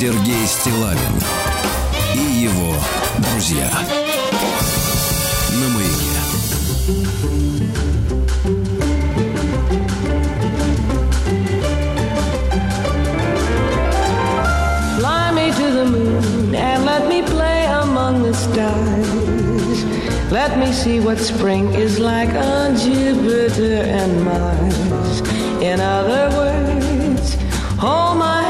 Сергей Стилавин и его друзья. На маяке. Fly me to the moon and let me play among the stars. Let me see what spring is like on Jupiter and Mars. In other words, hold my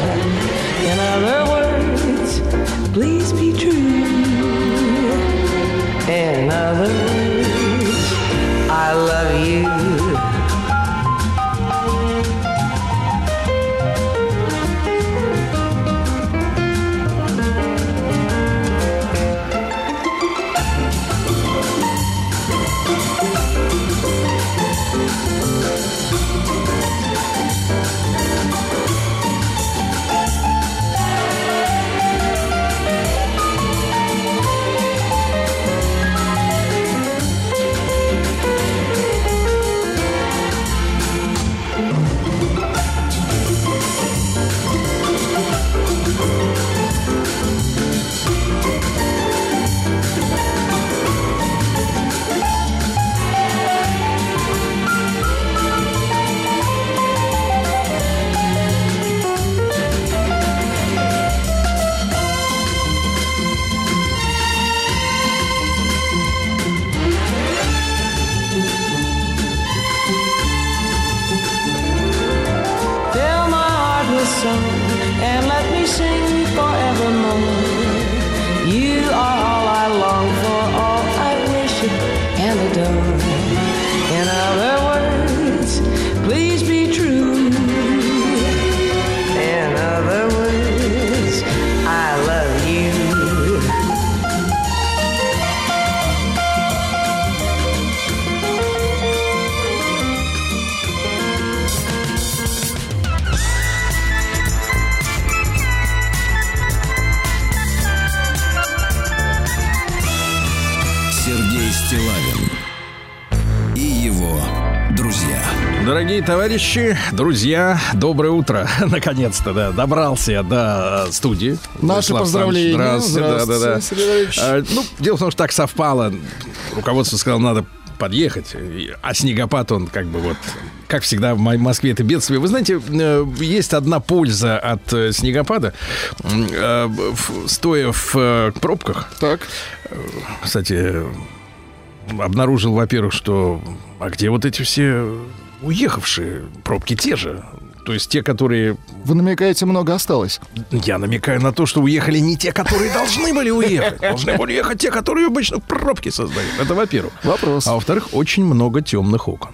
Дорогие товарищи, друзья, доброе утро. Наконец-то, да, добрался я до студии. Наши Владислав поздравления. Александрович, Здравствуйте, да, да, да. Сергей. А, Ну, дело в том, что так совпало. Руководство сказало, надо подъехать, а снегопад, он как бы вот, как всегда в Мо- Москве это бедствие. Вы знаете, э, есть одна польза от э, снегопада. Э, Стоя в пробках, Так. кстати, обнаружил, во-первых, что а где вот эти все уехавшие пробки те же? То есть те, которые... Вы намекаете, много осталось. Я намекаю на то, что уехали не те, которые должны были уехать. Должны были уехать те, которые обычно пробки создают. Это во-первых. Вопрос. А во-вторых, очень много темных окон.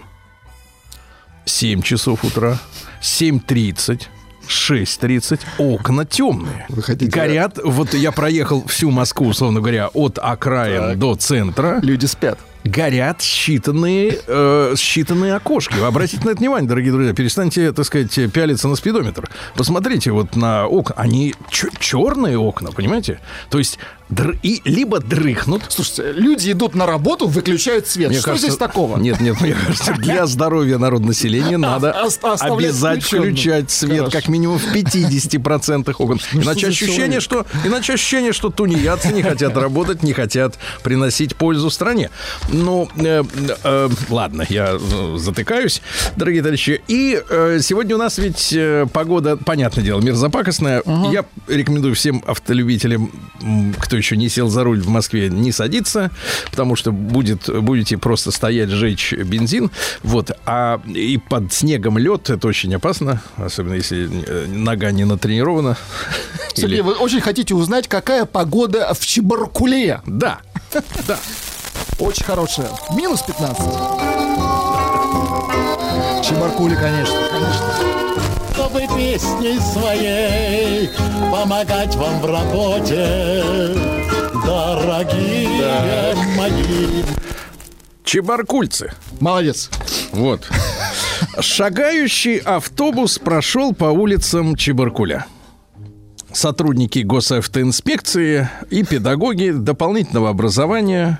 7 часов утра, 7.30, 6.30, окна темные. Вы хотите- Горят, вот я проехал всю Москву, условно говоря, от окраин до центра Люди спят. Горят считанные, э, считанные окошки. Вы обратите на это внимание, дорогие друзья. Перестаньте, так сказать, пялиться на спидометр. Посмотрите вот на окна. Они черные окна, понимаете? То есть др- и либо дрыхнут. Слушайте, люди идут на работу, выключают свет. Мне Что кажется- здесь такого? Нет, нет, мне кажется, для здоровья народонаселения надо Ос- оставлять обязательно включать свет Хорошо. как минимум в 50% окон. Иначе за ощущение, что, иначе ощущение, что тунеядцы не хотят работать, не хотят приносить пользу стране. Ну, э, э, ладно, я э, затыкаюсь, дорогие товарищи. И э, сегодня у нас ведь э, погода, понятное дело, мерзопакостная. Я рекомендую всем автолюбителям, кто еще не сел за руль в Москве, не садиться, потому что будет, будете просто стоять, жечь бензин. Вот. А и под снегом лед, это очень опасно, особенно если э, нога не натренирована. Сергей, Или- вы очень хотите узнать, какая погода в Чебаркуле? Да, да. Очень хорошая. Минус 15. Чебаркули, конечно, конечно. чтобы песней своей помогать вам в работе, дорогие мои. Чебаркульцы. Молодец. Вот. Шагающий автобус прошел по улицам Чебаркуля. Сотрудники госавтоинспекции и педагоги дополнительного образования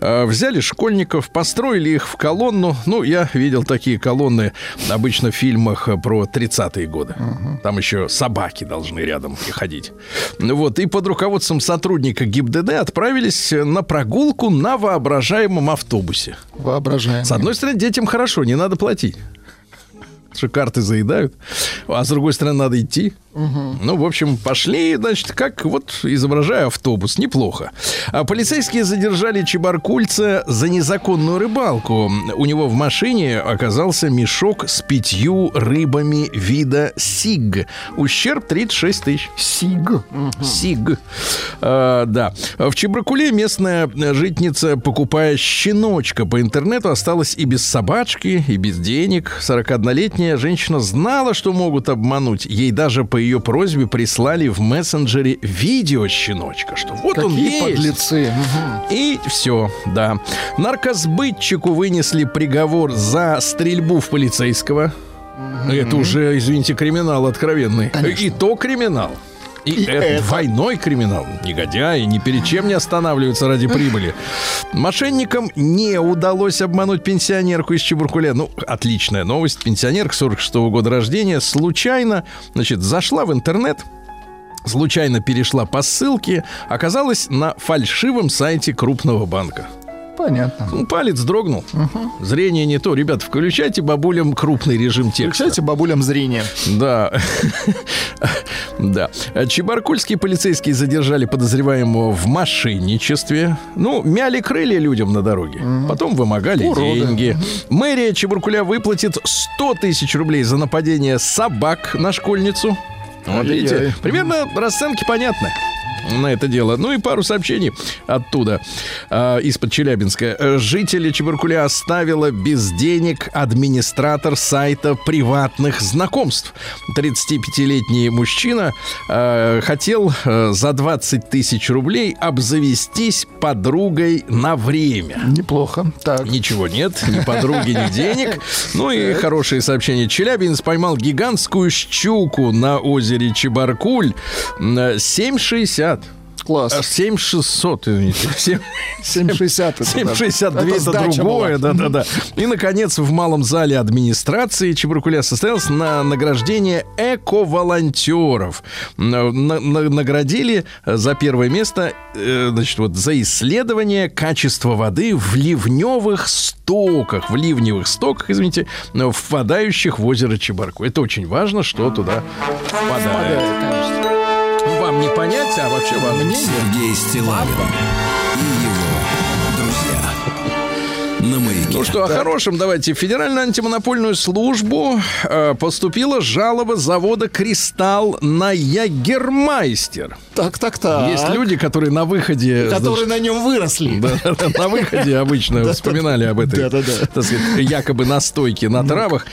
э, взяли школьников, построили их в колонну. Ну, я видел такие колонны обычно в фильмах про 30-е годы. Там еще собаки должны рядом ходить. Вот, и под руководством сотрудника ГИБДД отправились на прогулку на воображаемом автобусе. Воображаем. С одной стороны, детям хорошо, не надо платить. Потому что карты заедают. А с другой стороны, надо идти. Ну, в общем, пошли, значит, как вот изображая автобус. Неплохо. А полицейские задержали чебаркульца за незаконную рыбалку. У него в машине оказался мешок с пятью рыбами вида сиг. Ущерб 36 тысяч. Сиг. Сиг. А, да. В Чебракуле местная житница, покупая щеночка по интернету, осталась и без собачки, и без денег. 41-летняя женщина знала, что могут обмануть. Ей даже по ее просьбе прислали в мессенджере видео щеночка, что вот он Какие есть. подлецы. И все, да. Наркосбытчику вынесли приговор за стрельбу в полицейского. Это уже, извините, криминал откровенный. И то криминал. И, И это, это. двойной криминал. Негодяи ни перед чем не останавливаются ради прибыли. Мошенникам не удалось обмануть пенсионерку из Чебуркуля. Ну, отличная новость. Пенсионерка 46 года рождения случайно, значит, зашла в интернет, случайно перешла по ссылке, оказалась на фальшивом сайте крупного банка. Понятно. Ну, палец дрогнул. Зрение не то. Ребята, включайте бабулям крупный режим текста. Включайте бабулям зрение. Да. да. Чебаркульские полицейские задержали подозреваемого в мошенничестве. Ну, мяли крылья людям на дороге. Потом вымогали Уроды. деньги. Мэрия Чебаркуля выплатит 100 тысяч рублей за нападение собак на школьницу. Вот видите, примерно расценки понятны на это дело. Ну и пару сообщений оттуда, а, из-под Челябинска. Э, Жители Чебаркуля оставила без денег администратор сайта приватных знакомств. 35-летний мужчина э, хотел э, за 20 тысяч рублей обзавестись подругой на время. Неплохо. Так. Ничего нет, ни подруги, ни денег. Ну и хорошие сообщения. Челябинец поймал гигантскую щуку на озере Чебаркуль. М, 7,60. Класс. Аж 7600, извините. 7, 7,60 это 7,62 это, сдача другое, была. да-да-да. И, наконец, в малом зале администрации Чебаркуля состоялось на награждение эко-волонтеров. На- на- на- наградили э, за первое место, э, значит, вот за исследование качества воды в ливневых стоках, в ливневых стоках, извините, э, впадающих в озеро Чебарку. Это очень важно, что туда впадает. конечно. Вам не понять, а вообще вам Сергей Стилавин и его Ну что, о хорошем давайте. В Федеральную антимонопольную службу э, поступила жалоба завода «Кристалл» на Ягермайстер. Так, так, так. Есть люди, которые на выходе... которые на нем выросли. Да, на выходе обычно вспоминали об этой, так сказать, якобы настойке на травах.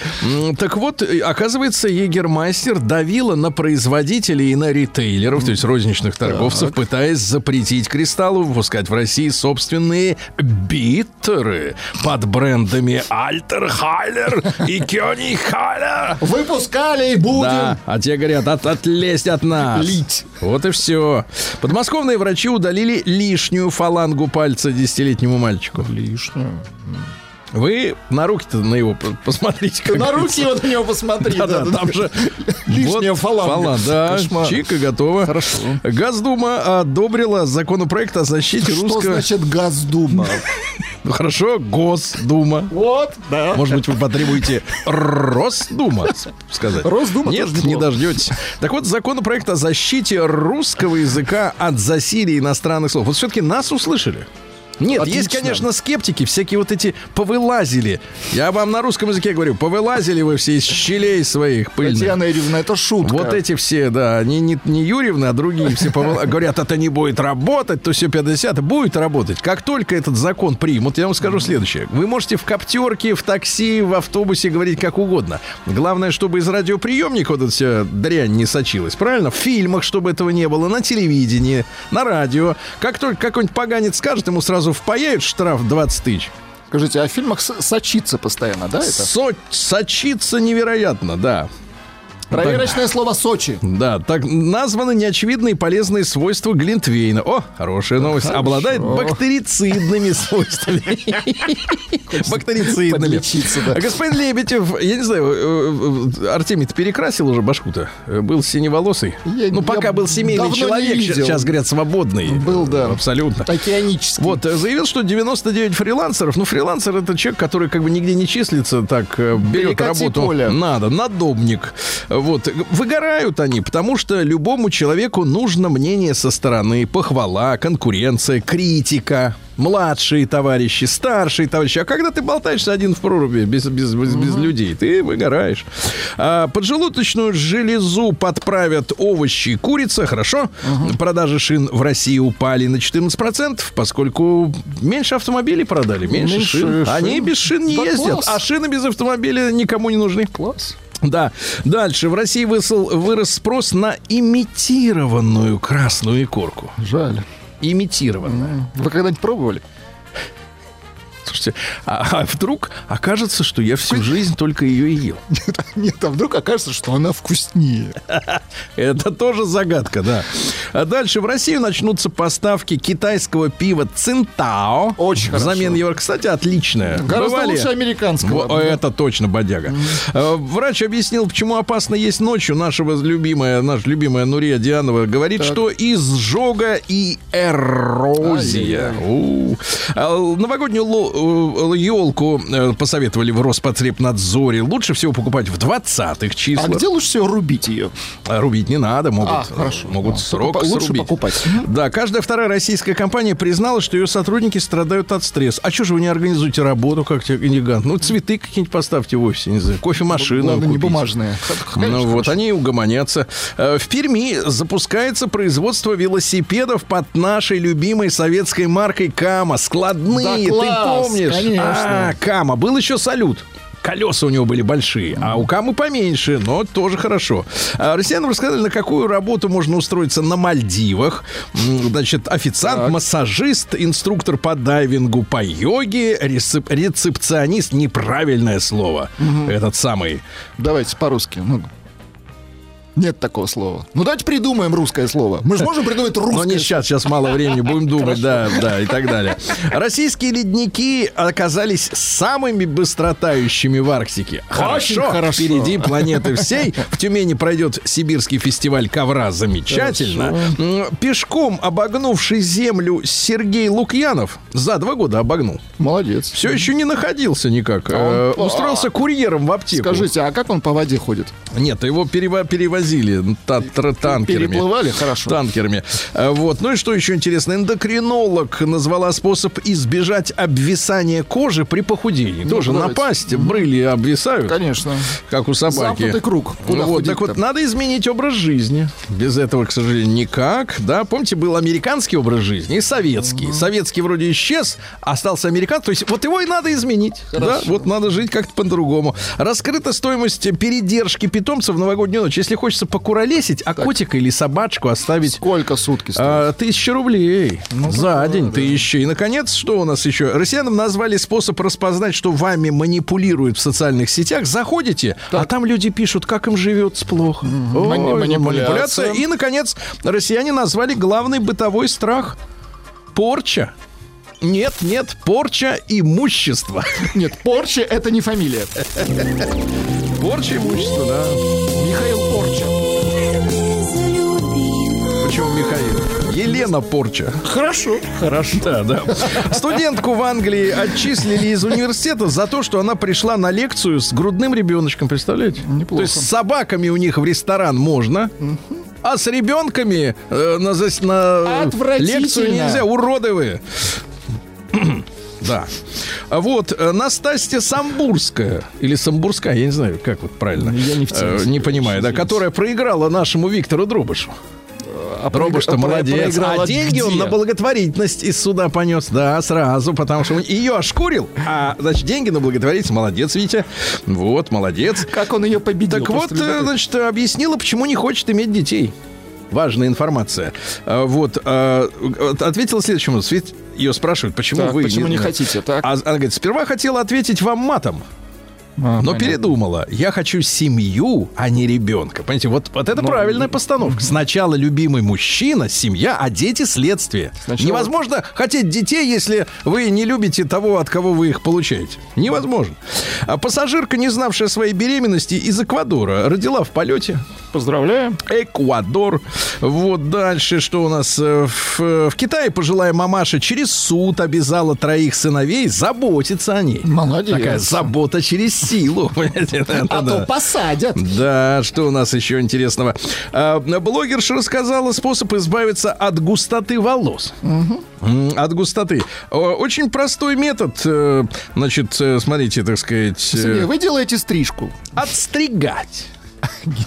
Так вот, э, оказывается, Егермастер давила на производителей и на ритейлеров, то есть розничных торговцев, пытаясь запретить Кристаллу выпускать в России собственные биттеры под брендами Альтер Хайлер и Кёни Хайлер. Выпускали и будем. Да, а те говорят, от, отлезть от нас. Лить. Вот и все. Подмосковные врачи удалили лишнюю фалангу пальца десятилетнему мальчику. Лишнюю. Вы на руки-то на его посмотрите. как На руки вот на него посмотри. Да, да, там же Лишняя вот фаланга. фаланга, да, Кошмар. чик и готово. Хорошо. Газдума одобрила законопроект о защите Что русского... значит Газдума? Ну, хорошо, Госдума. Вот, да. Может быть, вы потребуете Росдума сказать? Росдума Нет, не дождетесь. Так вот, законопроект о защите русского языка от засилия иностранных слов. Вот все-таки нас услышали. Нет, есть, Отлично. конечно, скептики, всякие вот эти повылазили. Я вам на русском языке говорю, повылазили вы все из щелей своих пыльных. Татьяна Юрьевна, это шутка. Вот эти все, да, они не, не Юрьевны, а другие все повыла- говорят, это не будет работать, то все 50, будет работать. Как только этот закон примут, я вам скажу следующее. Вы можете в коптерке, в такси, в автобусе говорить как угодно. Главное, чтобы из радиоприемника вот эта вся дрянь не сочилась, правильно? В фильмах, чтобы этого не было, на телевидении, на радио. Как только какой-нибудь поганец скажет, ему сразу впаяют штраф 20 тысяч. Скажите, а в фильмах сочится постоянно, да, это? Со- сочится невероятно, да. Проверочное слово «Сочи». Да, так названы неочевидные полезные свойства Глинтвейна. О, хорошая новость. Обладает бактерицидными свойствами. Бактерицидными. Господин Лебедев, я не знаю, э, э, Артемий, ты перекрасил уже башку-то? Э, Был синеволосый? Ну, пока был семейный человек, сейчас, говорят, свободный. Был, да. Абсолютно. Океанический. Вот, э, заявил, что 99 фрилансеров, ну, фрилансер это человек, который как бы нигде не числится, так э, берет работу. Надо, надобник. Вот, выгорают они, потому что любому человеку нужно мнение со стороны, похвала, конкуренция, критика. Младшие товарищи, старшие товарищи. А когда ты болтаешься один в проруби без, без, без, без людей, ты выгораешь. А, поджелудочную железу подправят овощи и курица, хорошо. Продажи шин в России упали на 14%, поскольку меньше автомобилей продали, меньше, Меньше шин. шин. Они без шин не Да ездят, класс. а шины без автомобиля никому не нужны. Класс. Да. Дальше. В России высыл, вырос спрос на имитированную красную икорку. Жаль. Имитированная. Вы когда-нибудь пробовали? Слушайте, а, а вдруг окажется, что я всю жизнь только ее и ел? Нет, а вдруг окажется, что она вкуснее. Это тоже загадка, да. А дальше в Россию начнутся поставки китайского пива Цинтао. Очень Взамен хорошо. его, кстати, отличное. Гораздо Бывали? лучше американского. Это точно бодяга. Э, Врач объяснил, почему опасно есть ночью. Нашего любимая, наша любимая Нурия Дианова говорит, что изжога и эрозия. У. А, Новогоднюю елку посоветовали в Роспотребнадзоре. Лучше всего покупать в 20-х А числах. где лучше всего рубить ее? А Рубить не надо, могут, А, хорошо. могут А, срок покупа- лучше срубить. покупать. Да, каждая вторая российская компания признала, что ее сотрудники страдают от стресса. А что же вы не организуете работу как элегант? Ну, цветы какие-нибудь поставьте в офисе, не знаю, кофемашину Главное, не бумажные. Ну вот, они и угомонятся. Э, В Перми запускается производство велосипедов под нашей любимой советской маркой Кама. Складные, Да класс, помнишь? конечно. А, Кама. Был еще салют. Колеса у него были большие, а у Камы поменьше, но тоже хорошо. А, Россиянам рассказали, на какую работу можно устроиться на Мальдивах. Значит, официант, массажист, инструктор по дайвингу, по йоге, рецеп- рецепционист, неправильное слово. Этот самый Давайте по-русски. Ну, Нет такого слова. Ну давайте придумаем русское слово. Мы же можем придумать Но русское не сейчас, сейчас мало времени, будем думать, да, да, и так далее. Российские ледники оказались самыми быстротающими в Арктике. Очень хорошо. Впереди планеты всей. В Тюмени пройдет Сибирский фестиваль ковра. Замечательно. Пешком обогнувший землю Сергей Лукьянов за два года обогнул. Молодец. Все еще не находился никак. А он- Э, Устроился курьером в аптеку. Скажите, а как он по воде ходит? Нет, его перево- перевозили та- тра- танкерами. Переплывали? Хорошо. Танкерами. А, Вот. Ну и что еще интересно? Эндокринолог назвала способ избежать обвисания кожи при похудении. Ну, Тоже давайте. напасть, брыли обвисают. Конечно. Как у собаки. Замкнутый круг. Куда Ну вот, худеть-то? так вот, надо изменить образ жизни. Без этого, к сожалению, никак. Да, помните, был американский образ жизни и советский. Советский вроде исчез, остался американский. То есть вот его и надо изменить. Да, вот надо жить как-то по-другому. Раскрыта стоимость передержки питомцев в новогоднюю ночь. Если хочется покуролесить, а котика или собачку оставить Сколько сутки стоит? а, тысяча рублей за день тысяча. И, наконец, что у нас еще? Россиянам назвали способ распознать, что вами манипулируют в социальных сетях. Заходите, а там люди пишут, как им живется плохо. Ой, Мани- манипуляция. И, наконец, россияне назвали главный бытовой страх – порча. Нет, нет, порча имущества. Нет, Порче это не фамилия. Порча имущества, да. Елена Порча. Хорошо, хорошо. Да, да. Студентку в Англии отчислили из университета за то, что она пришла на лекцию с грудным ребеночком, представляете? Неплохо. То есть с собаками у них в ресторан можно, а с ребенками э, на, на лекцию нельзя, уродовые. Да. Вот, э, Настасья Самбурская, или Самбурская, я не знаю, как вот правильно. Я не в теме, Э, Не понимаю, да, которая проиграла нашему Виктору Дробышу. А Дробыш-то проигра- молодец. проиграла А деньги он на благотворительность из суда понес. Да, сразу, потому что он ее ошкурил. А, значит, деньги на благотворительность. Молодец, Витя. Вот, молодец. Как он ее победил? Так вот, э, любопытно. значит, объяснила, почему не хочет иметь детей. Важная информация. А, Вот, а, ответила следующему. Ведь ее спрашивают, почему Так, вы... почему не хотите, так? А она говорит, сперва хотела ответить вам матом. А, Но понятно. передумала. Я хочу семью, а не ребенка. Понимаете, вот, вот это Ну, правильная постановка. Сначала любимый мужчина, семья, а дети следствие. Сначала- Невозможно хотеть детей, если вы не любите того, от кого вы их получаете. Невозможно. А пассажирка, не знавшая своей беременности из Эквадора, родила в полете. Поздравляем. Эквадор. Вот дальше, что у нас э, в, в Китае пожилая мамаша через суд обязала троих сыновей заботиться о ней. Молодец. Такая забота через силу. А то посадят. Да, что у нас еще интересного? А, блогерша рассказала способ избавиться от густоты волос. От густоты. Очень простой метод. э, Значит, э, смотрите, так сказать, вы делаете стрижку. отстригать.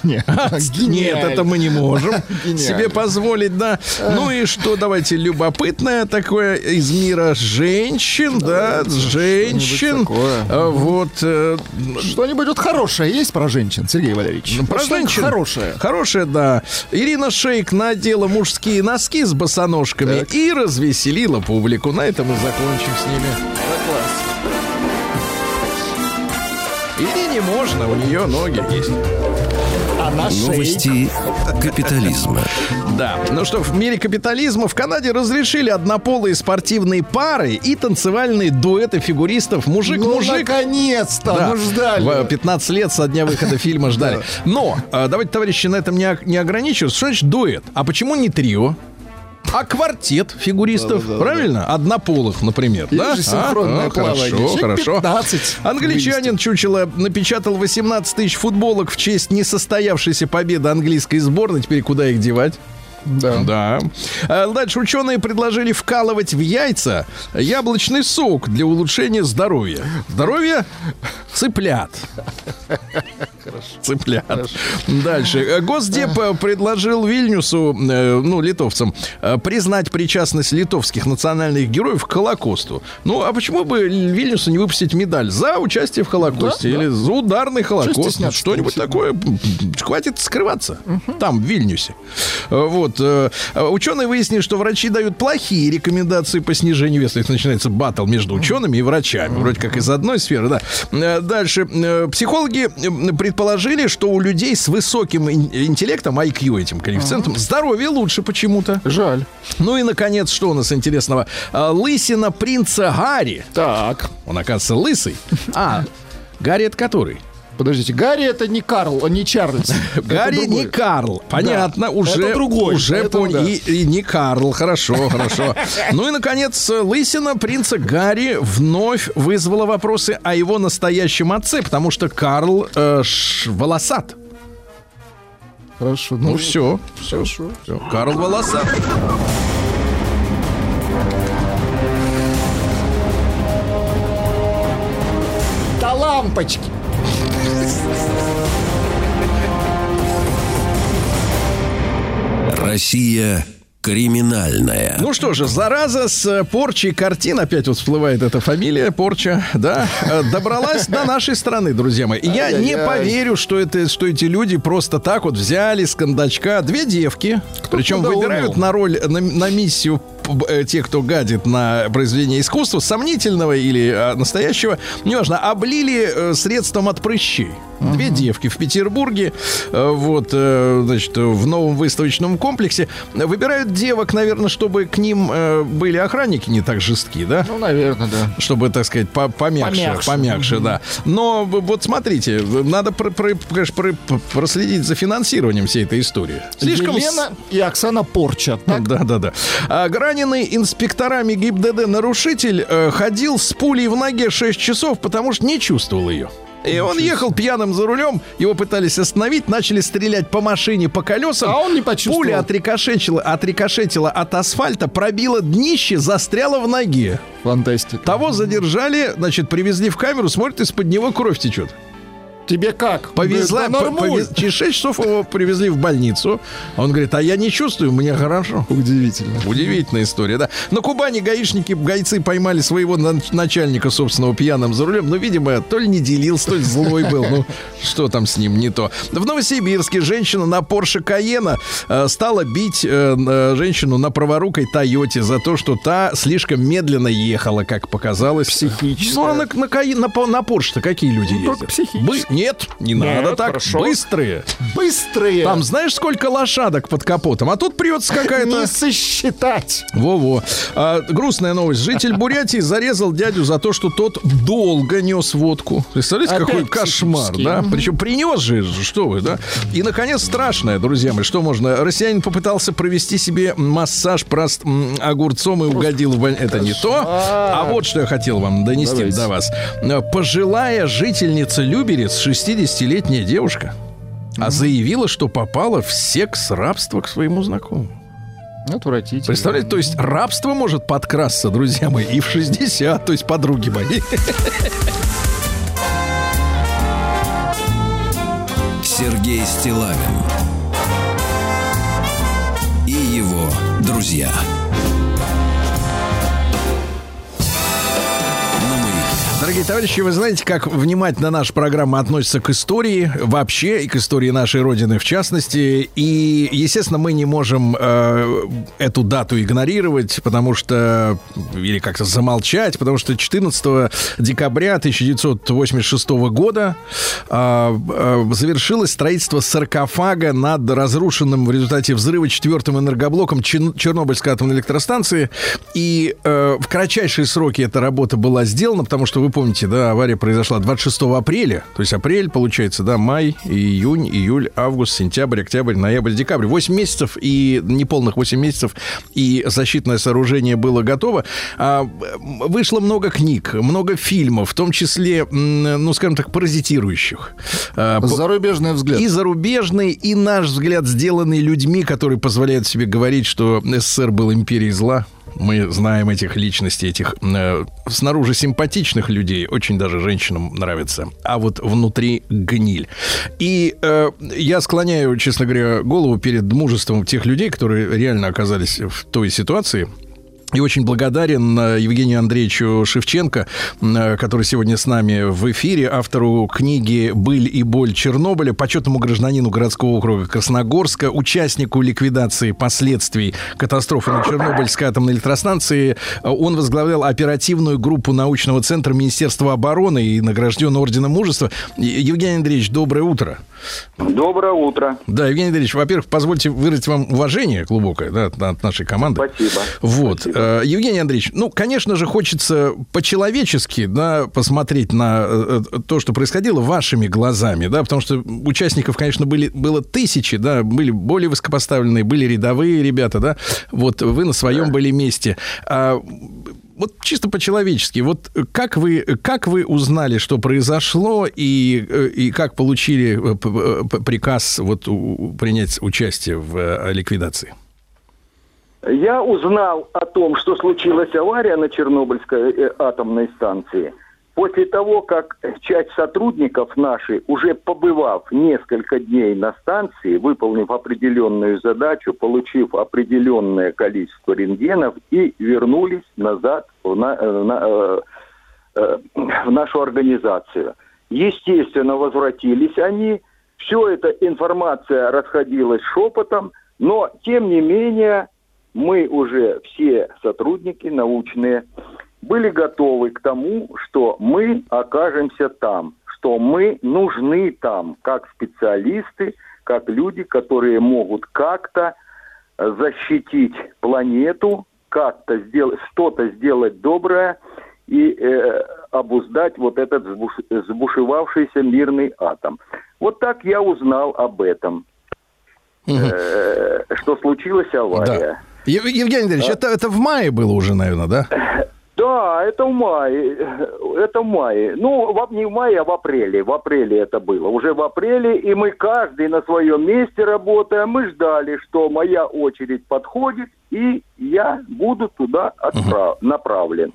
Нет, Нет, это мы не можем Гениально. себе позволить, да. Ну и что, давайте, любопытное такое из мира женщин, да, женщин. А, Вот, э, Что-нибудь вот хорошее есть про женщин, Сергей Валерьевич? Ну, про женщин. хорошее. Хорошая, да. Ирина Шейк надела мужские носки с босоножками и развеселила публику. На этом мы закончим с ними. Ирине можно, у нее ноги есть. А на? Новости капитализма. Да. Ну что, в мире капитализма в Канаде разрешили однополые спортивные пары и танцевальные дуэты фигуристов Ну, мужик-мужик. наконец-то, Да. мы ждали. В 15 лет со дня выхода фильма ждали. Но, э, давайте, товарищи, на этом не ограничиваться. Что значит дуэт? А почему не трио? А квартет фигуристов, правильно? Однополых, например. Или да? же синхронное А, а, плавание. Хорошо, хорошо. 15 Англичанин чучело напечатал 18 тысяч футболок в честь несостоявшейся победы английской сборной. Теперь куда их девать? Да. Да. А Дальше ученые предложили вкалывать в яйца яблочный сок для улучшения здоровья. Здоровье цыплят. Цыплят. Дальше. Э, Госдеп э, предложил Вильнюсу, э, ну, литовцам, э, признать причастность литовских национальных героев к Холокосту. Ну, а почему бы Вильнюсу не выпустить медаль за участие в Холокосте Да, да. или за ударный Холокост? стесняться-то, Что-нибудь такое. Хватит скрываться. Там, в Вильнюсе. Э, Вот. э, Ученые выяснили, что врачи дают плохие рекомендации по снижению веса. Это начинается батл между учеными и врачами. Вроде как из одной сферы, да. Э, Дальше. Э, Психологи предположили, что у людей с высоким ин- интеллектом, IQ этим коэффициентом, здоровье лучше почему-то. Жаль. Ну и, наконец, что у нас интересного? Лысина принца Гарри. Так, Он, оказывается, лысый. А, Гарри это который? Подождите. Гарри это не Карл, не Чарльз. Гарри не Карл. Понятно, уже, это другой. уже понял. да. И, и не Карл. Хорошо, хорошо. Ну и, наконец, лысина принца Гарри вновь вызвала вопросы о его настоящем отце, потому что Карл э, ш- волосат. Хорошо. Ну все, все, Хорошо. все. Карл волосат. До лампочки. Россия криминальная. Ну что же, зараза с э, порчей картин, опять вот всплывает эта фамилия, порча, да, э, добралась до нашей страны, друзья мои. Я не поверю, что, это, что эти люди просто так вот взяли с кондачка две девки, причем выбирают на роль, на, на миссию те, кто гадит на произведение искусства, сомнительного или а, настоящего, неважно, облили э, средством от прыщей. Две девки в Петербурге, э, вот, э, значит, в новом выставочном комплексе. Выбирают девок, наверное, чтобы к ним э, были охранники не так жестки, да? Ну, наверное, да. чтобы, так сказать, по- помягче, Помягче. помягче, да. Но вот смотрите, надо про- про- про- проследить за финансированием всей этой истории. Слишком... Елена и Оксана Порча. Так? Да, да, да. А, раненый инспекторами ГИБДД нарушитель э, ходил с пулей в ноге 6 часов, потому что не чувствовал ее. И он ехал пьяным за рулем, его пытались остановить, начали стрелять по машине, по колесам. А он не почувствовал. Пуля отрикошетила, отрикошетила от асфальта, пробила днище, застряла в ноге. Фантастика. Того задержали, значит, привезли в камеру, смотрит, из-под него кровь течет. Тебе как? Повезла, Да повез- через 6 часов его привезли в больницу. Он говорит, а я не чувствую, мне хорошо. Удивительно. Удивительная история, да. На Кубани гаишники, гайцы поймали своего на- начальника собственного пьяным за рулем. Ну, видимо, то ли не делился, то ли злой был. Ну, что там с ним не то. В Новосибирске женщина на Порше Каена э, стала бить э, э, женщину на праворукой Тойоте за то, что та слишком медленно ехала, как показалось. Психическая. Ну, а на, на, на, на Порше-то какие люди ездят? только психически. Бы- Нет, не надо так. хорошо. Быстрые. Быстрые. Там знаешь, сколько лошадок под капотом? А тут прется какая-то... не сосчитать. Во-во. А, грустная новость. Житель Бурятии зарезал дядю за то, что тот долго нес водку. Представляете, Опять какой кошмар, да? Причем принес же, что вы, да? И, наконец, страшное, друзья мои, что можно? Россиянин попытался провести себе массаж прост огурцом и угодил в Это не то. А вот что я хотел вам донести Давайте. до вас. Пожилая жительница Люберец, 60-летняя девушка, а заявила, что попала в секс-рабство к своему знакомому. Отвратительно. Представляете, то есть рабство может подкрасться, друзья мои, и в 60, то есть подруги мои. Сергей Стилавин и его друзья. Дорогие товарищи, вы знаете, как внимательно наша программа относится к истории вообще и к истории нашей Родины в частности. И, естественно, мы не можем э, эту дату игнорировать, потому что... Или как-то замолчать, потому что 14 декабря 1986 года э, э, завершилось строительство саркофага над разрушенным в результате взрыва четвертым энергоблоком Чер- Чернобыльской атомной электростанции. И э, в кратчайшие сроки эта работа была сделана, потому что вы помните, да, авария произошла 26 апреля. То есть апрель, получается, да, май, июнь, июль, август, сентябрь, октябрь, ноябрь, декабрь. 8 месяцев и неполных 8 месяцев, и защитное сооружение было готово. А, вышло много книг, много фильмов, в том числе, ну, скажем так, паразитирующих. А, Зарубежный взгляд. и зарубежный, и наш взгляд, сделанный людьми, которые позволяют себе говорить, что СССР был империей зла. Мы знаем этих личностей, этих э, снаружи симпатичных людей, очень даже женщинам нравится, а вот внутри гниль. И э, я склоняю, честно говоря, голову перед мужеством тех людей, которые реально оказались в той ситуации, и очень благодарен э, Евгению Андреевичу Шевченко, э, который сегодня с нами в эфире, автору книги «Быль и боль Чернобыля», почетному гражданину городского округа Красногорска, участнику ликвидации последствий катастрофы на Чернобыльской атомной электростанции. Э, Он возглавлял оперативную группу научного центра Министерства обороны и награжден Орденом Мужества. Евгений Андреевич, доброе утро. Доброе утро. Да, Евгений Андреевич, во-первых, позвольте выразить вам уважение глубокое да, от- от нашей команды. Спасибо. Вот. Спасибо. Э, Евгений Андреевич, ну, конечно же, хочется по-человечески, да, посмотреть на э, э, то, что происходило вашими глазами, да, потому что участников, конечно, были, было тысячи, да, были более высокопоставленные, были рядовые ребята, да, вот вы на своем были месте. А, вот чисто по-человечески, вот как вы, как вы узнали, что произошло, и, и как получили приказ вот, у- принять участие в ликвидации? Я узнал о том, что случилась авария на Чернобыльской э, атомной станции, после того, как часть сотрудников нашей, уже побывав несколько дней на станции, выполнив определенную задачу, получив определенное количество рентгенов и вернулись назад в, на- э, на- э, э, в нашу организацию. Естественно, возвратились они. Все эта информация расходилась шепотом, но, тем не менее, мы уже все сотрудники научные были готовы к тому, что мы окажемся там, что мы нужны там как специалисты, как люди, которые могут как-то защитить планету, как-то сделать, что-то сделать доброе и э, обуздать вот этот сбуш- сбушевавшийся мирный атом. Вот так я узнал об этом, э, что случилась авария. Ев- Евгений Андреевич, это, это в мае было уже, наверное, да? Да, это в мае. Это в мае. Ну, не в мае, а в апреле. В апреле это было. Уже в апреле. И мы каждый на своем месте работаем. Мы ждали, что моя очередь подходит, и я буду туда отправ- направлен.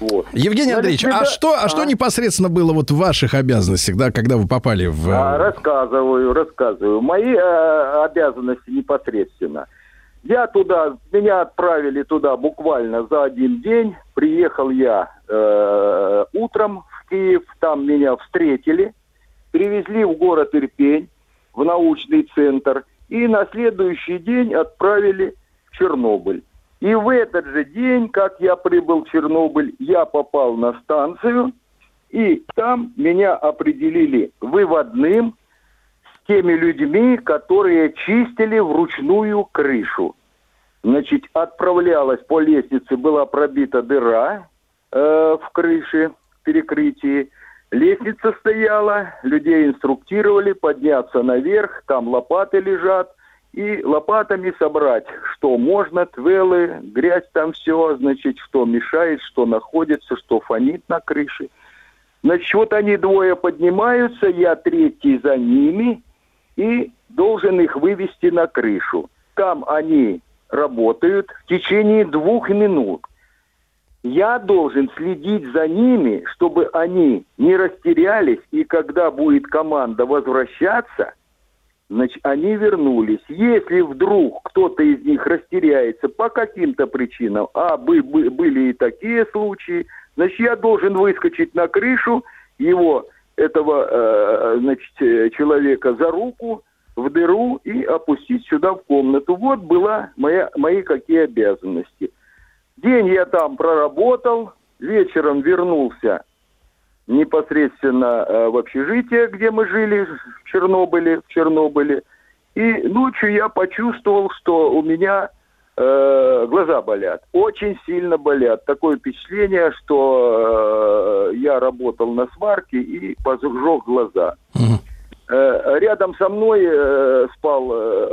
Вот. Евгений Андреевич, а ребят- что, а что непосредственно было вот в ваших обязанностях, да, когда вы попали в... э, А, рассказываю, рассказываю. Мои э, обязанности непосредственно. Я туда, меня отправили туда буквально за один день. Приехал я э, утром в Киев, там меня встретили, привезли в город Ирпень, в научный центр, и на следующий день отправили в Чернобыль. И в этот же день, как я прибыл в Чернобыль, я попал на станцию, и там меня определили выводным теми людьми, которые чистили вручную крышу. Значит, отправлялась по лестнице, была пробита дыра э, в крыше, в перекрытии. Лестница стояла, людей инструктировали подняться наверх, там лопаты лежат, и лопатами собрать, что можно, твелы, грязь там все, значит, что мешает, что находится, что фонит на крыше. Значит, вот они двое поднимаются, я третий за ними, и должен их вывести на крышу. Там они работают в течение двух минут. Я должен следить за ними, чтобы они не растерялись, и когда будет команда возвращаться, значит, они вернулись. Если вдруг кто-то из них растеряется по каким-то причинам, а бы- бы- были и такие случаи, значит, я должен выскочить на крышу его, этого, э, значит, э, человека за руку, в дыру и опустить сюда в комнату. Вот была моя, мои какие обязанности. День я там проработал, вечером вернулся непосредственно э, в общежитие, где мы жили в Чернобыле, в Чернобыле. И ночью я почувствовал, что у меня э, глаза болят, очень сильно болят. Такое впечатление, что э, я работал на сварке и пожег глаза. Э, Рядом со мной э, спал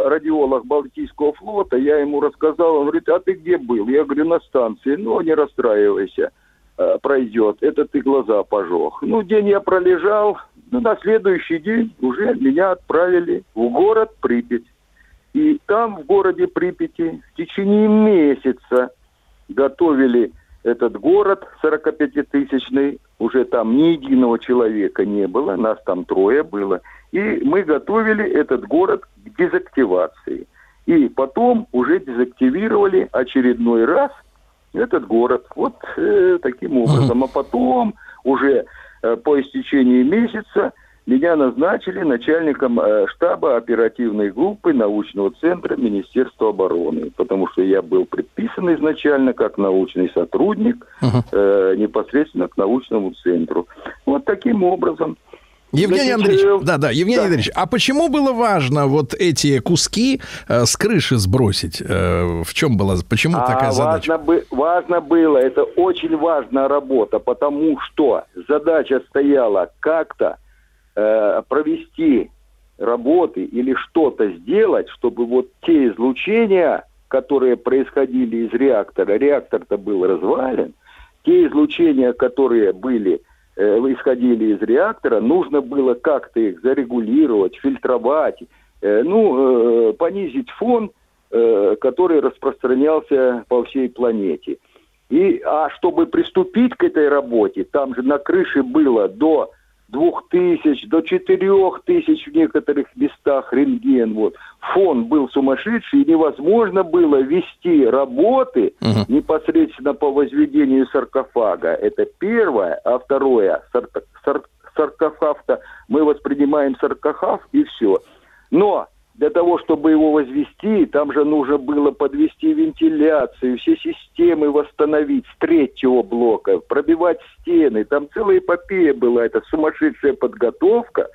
радиолог Балтийского флота. Я ему рассказал, он говорит, а ты где был? Я говорю, на станции. Ну, не расстраивайся, э, пройдет. Это ты глаза пожег. Ну, день я пролежал. Ну, на следующий день уже меня отправили в город Припять. И там, в городе Припяти, в течение месяца готовили этот город 45-тысячный. Уже там ни единого человека не было, нас там трое было. И мы готовили этот город к дезактивации. И потом уже дезактивировали очередной раз этот город. Вот э, таким образом. А потом уже э, по истечении месяца меня назначили начальником э, штаба оперативной группы научного центра Министерства обороны, потому что я был предписан изначально как научный сотрудник э, непосредственно к научному центру. Вот таким образом. Евгений Значит, Андреевич, э, да, да, Евгений да. Андреевич, а почему было важно вот эти куски э, с крыши сбросить? Э, в чем была, почему такая А задача? Важно, бы- важно было, это очень важная работа, потому что задача стояла как-то э, провести работы или что-то сделать, чтобы вот те излучения, которые происходили из реактора, реактор-то был развален, те излучения, которые были э, исходили из реактора, нужно было как-то их зарегулировать, фильтровать, э, ну, э, понизить фон, который распространялся по всей планете. И, а чтобы приступить к этой работе, там же на крыше было до двух тысяч, до четырех тысяч в некоторых местах рентген. Вот. Фон был сумасшедший, и невозможно было вести работы непосредственно по возведению саркофага. Это первое. А второе, сарка- сар- саркофаг-то мы воспринимаем саркофаг и все. Но для того, чтобы его возвести, там же нужно было подвести вентиляцию, все системы восстановить с третьего блока, пробивать стены. Там целая эпопея была, это сумасшедшая подготовка.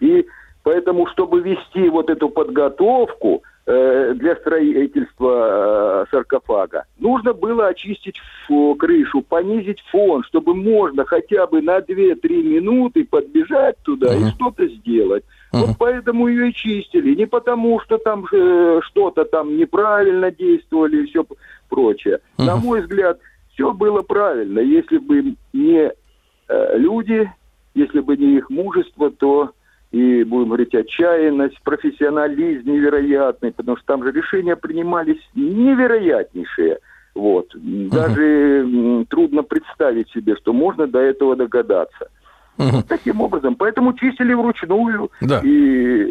И поэтому, чтобы вести вот эту подготовку э, для строительства э, саркофага, нужно было очистить фо- крышу, понизить фон, чтобы можно хотя бы на 2-3 минуты подбежать туда и что-то сделать. Вот поэтому ее и чистили. Не потому, что там э, что-то там неправильно действовали и все прочее. На мой взгляд, все было правильно. Если бы не э, люди, если бы не их мужество, то и, будем говорить, отчаянность, профессионализм невероятный, потому что там же решения принимались невероятнейшие. Вот. Даже м, трудно представить себе, что можно до этого догадаться. Вот таким образом. Поэтому чистили вручную. Да. И,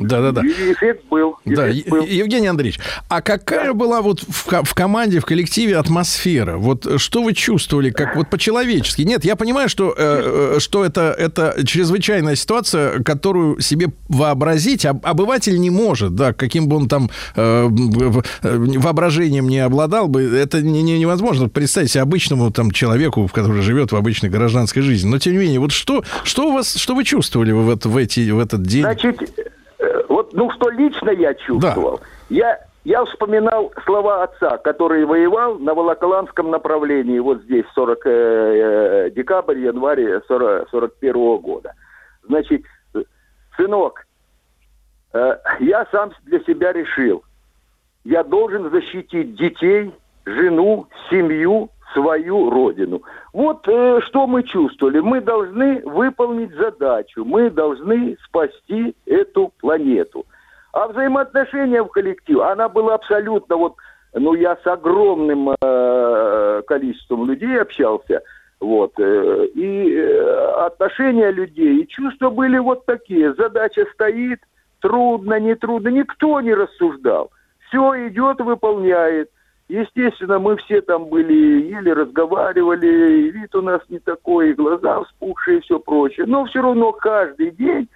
Да-да-да. и эффект был. Да, эффект был. Евгений Андреевич, а какая была вот в, в команде, в коллективе атмосфера? Вот э, что вы чувствовали, как вот по-человечески? Нет, я понимаю, что, э, э, что это, это чрезвычайная ситуация, которую себе вообразить об- обыватель не может, да, каким бы он там э, э, воображением не обладал бы, это не, не- невозможно представить себе обычному там человеку, который живет в обычной гражданской жизни. Но тем не менее, вот что, что у вас, что вы чувствовали в, это- в эти, в этот день? Значит, э, вот, ну, что лично я чувствовал. Я, я вспоминал слова отца, который воевал на Волоколамском направлении, вот здесь, 40 э, э, декабрь, январь 40, 41 года. Значит, э, сынок, э, я сам для себя решил, я должен защитить детей, жену, семью, свою родину. Вот э, что мы чувствовали. Мы должны выполнить задачу, мы должны спасти эту планету. А взаимоотношения в коллективе, она была абсолютно вот, ну я с огромным э, количеством людей общался, вот, э, и э, отношения людей, и чувства были вот такие. Задача стоит, трудно, не трудно, никто не рассуждал. Все идет, выполняет. Естественно, мы все там были, еле разговаривали, и вид у нас не такой, и глаза вспухшие и все прочее. Но все равно каждый день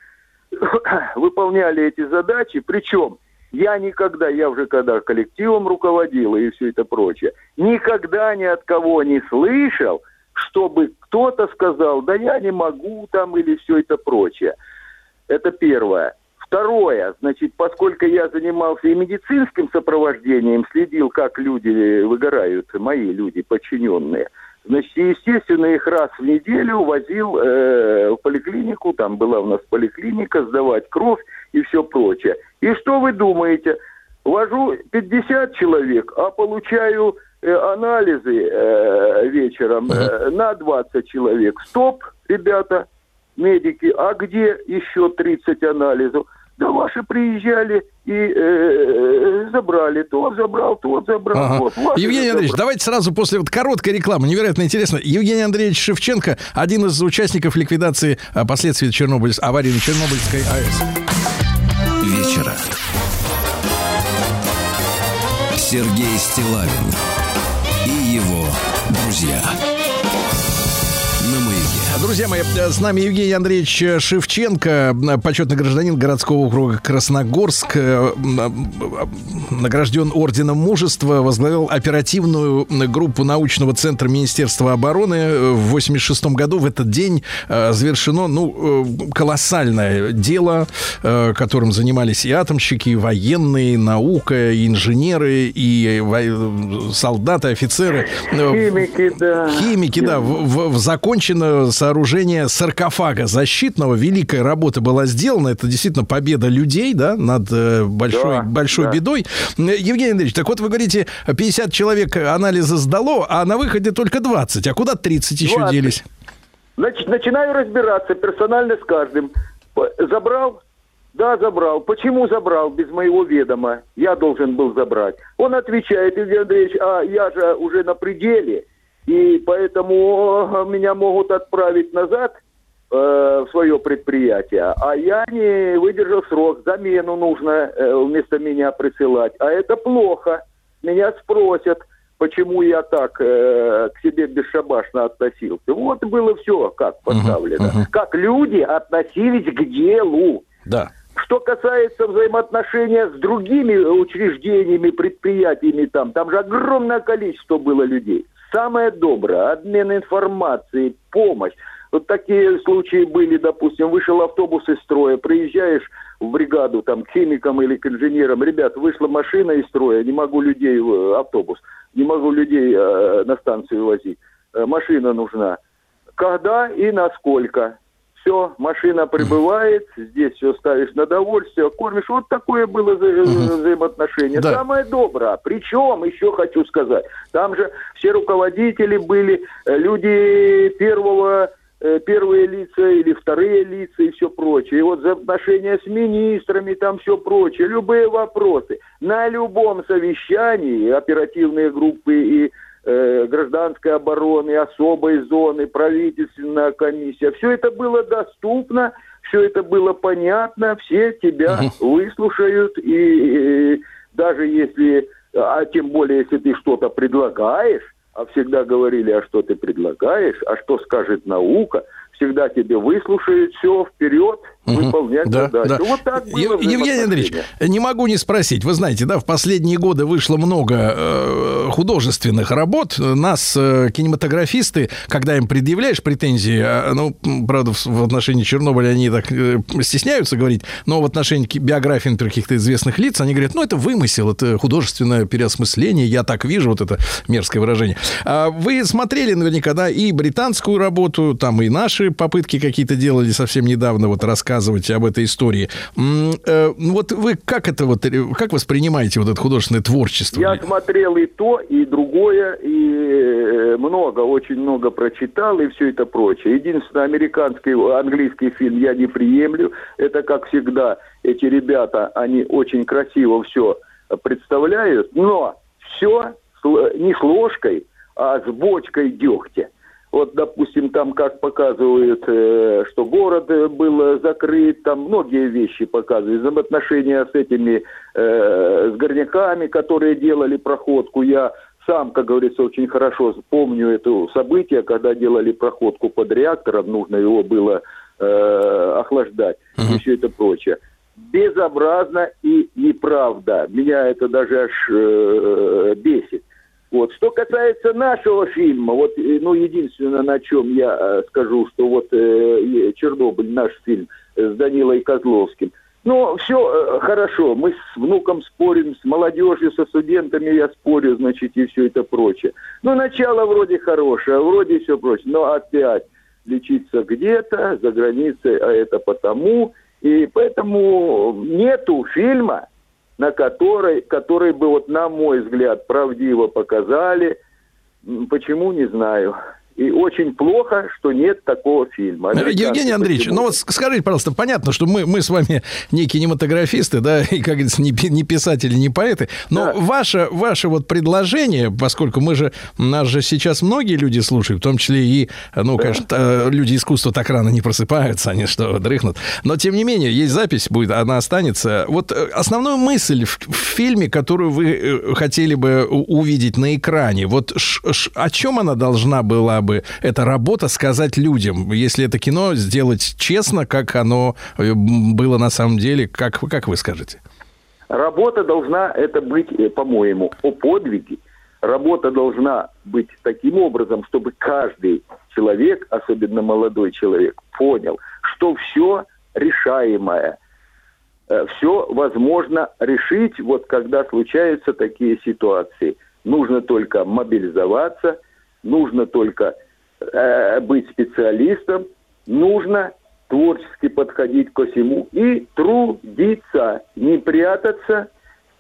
выполняли эти задачи. Причем я никогда, я уже когда коллективом руководил и все это прочее, никогда ни от кого не слышал, чтобы кто-то сказал, да я не могу там или все это прочее. Это первое. Второе, значит, поскольку я занимался и медицинским сопровождением, следил, как люди выгорают, мои люди, подчиненные, значит, естественно, их раз в неделю возил э, в поликлинику, там была у нас поликлиника, сдавать кровь и все прочее. И что вы думаете? Вожу 50 человек, а получаю э, анализы э, вечером э, на 20 человек. Стоп, ребята, медики, а где еще 30 анализов? Да ваши приезжали и э, забрали. Тот забрал, тот забрал. Ага. Вот, Евгений забрал. Андреевич, давайте сразу после вот короткой рекламы, невероятно интересно. Евгений Андреевич Шевченко, один из участников ликвидации а, последствий Чернобыль, аварии на Чернобыльской АЭС. вечера. Сергей Стилавин и его друзья. Друзья мои, с нами Евгений Андреевич Шевченко, почетный гражданин городского округа Красногорск, награжден орденом мужества, возглавил оперативную группу научного центра Министерства обороны. В 86 году в этот день э, завершено ну, э, колоссальное дело, э, которым занимались и атомщики, и военные, и наука, и инженеры, и солдаты, офицеры. Химики, да. Химики, да, в- в- в- закончено сооружение саркофага защитного. Великая работа была сделана. Это действительно победа людей, да, над э, большой, Да, большой да. бедой. Евгений Андреевич, так вот вы говорите, 50 человек анализа сдало, а на выходе только 20. А куда 30 еще 20. делись? Значит, начинаю разбираться персонально с каждым. Забрал? Да, забрал. Почему забрал без моего ведома? Я должен был забрать. Он отвечает, Евгений Андреевич, а я же уже на пределе, и поэтому э, меня могут отправить назад э, в свое предприятие, а я не выдержал срок, замену нужно э, вместо меня присылать. А это плохо. Меня спросят, почему я так э, к себе бесшабашно относился. Вот было все как поставлено. Как люди относились к делу. Да. Что касается взаимоотношения с другими учреждениями, предприятиями, там, там же огромное количество было людей. Самое доброе, обмен информацией, помощь. Вот такие случаи были, допустим, вышел автобус из строя, приезжаешь в бригаду там к химикам или к инженерам, ребят, вышла машина из строя, не могу людей э, автобус, не могу людей э, на станцию возить, Э, машина нужна. Когда и насколько? Все, машина прибывает, здесь все ставишь на довольствие, кормишь. Вот такое было вза- взаимоотношение. Да. Самое доброе. Причем, еще хочу сказать, там же все руководители были, э, люди первого э, первые лица или вторые лица и все прочее. И вот за отношения с министрами, там все прочее, любые вопросы. На любом совещании оперативные группы и э, гражданской обороны, особой зоны, правительственная комиссия, все это было доступно, все это было понятно, все тебя выслушают и, и даже если, а тем более если ты что-то предлагаешь, а всегда говорили, а что ты предлагаешь, а что скажет наука, всегда тебе выслушают, все, вперед, выполнять Да, задачу. да. Вот так было Ев- Евгений Андреевич, не могу не спросить. Вы знаете, да, в последние годы вышло много э, художественных работ. Нас э, кинематографисты, когда им предъявляешь претензии, а, ну, правда, в, в отношении Чернобыля они так э, стесняются говорить, но в отношении биографий например, каких-то известных лиц, они говорят, ну, это вымысел, это художественное переосмысление, я так вижу, вот это мерзкое выражение. А вы смотрели наверняка, да, и британскую работу, там и наши попытки какие-то делали совсем недавно, вот рассказывать об этой истории. Э, вот вы как это вот, э, как воспринимаете вот это художественное творчество? Я смотрел и то, и другое, и э, много, очень много прочитал, и все это прочее. Единственное, американский, английский фильм я не приемлю. Это, как всегда, эти ребята, они очень красиво все представляют, но все не с ложкой, а с бочкой дегтя. Вот, допустим, там как показывают, э, что город э, был закрыт, там многие вещи показывают. Взаимоотношения с этими, э, с горняками, которые делали проходку. Я сам, как говорится, очень хорошо помню это событие, когда делали проходку под реактором, нужно его было э, охлаждать и все это прочее. Безобразно и неправда. Меня это даже аж э, бесит. Вот. Что касается нашего фильма, вот, э, ну, единственное, на чем я э, скажу, что вот э, Чернобыль, наш фильм э, с Данилой Козловским, ну, все хорошо, мы с внуком спорим, с молодежью, со студентами я спорю, значит, и все это прочее. Ну, начало вроде хорошее, а вроде все прочее, но опять лечиться где-то, за границей, а это потому, и поэтому нету фильма, на который, который бы, вот на мой взгляд, правдиво показали. Почему, не знаю. И очень плохо, что нет такого фильма. Американцы Евгений Андреевич, ну вот скажите, пожалуйста, понятно, что мы, мы с вами не кинематографисты, да, и, как говорится, не, не писатели, не поэты, но Да. ваше, ваше вот предложение, поскольку мы же, нас же сейчас многие люди слушают, в том числе и, ну, конечно, э, люди искусства так рано не просыпаются, они что, дрыхнут, но тем не менее, есть запись, будет, она останется. Вот э, основную мысль в, в фильме, которую вы э, хотели бы увидеть на экране, вот ш- ш- о чем она должна была бы, эта работа, сказать людям, если это кино сделать честно, как оно э, было на самом деле, как, как вы скажете? Работа должна это быть, э, по-моему, о подвиге. Работа должна быть таким образом, чтобы каждый человек, особенно молодой человек, понял, что все решаемое, все возможно решить, вот когда случаются такие ситуации. Нужно только мобилизоваться, нужно только э, быть специалистом, нужно творчески подходить ко всему и трудиться, не прятаться,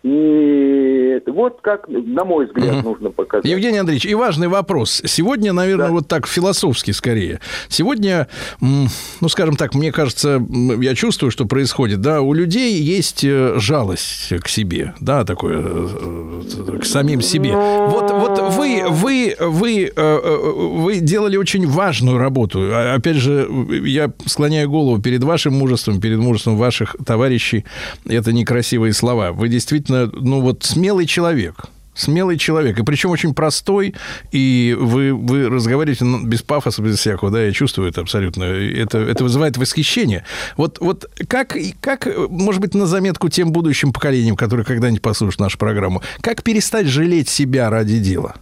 не... Вот как, на мой взгляд, Мгм. нужно показать. Евгений Андреевич, и важный вопрос. Сегодня, наверное, Да. вот так философски скорее. Сегодня, ну, скажем так, мне кажется, я чувствую, что происходит, да, у людей есть э, жалость к себе, да, такое, э, к самим себе. Вот, вот вы, вы, вы, э, э, вы делали очень важную работу. А, Опять же, я склоняю голову перед вашим мужеством, перед мужеством ваших товарищей. Это некрасивые слова. Вы действительно, ну, вот смелый человек. Смелый человек, и причем очень простой, и вы, вы разговариваете ну, без пафоса, без всякого, да, я чувствую это абсолютно, это, это вызывает восхищение. Вот, вот как, как, может быть, на заметку тем будущим поколениям, которые когда-нибудь послушают нашу программу, как перестать жалеть себя ради дела?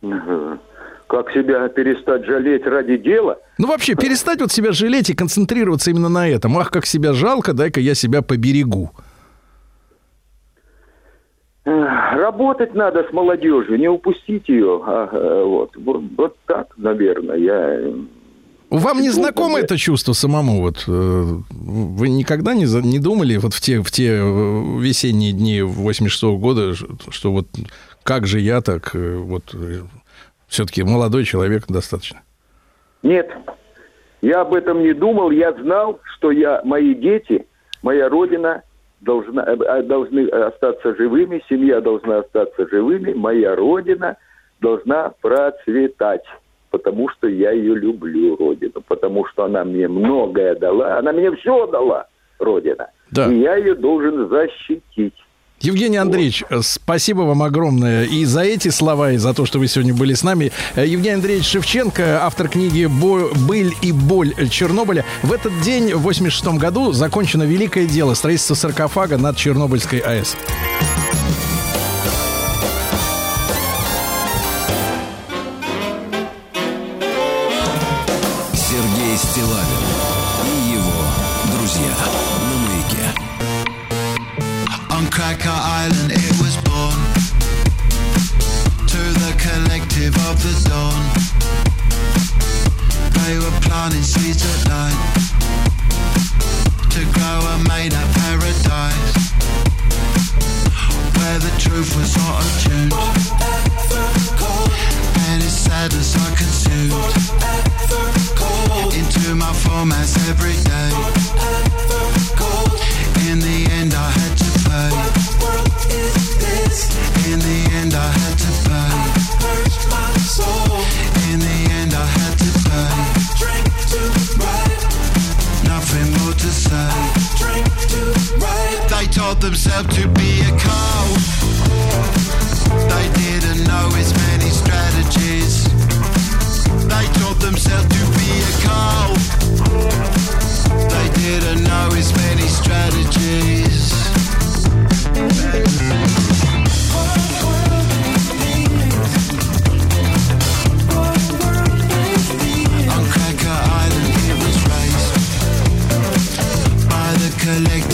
Как себя перестать жалеть ради дела? Ну, вообще, перестать вот себя жалеть и концентрироваться именно на этом. Ах, как себя жалко, дай-ка я себя поберегу. Работать надо с молодежью, не упустить ее. А, э, вот, вот, вот так, наверное. Я... э, Вам не знакомо это чувство самому? Вот э, вы никогда не, за- не думали вот в те, в те весенние дни 86 года, что вот как же я так вот все-таки молодой человек достаточно? Нет, я об этом не думал. Я знал, что я, мои дети, моя родина должна, э, э, должны остаться живыми, семья должна остаться живыми, моя родина должна процветать, потому что я ее люблю, родину, потому что она мне многое дала, она мне все дала, родина. Да. И я ее должен защитить. Евгений Андреевич, э, спасибо вам огромное и за эти слова, и за то, что вы сегодня были с нами. Э, Евгений Андреевич Шевченко, автор книги «Бо- «Быль и боль Чернобыля». В этот день, в 86 году, закончено великое дело строительства саркофага над Чернобыльской АЭС. They seeds at night. To grow a made up paradise. Where the truth was not attuned. And its sadness I consumed. Into my formats every day. In the end, I had to pay. In the end, I had to pay. They told themselves to be a cult. They didn't know its many strategies. They taught themselves to be a. They didn't know his many strategies. select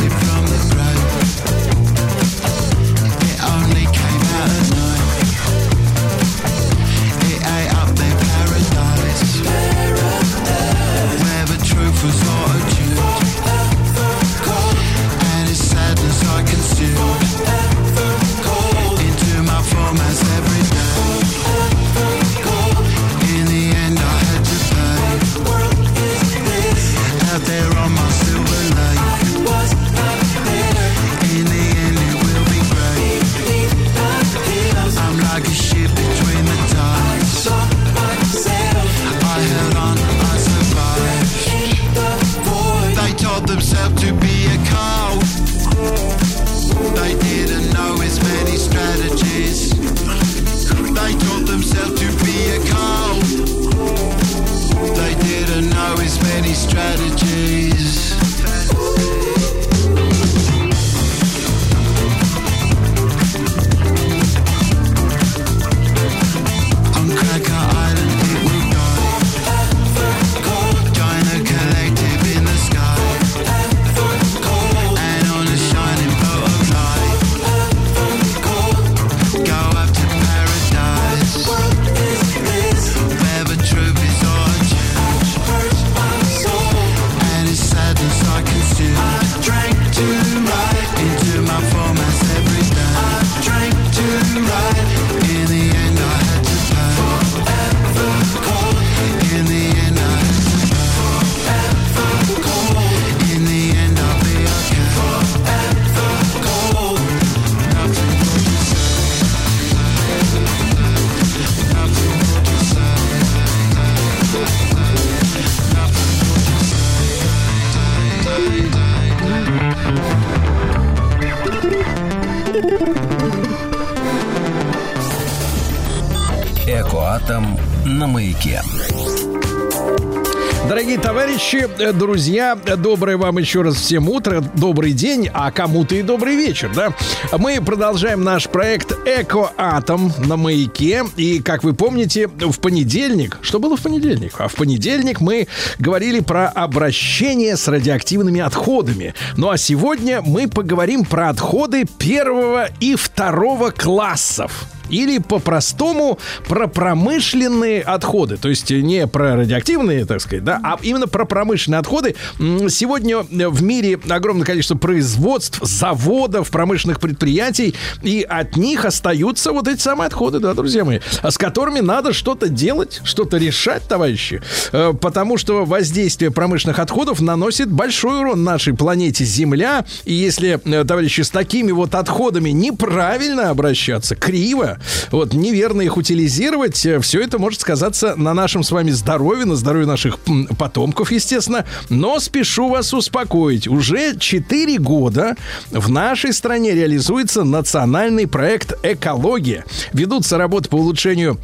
товарищи, друзья, доброе вам еще раз всем утро, добрый день, а кому-то и добрый вечер, да? Мы продолжаем наш проект «Экоатом» на маяке. И, как вы помните, в понедельник... Что было в понедельник? А в понедельник мы говорили про обращение с радиоактивными отходами. Ну а сегодня мы поговорим про отходы первого и второго классов. Или по-простому про промышленные отходы. То есть не про радиоактивные, так сказать, да, а именно про промышленные отходы. Сегодня в мире огромное количество производств, заводов, промышленных предприятий, и от них остаются вот эти самые отходы, да, друзья мои, с которыми надо что-то делать, что-то решать, товарищи, Э, потому что воздействие промышленных отходов наносит большой урон нашей планете Земля, и если, э, товарищи, с такими вот отходами неправильно обращаться, криво, вот неверно их утилизировать, все это может сказаться на нашем с вами здоровье, на здоровье наших потомков, естественно. Но спешу вас успокоить, уже 4 года в нашей стране реализуется национальный проект «Экология». Ведутся работы по улучшению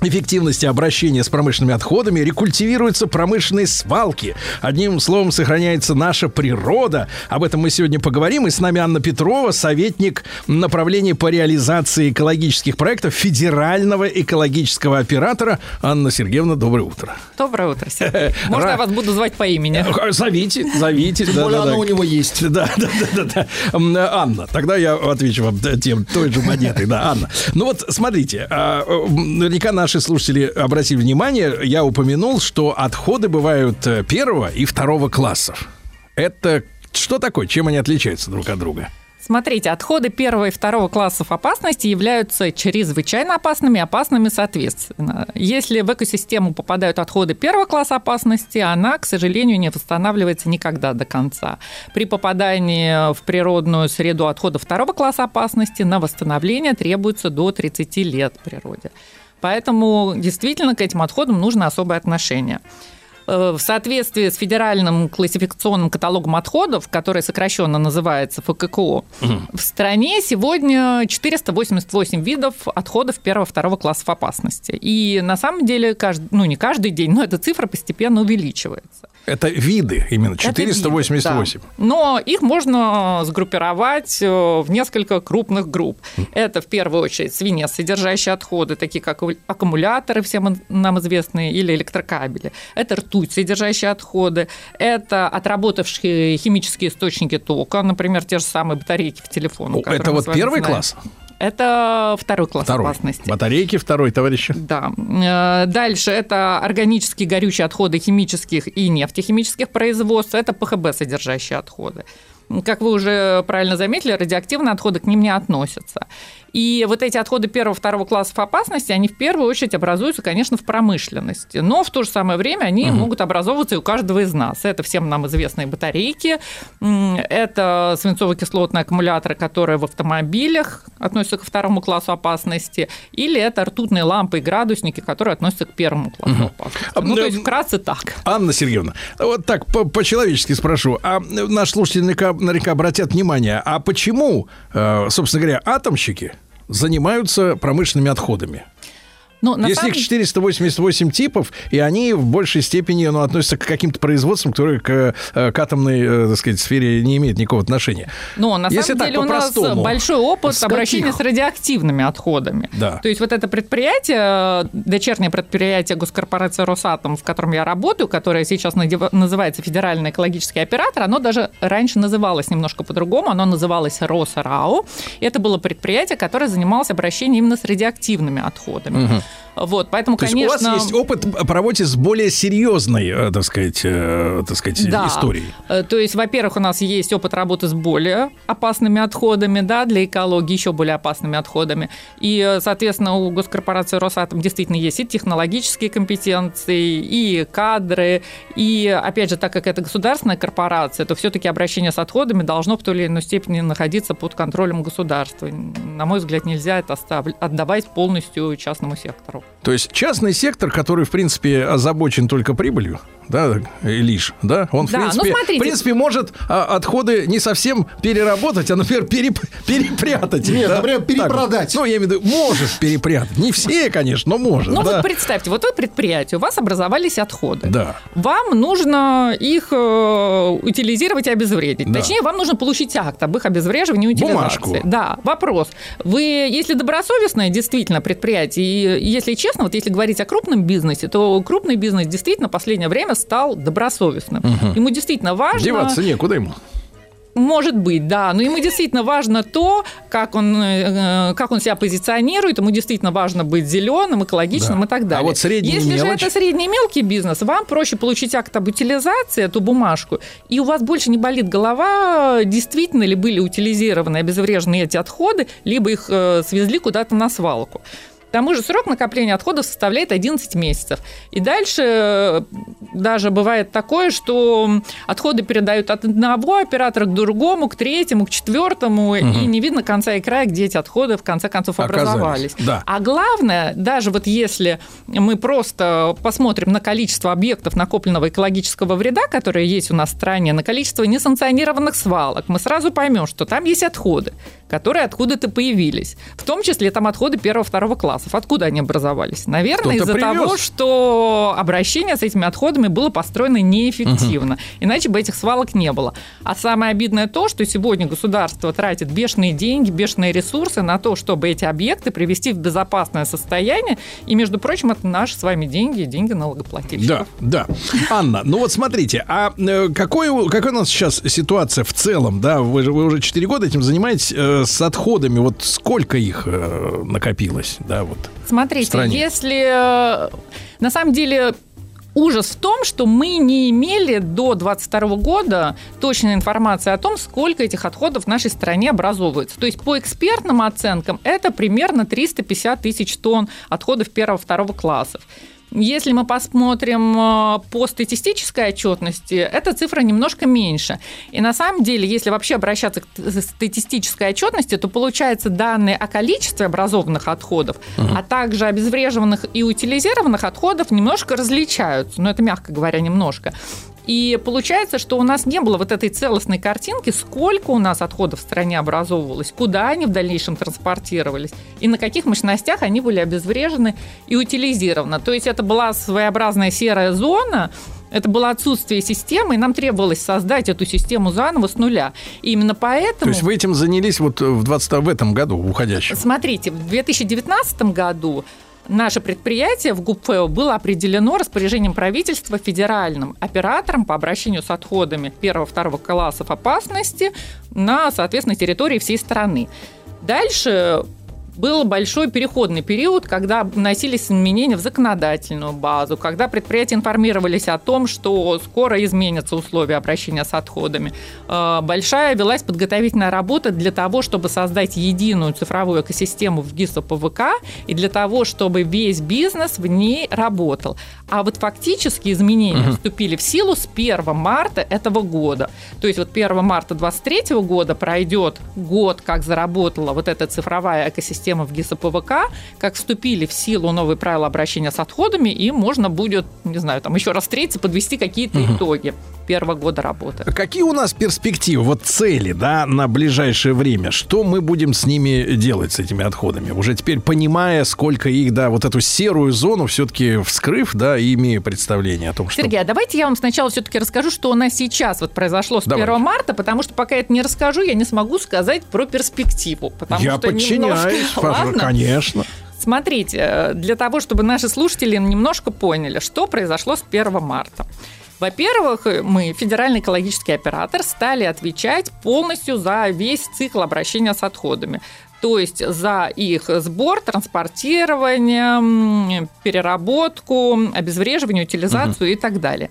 эффективности обращения с промышленными отходами, рекультивируются промышленные свалки. Одним словом, сохраняется наша природа. Об этом мы сегодня поговорим. И с нами Анна Петрова, советник направления по реализации экологических проектов федерального экологического оператора. Анна Сергеевна, доброе утро. Доброе утро, Сергей. Можно я вас буду звать по имени? Э, Зовите, зовите. Тем более оно у него есть. Да, да, да, да. М, Анна, тогда я отвечу вам да, тем той же монетой, да, Анна. Ну вот, смотрите, а, э, наверняка наши слушатели обратили внимание, я упомянул, что отходы бывают э, первого и второго классов. Это что такое? Чем они отличаются друг от друга? Смотрите, отходы первого и второго классов опасности являются чрезвычайно опасными и опасными соответственно. Если в экосистему попадают отходы первого класса опасности, она, к сожалению, не восстанавливается никогда до конца. При попадании в природную среду отходов второго класса опасности на восстановление требуется до 30 лет природе. Поэтому действительно к этим отходам нужно особое отношение. Э, В соответствии с федеральным классификационным каталогом отходов, который сокращенно называется ФККО, в стране сегодня 488 видов отходов первого-второго классов опасности. И на самом деле, каждый, ну не каждый день, но эта цифра постепенно увеличивается. Это виды, именно Это виды, 488. да. Но их можно сгруппировать э, в несколько крупных групп. Это в первую очередь свинец, содержащие отходы, такие как аккумуляторы, всем нам известные, или электрокабели. Это ртуть, содержащие отходы. Это отработавшие химические источники тока, например, те же самые батарейки в телефоне. Это вот первый класс? Это второй класс Второй. опасности. Батарейки второй, товарищи. Да. Э, Дальше это органические горючие отходы химических и нефтехимических производств, это ПХБ содержащие отходы. Как вы уже правильно заметили, радиоактивные отходы к ним не относятся. И вот эти отходы первого, второго классов опасности, они в первую очередь образуются, конечно, в промышленности. Но в то же самое время они могут образовываться и у каждого из нас. Это всем нам известные батарейки, это свинцово-кислотные аккумуляторы, которые в автомобилях относятся ко второму классу опасности, или это ртутные лампы и градусники, которые относятся к первому классу опасности. Ну, то есть вкратце так. Анна Сергеевна, вот так по- по-человечески спрошу. А наши слушатели наверняка, наверняка обратят внимание, а почему, э, собственно говоря, атомщики занимаются промышленными отходами? Ну, на Если самом их 488 типов, и они в большей степени ну, относятся к каким-то производствам, которые к, э, к атомной, э, так сказать, сфере не имеют никакого отношения. Но на Если самом деле у нас большой опыт с обращения каких? с радиоактивными отходами. Да. То есть вот это предприятие, дочернее предприятие госкорпорации «Росатом», в котором я работаю, которое сейчас называется Федеральный экологический оператор, оно даже раньше называлось немножко по-другому, оно называлось «Росрау». И это было предприятие, которое занималось обращением именно с радиоактивными отходами. Вот, поэтому, То есть конечно... у вас есть опыт по работе с более серьезной, э, так сказать, э, так сказать Да. историей. Э, То есть, во-первых, у нас есть опыт работы с более опасными отходами, да, для экологии еще более опасными отходами. И, э, соответственно, у госкорпорации Росатом действительно есть и технологические компетенции, и кадры, и, опять же, так как это государственная корпорация, то все-таки обращение с отходами должно в той или иной степени находиться под контролем государства. На мой взгляд, нельзя это отдавать полностью частному сектору. То есть частный сектор, который, в принципе, озабочен только прибылью, да, лишь, да, он, в, Да, ну, принципе, смотрите. в принципе, может а, отходы не совсем переработать, а, например, переп- перепрятать. Нет, да? например, Так перепродать. вот. ну, я имею в виду, может перепрятать. Не все, конечно, но может, Ну да. вот представьте, вот вы предприятие, у вас образовались отходы. Да. Вам нужно их э, утилизировать и обезвредить. Да. Точнее, вам нужно получить акт об их обезвреживании и утилизации. Бумажку. Да, вопрос. Вы, если добросовестное действительно предприятие, и если честно, вот если говорить о крупном бизнесе, то крупный бизнес действительно в последнее время стал добросовестным. Ему действительно важно... Деваться некуда ему. Может быть, да. Но ему действительно важно то, как он, э, как он себя позиционирует. Ему действительно важно быть зеленым, экологичным Да. и так А далее. вот средний Если же мелочь? это средний мелкий бизнес, вам проще получить акт об утилизации, эту бумажку, и у вас больше не болит голова, действительно ли были утилизированы, обезврежены эти отходы, либо их э, свезли куда-то на свалку. К тому же срок накопления отходов составляет 11 месяцев. И дальше э, даже бывает такое, что отходы передают от одного оператора к другому, к третьему, к четвертому, и не видно конца и края, где эти отходы в конце концов Оказались, образовались. да. А главное, даже вот если мы просто посмотрим на количество объектов накопленного экологического вреда, которые есть у нас в стране, на количество несанкционированных свалок, мы сразу поймем, что там есть отходы, которые откуда-то появились. В том числе там отходы первого-второго классов. Откуда они образовались? Наверное, из-за привез. того, что обращение с этими отходами было построено неэффективно. Иначе бы этих свалок не было. А самое обидное то, что сегодня государство тратит бешеные деньги, бешеные ресурсы на то, чтобы эти объекты привести в безопасное состояние. И, между прочим, это наши с вами деньги и деньги налогоплательщиков. Да, да. Анна, ну вот смотрите, а э, какой, у- какая у нас сейчас ситуация в целом, да? Вы, же, вы уже 4 года этим занимаетесь э, с отходами. Вот сколько их э, накопилось, да, вот? Смотрите, если э, на самом деле ужас в том, что мы не имели до 2022 года точной информации о том, сколько этих отходов в нашей стране образовывается. То есть по экспертным оценкам это примерно 350 тысяч тонн отходов первого-второго классов. Если мы посмотрим э, по статистической отчетности, эта цифра немножко меньше. И на самом деле, если вообще обращаться к статистической отчетности, то получается данные о количестве образованных отходов, а также обезвреживанных и утилизированных отходов немножко различаются. Но это, мягко говоря, немножко. И получается, что у нас не было вот этой целостной картинки, сколько у нас отходов в стране образовывалось, куда они в дальнейшем транспортировались и на каких мощностях они были обезврежены и утилизированы. То есть это была своеобразная серая зона, это было отсутствие системы, и нам требовалось создать эту систему заново с нуля. И именно То поэтому... есть вы этим занялись вот в 20 в этом году, в уходящем? Смотрите, в 2019 году наше предприятие в ГУПФЭО было определено распоряжением правительства федеральным оператором по обращению с отходами первого-второго классов опасности на, соответственно, территории всей страны. Дальше был большой переходный период, когда вносились изменения в законодательную базу, когда предприятия информировались о том, что скоро изменятся условия обращения с отходами. Э, Большая велась подготовительная работа для того, чтобы создать единую цифровую экосистему в ГИСу ПВК и для того, чтобы весь бизнес в ней работал. А вот фактически изменения вступили в силу с 1 марта этого года. То есть вот 1 марта 2023 года пройдет год, как заработала вот эта цифровая экосистема в ГИСа ПВК, как вступили в силу новые правила обращения с отходами, и можно будет, не знаю, там еще раз встретиться, подвести какие-то итоги первого года работы. Какие у нас перспективы, вот цели, да, на ближайшее время? Что мы будем с ними делать, с этими отходами? Уже теперь понимая, сколько их, да, вот эту серую зону все-таки вскрыв, да, и имея представление о том, что... Сергей, а давайте я вам сначала все-таки расскажу, что у нас сейчас вот произошло с Давайте. 1 марта, потому что пока я это не расскажу, я не смогу сказать про перспективу. Потому Я что подчиняюсь, Ладно? конечно. Смотрите, э, для того, чтобы наши слушатели немножко поняли, что произошло с 1 марта. Во-первых, мы, федеральный экологический оператор, стали отвечать полностью за весь цикл обращения с отходами. То есть за их сбор, транспортирование, переработку, обезвреживание, утилизацию и так далее.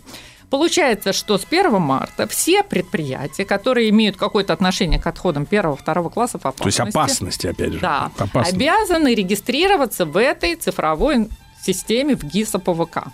Получается, что с 1 марта все предприятия, которые имеют какое-то отношение к отходам первого-второго классов То есть опасности, опасности, опять же. да, Опасности. обязаны регистрироваться в этой цифровой системе в ГИСа ПВК.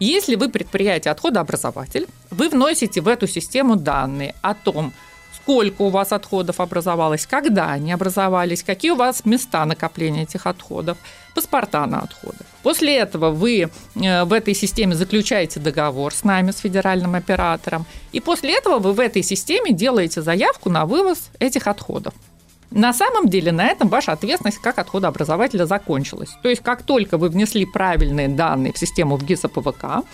Если вы предприятие отходообразователь, вы вносите в эту систему данные о том, сколько у вас отходов образовалось, когда они образовались, какие у вас места накопления этих отходов, паспорта на отходы. После этого вы э, в этой системе заключаете договор с нами, с федеральным оператором, и после этого вы в этой системе делаете заявку на вывоз этих отходов. На самом деле на этом ваша ответственность как отходообразователя закончилась. То есть как только вы внесли правильные данные в систему в ГИСа ПВК,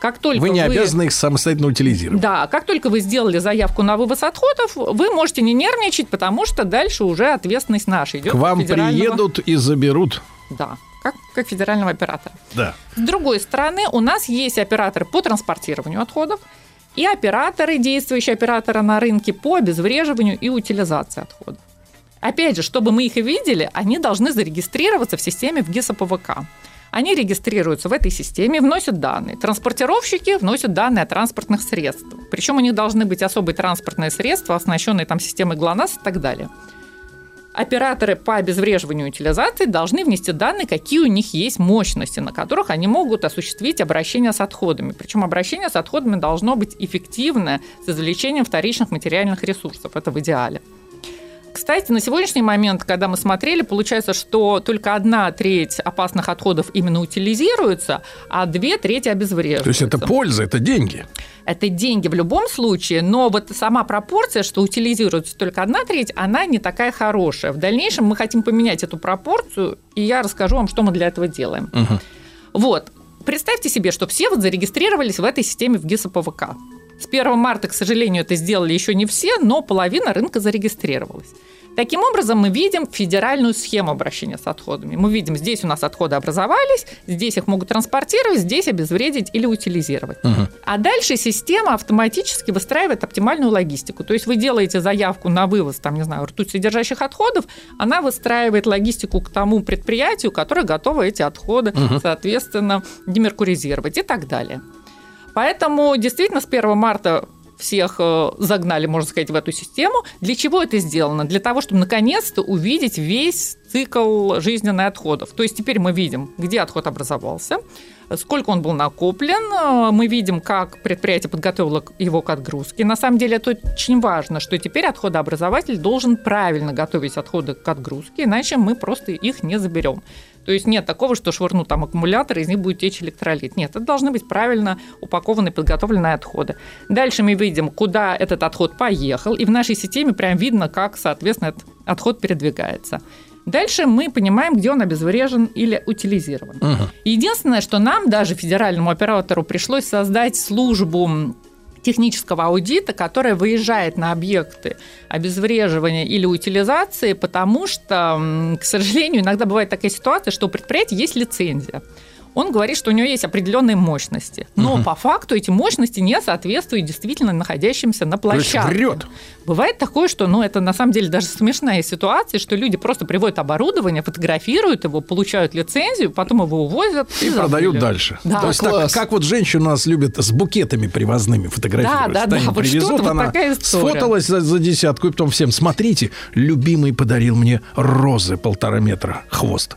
как только Вы не обязаны их самостоятельно утилизировать. да, как только вы сделали заявку на вывоз отходов, вы можете не нервничать, потому что дальше уже ответственность наша идет. К вам федерального- приедут и заберут. Да, как, как федерального оператора. Да. С другой стороны, у нас есть операторы по транспортированию отходов, и операторы, действующие операторы на рынке по обезвреживанию и утилизации отходов. Опять же, чтобы мы их видели, они должны зарегистрироваться в системе в ГИСОПВК. Они регистрируются в этой системе, вносят данные. Транспортировщики вносят данные о транспортных средствах. Причем у них должны быть особые транспортные средства, оснащенные там системой ГЛОНАСС и так далее. Операторы по обезвреживанию и утилизации должны внести данные, какие у них есть мощности, на которых они могут осуществить обращение с отходами. Причем обращение с отходами должно быть эффективное, с извлечением вторичных материальных ресурсов. Это в идеале. Кстати, на сегодняшний момент, когда мы смотрели, получается, что только одна треть опасных отходов именно утилизируется, а две трети обезвреживаются. То есть это польза, это деньги. Это деньги в любом случае, но вот сама пропорция, что утилизируется только одна треть, она не такая хорошая. В дальнейшем мы хотим поменять эту пропорцию, и я расскажу вам, что мы для этого делаем. Вот. Представьте себе, что все вот зарегистрировались в этой системе в ГИСОПВК. С 1 марта, к сожалению, это сделали еще не все, но половина рынка зарегистрировалась. Таким образом, мы видим федеральную схему обращения с отходами. Мы видим, здесь у нас отходы образовались, здесь их могут транспортировать, здесь обезвредить или утилизировать. А дальше система автоматически выстраивает оптимальную логистику. То есть вы делаете заявку на вывоз, там, не знаю, ртуть содержащих отходов, она выстраивает логистику к тому предприятию, которое готово эти отходы, соответственно, демеркуризировать и так далее. Поэтому действительно с 1 марта всех э, загнали, можно сказать, в эту систему. Для чего это сделано? Для того, чтобы наконец-то увидеть весь цикл жизненных отходов. То есть теперь мы видим, где отход образовался, сколько он был накоплен, э, мы видим, как предприятие подготовило его к отгрузке. На самом деле это очень важно, что теперь отходообразователь должен правильно готовить отходы к отгрузке, иначе мы просто их не заберем. То есть нет такого, что швырну там аккумулятор, из них будет течь электролит. Нет, это должны быть правильно упакованные, подготовленные отходы. Дальше мы видим, куда этот отход поехал, и в нашей системе прям видно, как, соответственно, этот отход передвигается. Дальше мы понимаем, где он обезврежен или утилизирован. Единственное, что нам, даже федеральному оператору, пришлось создать службу технического аудита, которая выезжает на объекты обезвреживания или утилизации, потому что, к сожалению, иногда бывает такая ситуация, что у предприятия есть лицензия. Он говорит, что у него есть определенные мощности, но по факту эти мощности не соответствуют действительно находящимся на площадке. врет. Бывает такое, что, ну, это на самом деле даже смешная ситуация, что люди просто приводят оборудование, фотографируют его, получают лицензию, потом его увозят и, И продают дальше. Да. То есть так, класс. как вот женщины у нас любят с букетами привозными фотографировать. Да, да, да, им вот привезут, что-то вот она такая история. сфоталась за, за десятку, и потом всем, смотрите, любимый подарил мне розы полтора метра, хвост.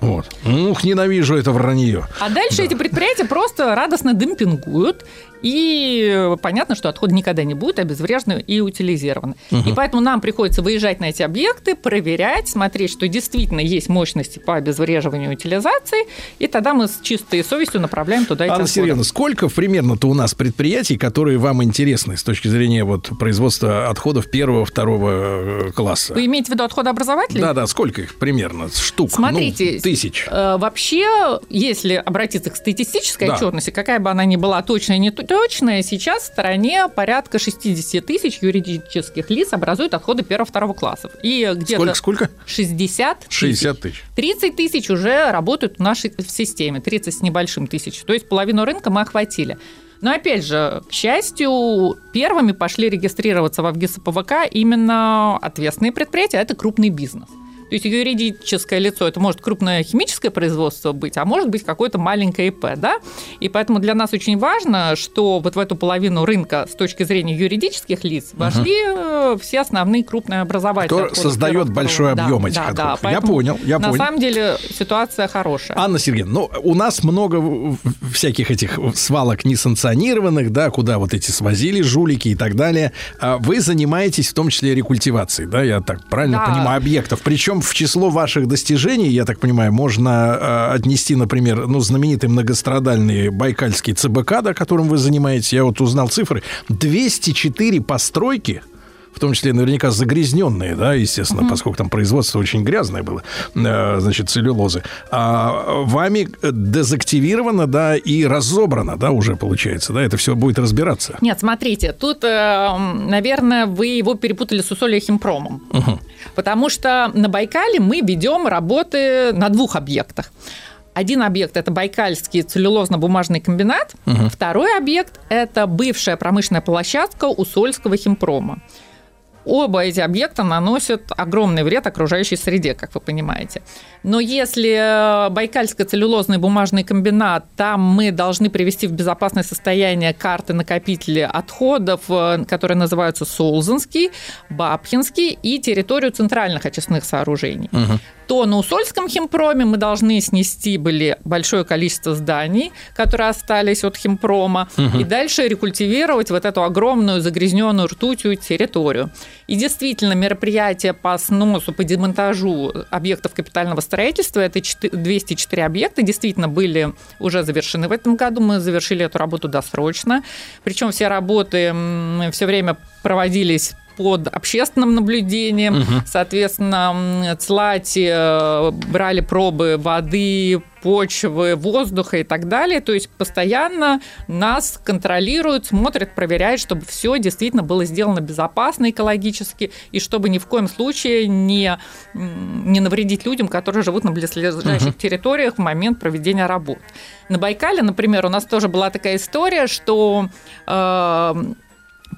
Вот. Ух, ненавижу это вранье. А дальше эти предприятия просто радостно демпингуют, и понятно, что отходы никогда не будут обезврежены и утилизированы. И поэтому нам приходится выезжать на эти объекты, проверять, смотреть, что действительно есть мощности по обезвреживанию и утилизации, и тогда мы с чистой совестью направляем туда эти Анна. Сергеевна, сколько примерно-то у нас предприятий, которые вам интересны с точки зрения вот производства отходов первого, второго э, класса? Вы имеете в виду отходообразователи? Да-да, сколько их примерно? Штук? Смотрите, Ну, тысяч. Э, Вообще, если обратиться к статистической Да. отчетности, какая бы она ни была точная, не точная, сейчас в стране порядка 60 тысяч юридических лиц образуют отходы первого-второго классов. И где-то Сколько, сколько? 60 60 тысяч. 30 тысяч уже работают в нашей в системе, 30 с небольшим тысяч. То есть половину рынка мы охватили. Но опять же, к счастью, первыми пошли регистрироваться в ГИСПВК именно ответственные предприятия, а это крупный бизнес. То есть юридическое лицо это может крупное химическое производство быть, а может быть какое-то маленькое ИП, да? И поэтому для нас очень важно, что вот в эту половину рынка с точки зрения юридических лиц вошли э, все основные крупные образователи. Кто создает большой второго. объем да, этих да, отходов. Да, Я понял, я на понял. самом деле ситуация хорошая. Анна Сергеевна, ну, у нас много всяких этих свалок несанкционированных, да, куда вот эти свозили жулики и так далее. А Вы занимаетесь в том числе рекультивацией, да, я так правильно Да. понимаю, объектов. Причем в число ваших достижений, я так понимаю, можно э, отнести, например, ну, знаменитый многострадальный байкальский ЦБК, да, которым вы занимаетесь. Я вот узнал цифры. 204 постройки в том числе наверняка загрязненные, да, естественно, поскольку там производство очень грязное было, э, значит, целлюлозы, а вами дезактивировано, да, и разобрано, да, уже получается, да, это все будет разбираться. Нет, смотрите, тут, э, наверное, вы его перепутали с Усолья химпромом. Потому что на Байкале мы ведем работы на двух объектах. Один объект – это Байкальский целлюлозно-бумажный комбинат. Второй объект – это бывшая промышленная площадка Усольского химпрома. Оба эти объекта наносят огромный вред окружающей среде, как вы понимаете. Но если э, Байкальский целлюлозный бумажный комбинат, там мы должны привести в безопасное состояние карты накопители отходов, э, которые называются Солзенский, Бабхинский и территорию центральных очистных сооружений, то на Усольском химпроме мы должны снести были большое количество зданий, которые остались от химпрома, и дальше рекультивировать вот эту огромную загрязненную ртутью территорию. И действительно, мероприятия по сносу, по демонтажу объектов капитального строительства, это чет- 204 объекта, действительно были уже завершены в этом году. Мы завершили эту работу досрочно. Причем все работы все время проводились под общественным наблюдением. Соответственно, м, ЦЛАТи э, брали пробы воды, почвы, воздуха и так далее. То есть постоянно нас контролируют, смотрят, проверяют, чтобы все действительно было сделано безопасно экологически и чтобы ни в коем случае не, не навредить людям, которые живут на близлежащих территориях в момент проведения работ. На Байкале, например, у нас тоже была такая история, что э,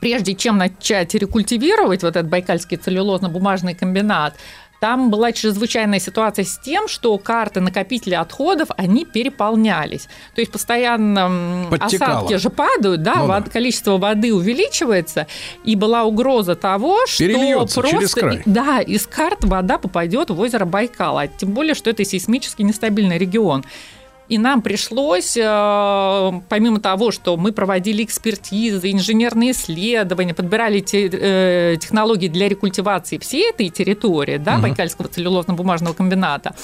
прежде чем начать рекультивировать вот этот байкальский целлюлозно-бумажный комбинат, там была чрезвычайная ситуация с тем, что карты накопителей отходов, они переполнялись. То есть постоянно Подтекало. осадки же падают, да, Ну да. вод- количество воды увеличивается, и была угроза того, что Перельется просто... через край. Да, из карт вода попадет в озеро Байкал, а тем более, что это сейсмически нестабильный регион. И нам пришлось, э, помимо того, что мы проводили экспертизы, инженерные исследования, подбирали те- э, технологии для рекультивации всей этой территории, да, Байкальского целлюлозно-бумажного комбината,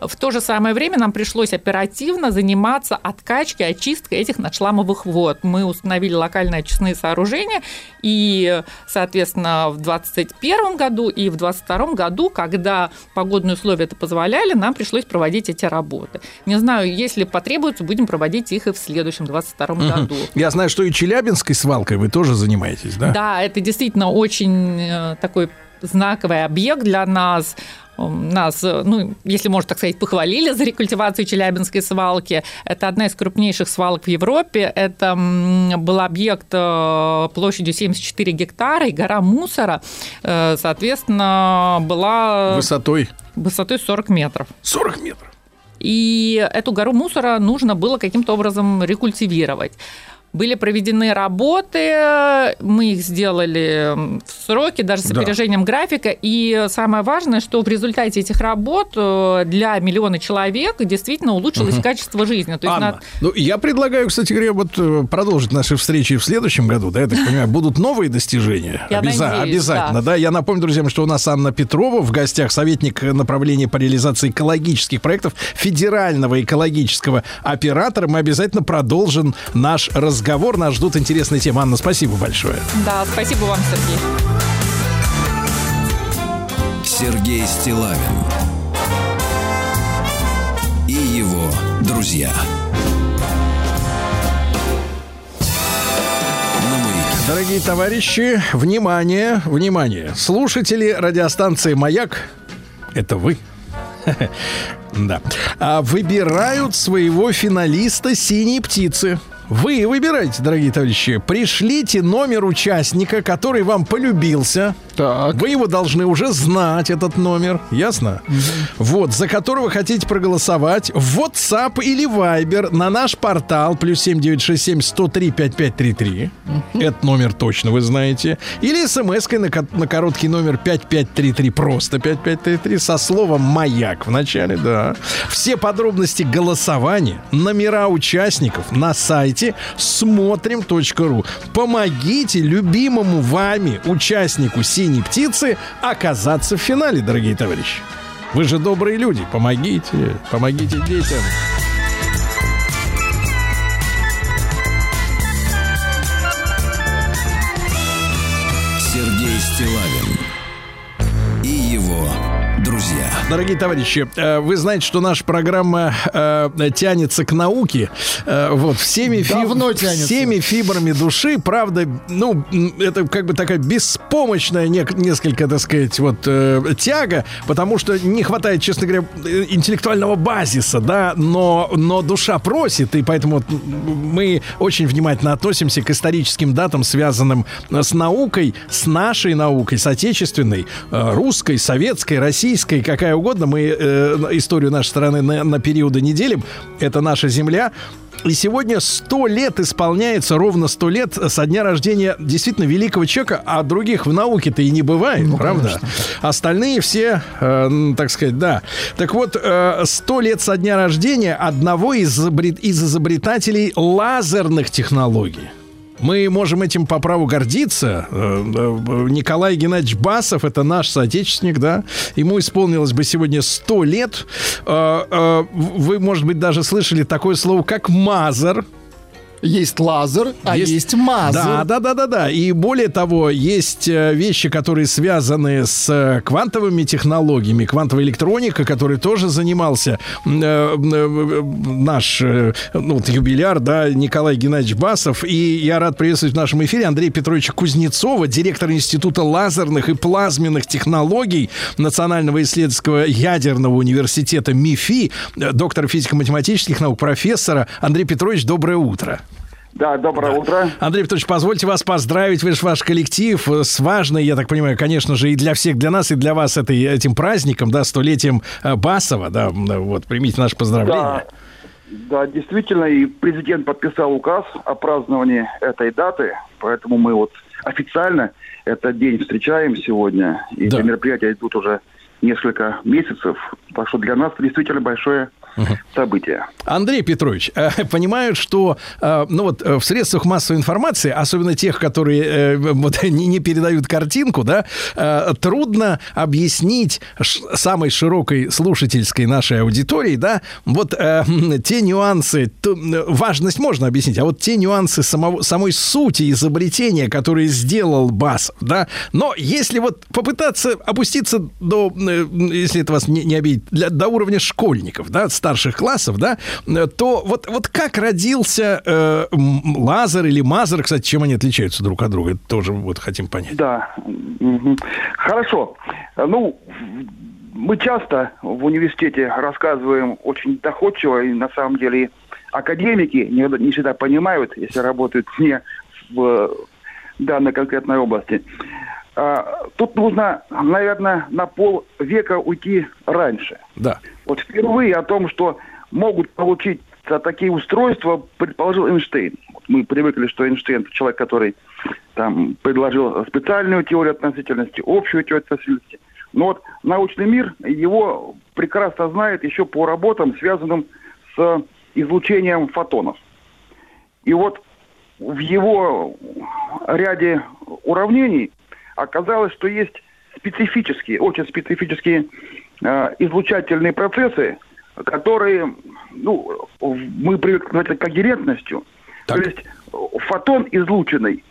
в то же самое время нам пришлось оперативно заниматься откачкой, очисткой этих надшламовых вод. Мы установили локальные очистные сооружения, и, соответственно, в 2021 году и в 2022 году, когда погодные условия это позволяли, нам пришлось проводить эти работы. Не знаю, если потребуется, будем проводить их и в следующем 2022 году. Я знаю, что и Челябинской свалкой вы тоже занимаетесь, да? Да, это действительно очень э, такой знаковый объект для нас. Нас, э, ну, если можно так сказать, похвалили за рекультивацию Челябинской свалки. Это одна из крупнейших свалок в Европе. Это был объект э, площадью 74 гектара и гора мусора, соответственно, была Высотой высотой 40 метров. 40 метров. И эту гору мусора нужно было каким-то образом рекультивировать. Были проведены работы, мы их сделали в сроки, даже с Да. опережением графика. И самое важное, что в результате этих работ э, для миллиона человек действительно улучшилось качество жизни. То есть Анна, на- ну я предлагаю, кстати говоря, вот э, продолжить наши встречи в следующем году, да, я так понимаю, будут новые достижения. Я надеюсь, обязательно, да. да. Я напомню, друзьям, что у нас Анна Петрова в гостях, советник направления по реализации экологических проектов федерального экологического оператора. Мы обязательно продолжим наш разговор. Нас ждут интересные темы. Анна, спасибо большое. да, спасибо вам, Сергей. Сергей Стилавин и его друзья. Дорогие товарищи, внимание, внимание. Слушатели радиостанции «Маяк» — это вы. Да. А выбирают своего финалиста «Синие птицы». Вы выбираете, дорогие товарищи. Пришлите номер участника, который вам полюбился. Так. Вы его должны уже знать, этот номер. Ясно? Вот, за которого хотите проголосовать в WhatsApp или Viber на наш портал плюс 7967 103 5533. Этот номер точно вы знаете. Или смс-кой на, на короткий номер 5533, просто 5533, со словом «Маяк» в начале, да. Все подробности голосования, номера участников на сайте смотрим.ру. Помогите любимому вами участнику «Синей птицы» оказаться в финале, дорогие товарищи. Вы же добрые люди, помогите, помогите детям. Сергей Стилавин и его. Дорогие товарищи, э, вы знаете, что наша программа э, тянется к науке. Э, вот всеми, фиб- Давно тянется. всеми фибрами души, правда, ну, это как бы такая беспомощная несколько, так сказать, вот тяга, потому что не хватает, честно говоря, интеллектуального базиса, да, но, но душа просит, и поэтому вот, мы очень внимательно относимся к историческим датам, связанным с наукой, с нашей наукой, с отечественной, русской, советской, российской, какая угодно. Мы э, историю нашей страны на, на периоды не делим. Это наша земля. И сегодня 100 лет исполняется, ровно 100 лет со дня рождения действительно великого человека, а других в науке-то и не бывает, правда? Остальные все, э, так сказать, да. Так вот, э, 100 лет со дня рождения одного из, изобрет- из изобретателей лазерных технологий. Мы можем этим по праву гордиться. Э, э, Николай Геннадьевич Басов, это наш соотечественник, да. Ему исполнилось бы сегодня 100 лет. Э, э, Вы, может быть, даже слышали такое слово, как мазер. Есть лазер, а Есть- есть, мазер. Да, да, да, да, да. И более того, есть э, вещи, которые связаны с э, квантовыми технологиями, квантовой электроникой, которой тоже занимался э, э, наш э, ну, вот юбиляр, да, Николай Геннадьевич Басов. И я рад приветствовать в нашем эфире Андрея Петровича Кузнецова, директор Института лазерных и плазменных технологий Национального исследовательского ядерного университета МИФИ, э, доктор физико-математических наук, профессора. Андрей Петрович, доброе утро. Да, доброе утро. Андрей Петрович, позвольте вас поздравить, вы же ваш коллектив э, с важной, я так понимаю, конечно же, и для всех, для нас, и для вас этой, этим праздником, да, столетием э, Басова, да, вот, примите наше поздравление. Да, да, действительно, и президент подписал указ о праздновании этой даты, поэтому мы вот официально этот день встречаем сегодня, и Да. мероприятия идут уже несколько месяцев, так что для нас это действительно большое событие. Андрей Петрович, э, понимают, что э, ну вот э, в средствах массовой информации, особенно тех, которые вот, не, передают картинку, да, трудно объяснить самой широкой слушательской нашей аудитории, да, вот те нюансы, важность можно объяснить, а вот те нюансы самого, самой сути изобретения, которые сделал БАС, да, но если вот попытаться опуститься до, если это вас не, не обидит, для- до уровня школьников, да, старших классов, да, э, то вот, вот как родился э, лазер или мазер, кстати, чем они отличаются друг от друга, тоже вот хотим понять. Да, хорошо. Ну, мы часто в университете рассказываем очень доходчиво, и на самом деле академики не, не всегда понимают, если работают не в данной конкретной области. А, Тут нужно, наверное, на пол века уйти раньше. Да. Вот впервые о том, что могут получиться такие устройства, предположил Эйнштейн. Вот мы привыкли, что Эйнштейн человек, который там предложил специальную теорию относительности, общую теорию относительности. Но вот научный мир его прекрасно знает еще по работам, связанным с излучением фотонов. И вот в его ряде уравнений оказалось, что есть специфические, очень специфические э, излучательные процессы, которые, ну, мы привыкли называть это когерентностью. Так. То есть э, фотон излученный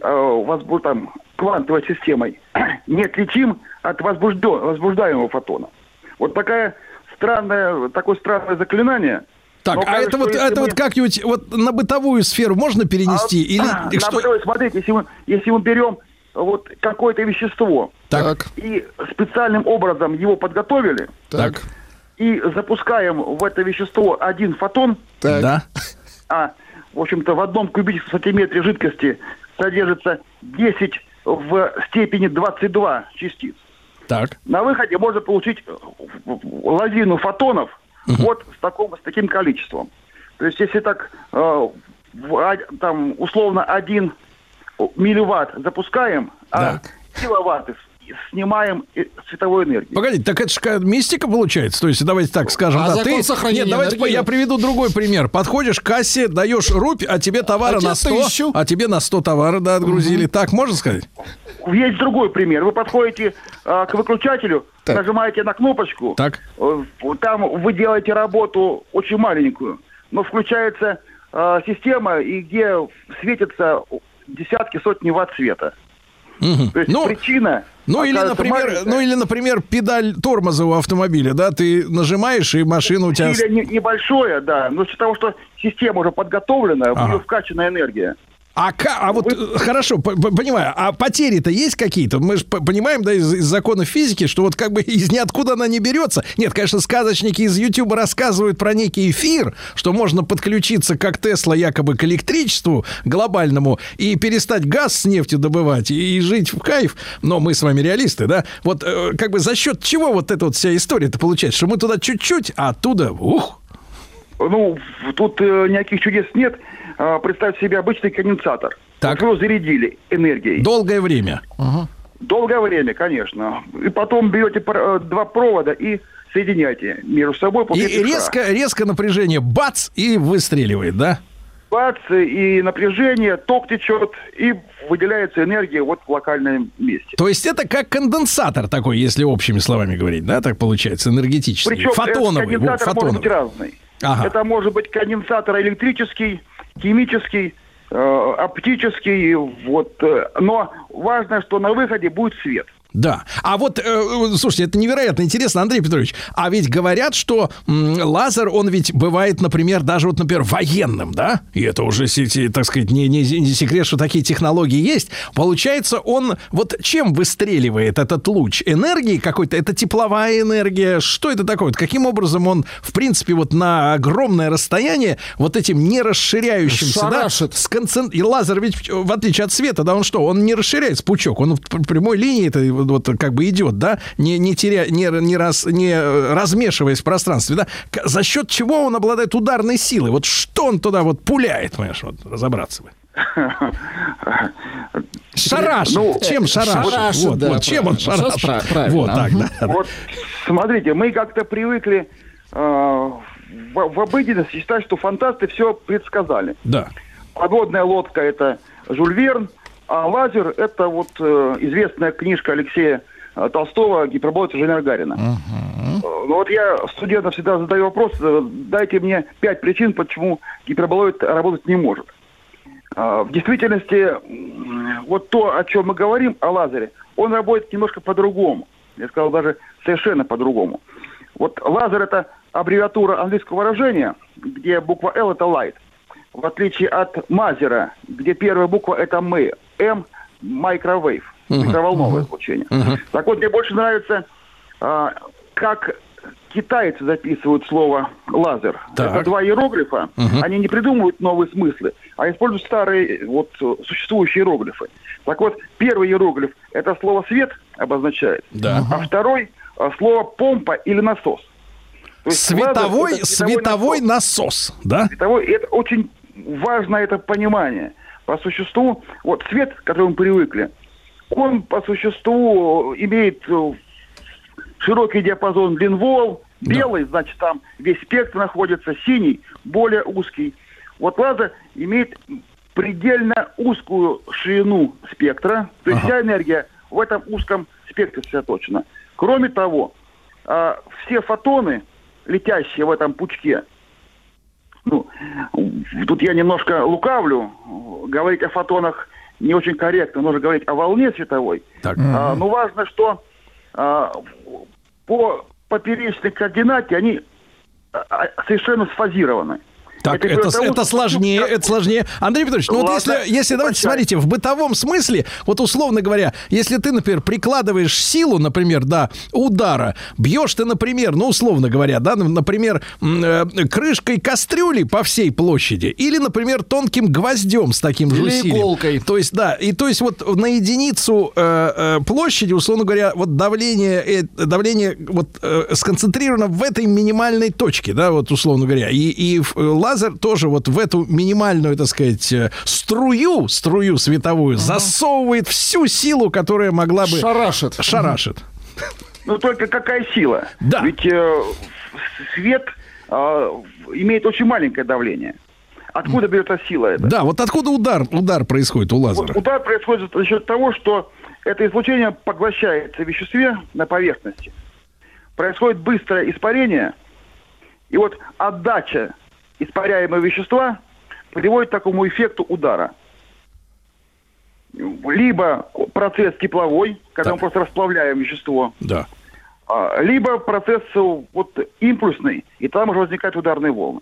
э, возбу- там, квантовой системой неотличим от возбуждо- возбуждаемого фотона. Вот такая странная, такое странное заклинание. Так, Но а кажется, это вот, это мы- вот как-нибудь вот на бытовую сферу можно перенести? или а, что? например, смотрите, если мы, если мы берем вот какое-то вещество Так, и специальным образом его подготовили, так, и запускаем в это вещество один фотон, Так. да. а, в общем-то, в одном кубическом сантиметре жидкости содержится 10 в степени 22 частиц. Так. На выходе можно получить лавину фотонов вот с, таком, с таким количеством. То есть, если так, э, в а- там, условно, один милливатт запускаем, а киловатты снимаем э, световой энергии. Погодите, так это же мистика получается. То есть, давайте так скажем, А да, закон ты... сохранения Нет, давайте энергии? я приведу другой пример. Подходишь к кассе, даешь рубь, а тебе товара А на тебе 100, тысячу. а тебе на 100 товара, да, отгрузили. Так, можно сказать? Есть другой пример. Вы подходите э, к выключателю, Так. нажимаете на кнопочку, Так. э, там вы делаете работу очень маленькую, но включается э, система, и где светятся десятки, сотни ватт света. Мгм. То есть Ну, причина... Ну или, например, маленькая. ну или, например, педаль тормоза у автомобиля, да, ты нажимаешь, и машина у тебя... Усилие не- небольшое, да, но из-за того, что система уже подготовлена, в Ага. нее вкачана энергия. А, а вот э, хорошо, понимаю, а потери-то есть какие-то? Мы же понимаем, да, из, из законов физики, что вот как бы из ниоткуда она не берется. Нет, конечно, сказочники из Ютуба рассказывают про некий эфир, что можно подключиться, как Тесла, якобы к электричеству глобальному и перестать газ с нефтью добывать и, и жить в кайф. Но мы с вами реалисты, да? Вот э, как бы за счет чего вот эта вот вся история-то получается? Что мы туда чуть-чуть, а оттуда, ух, Ну, тут э, никаких чудес нет. А, представь себе обычный конденсатор. Так. Вот его зарядили энергией. долгое время. Долгое время, конечно. И потом берете э, два провода и соединяете между собой. И резко, резко напряжение, бац, и выстреливает, да? Бац, и напряжение, ток течет, и выделяется энергия вот в локальном месте. То есть это как конденсатор такой, если общими словами говорить, да, так получается, энергетический, Причем фотоновый, этот во, конденсатор может быть фотоновый. разный. Ага. Это может быть конденсатор электрический, химический, э, оптический, вот. э, но важно, что на выходе будет свет. Да. А вот, э, слушайте, это невероятно интересно, Андрей Петрович. А ведь говорят, что м, лазер, он ведь бывает, например, даже вот, например, военным, да? И это уже, так сказать, не, не, не секрет, что такие технологии есть. Получается, он вот чем выстреливает этот луч? Энергией какой-то? Это тепловая энергия? Что это такое? Вот Каким образом он, в принципе, вот на огромное расстояние вот этим не расширяющимся, да, Шарашит. сконцен- И лазер ведь, в отличие от света, да, он что? Он не расширяется пучок, он в пр- прямой линии это вот, как бы идет, да, не, не, теря, не, не, раз, не э, размешиваясь в пространстве, да. За счет чего он обладает ударной силой? Вот что он туда вот пуляет, понимаешь, вот разобраться бы. Шарашит. Ну, чем шарашит? шарашит, вот, да, вот, чем он правильно. Вот так, да. да. Вот смотрите, мы как-то привыкли э, в, в обыденности считать, что фантасты все предсказали. Да. Подводная лодка это Жюль Верн, а лазер это вот э, известная книжка Алексея э, Толстого «Гиперболоид инженера Гарина». Э, Ну вот я студентам всегда задаю вопрос, э, дайте мне пять причин, почему гиперболоид работать не может. В действительности, вот то, о чем мы говорим, о лазере, он работает немножко по-другому. Я сказал даже совершенно по-другому. Вот лазер это аббревиатура английского выражения, где буква L это light. В отличие от мазера, где первая буква это мы, M microwave, микроволновое излучение. Так вот, мне больше нравится, а, как китайцы записывают слово лазер. Так. Это два иероглифа. Они не придумывают новые смыслы, а используют старые вот существующие иероглифы. Так вот, первый иероглиф это слово свет обозначает, Да. а второй слово помпа или насос. То есть лазер Световой, это световой насос. насос, да? Световой, это очень важно это понимание. По существу, вот свет, к которому мы привыкли, он по существу имеет э, широкий диапазон длин волн, белый, значит, там весь спектр находится, синий, более узкий. Вот лазер имеет предельно узкую ширину спектра, то есть вся энергия в этом узком спектре сосредоточена. Кроме того, а, все фотоны, летящие в этом пучке, ну, тут я немножко лукавлю, говорить о фотонах не очень корректно, нужно говорить о волне световой. Так. А, но важно, что а, по поперечной координате они а, совершенно сфазированы. Так, это, это что- сложнее, это сложнее. Андрей Петрович, ну вот Ладно, если, если давайте прощай. смотрите, в бытовом смысле, вот условно говоря, если ты, например, прикладываешь силу, например, да, удара, бьешь ты, например, ну, условно говоря, да, например, э, крышкой кастрюли по всей площади, или, например, тонким гвоздем с таким же Или усилием. иголкой. То есть, да, и то есть вот на единицу э, э, площади, условно говоря, вот давление, э, давление вот э, сконцентрировано в этой минимальной точке, да, вот условно говоря, и, и э, лазер тоже вот в эту минимальную, так сказать, э, струю, струю световую засовывает всю силу, которая могла бы... Шарашит. Шарашит. Ну только какая сила? Да. Ведь э, свет э, имеет очень маленькое давление. Откуда берется сила эта? Да, вот откуда удар, удар происходит у лазера? Вот удар происходит за счет того, что это излучение поглощается в веществе на поверхности. Происходит быстрое испарение, и вот отдача испаряемого вещества приводит к такому эффекту удара. либо процесс тепловой, когда Так. мы просто расплавляем вещество, Да. а, либо процесс э, вот импульсный, и там уже возникают ударные волны.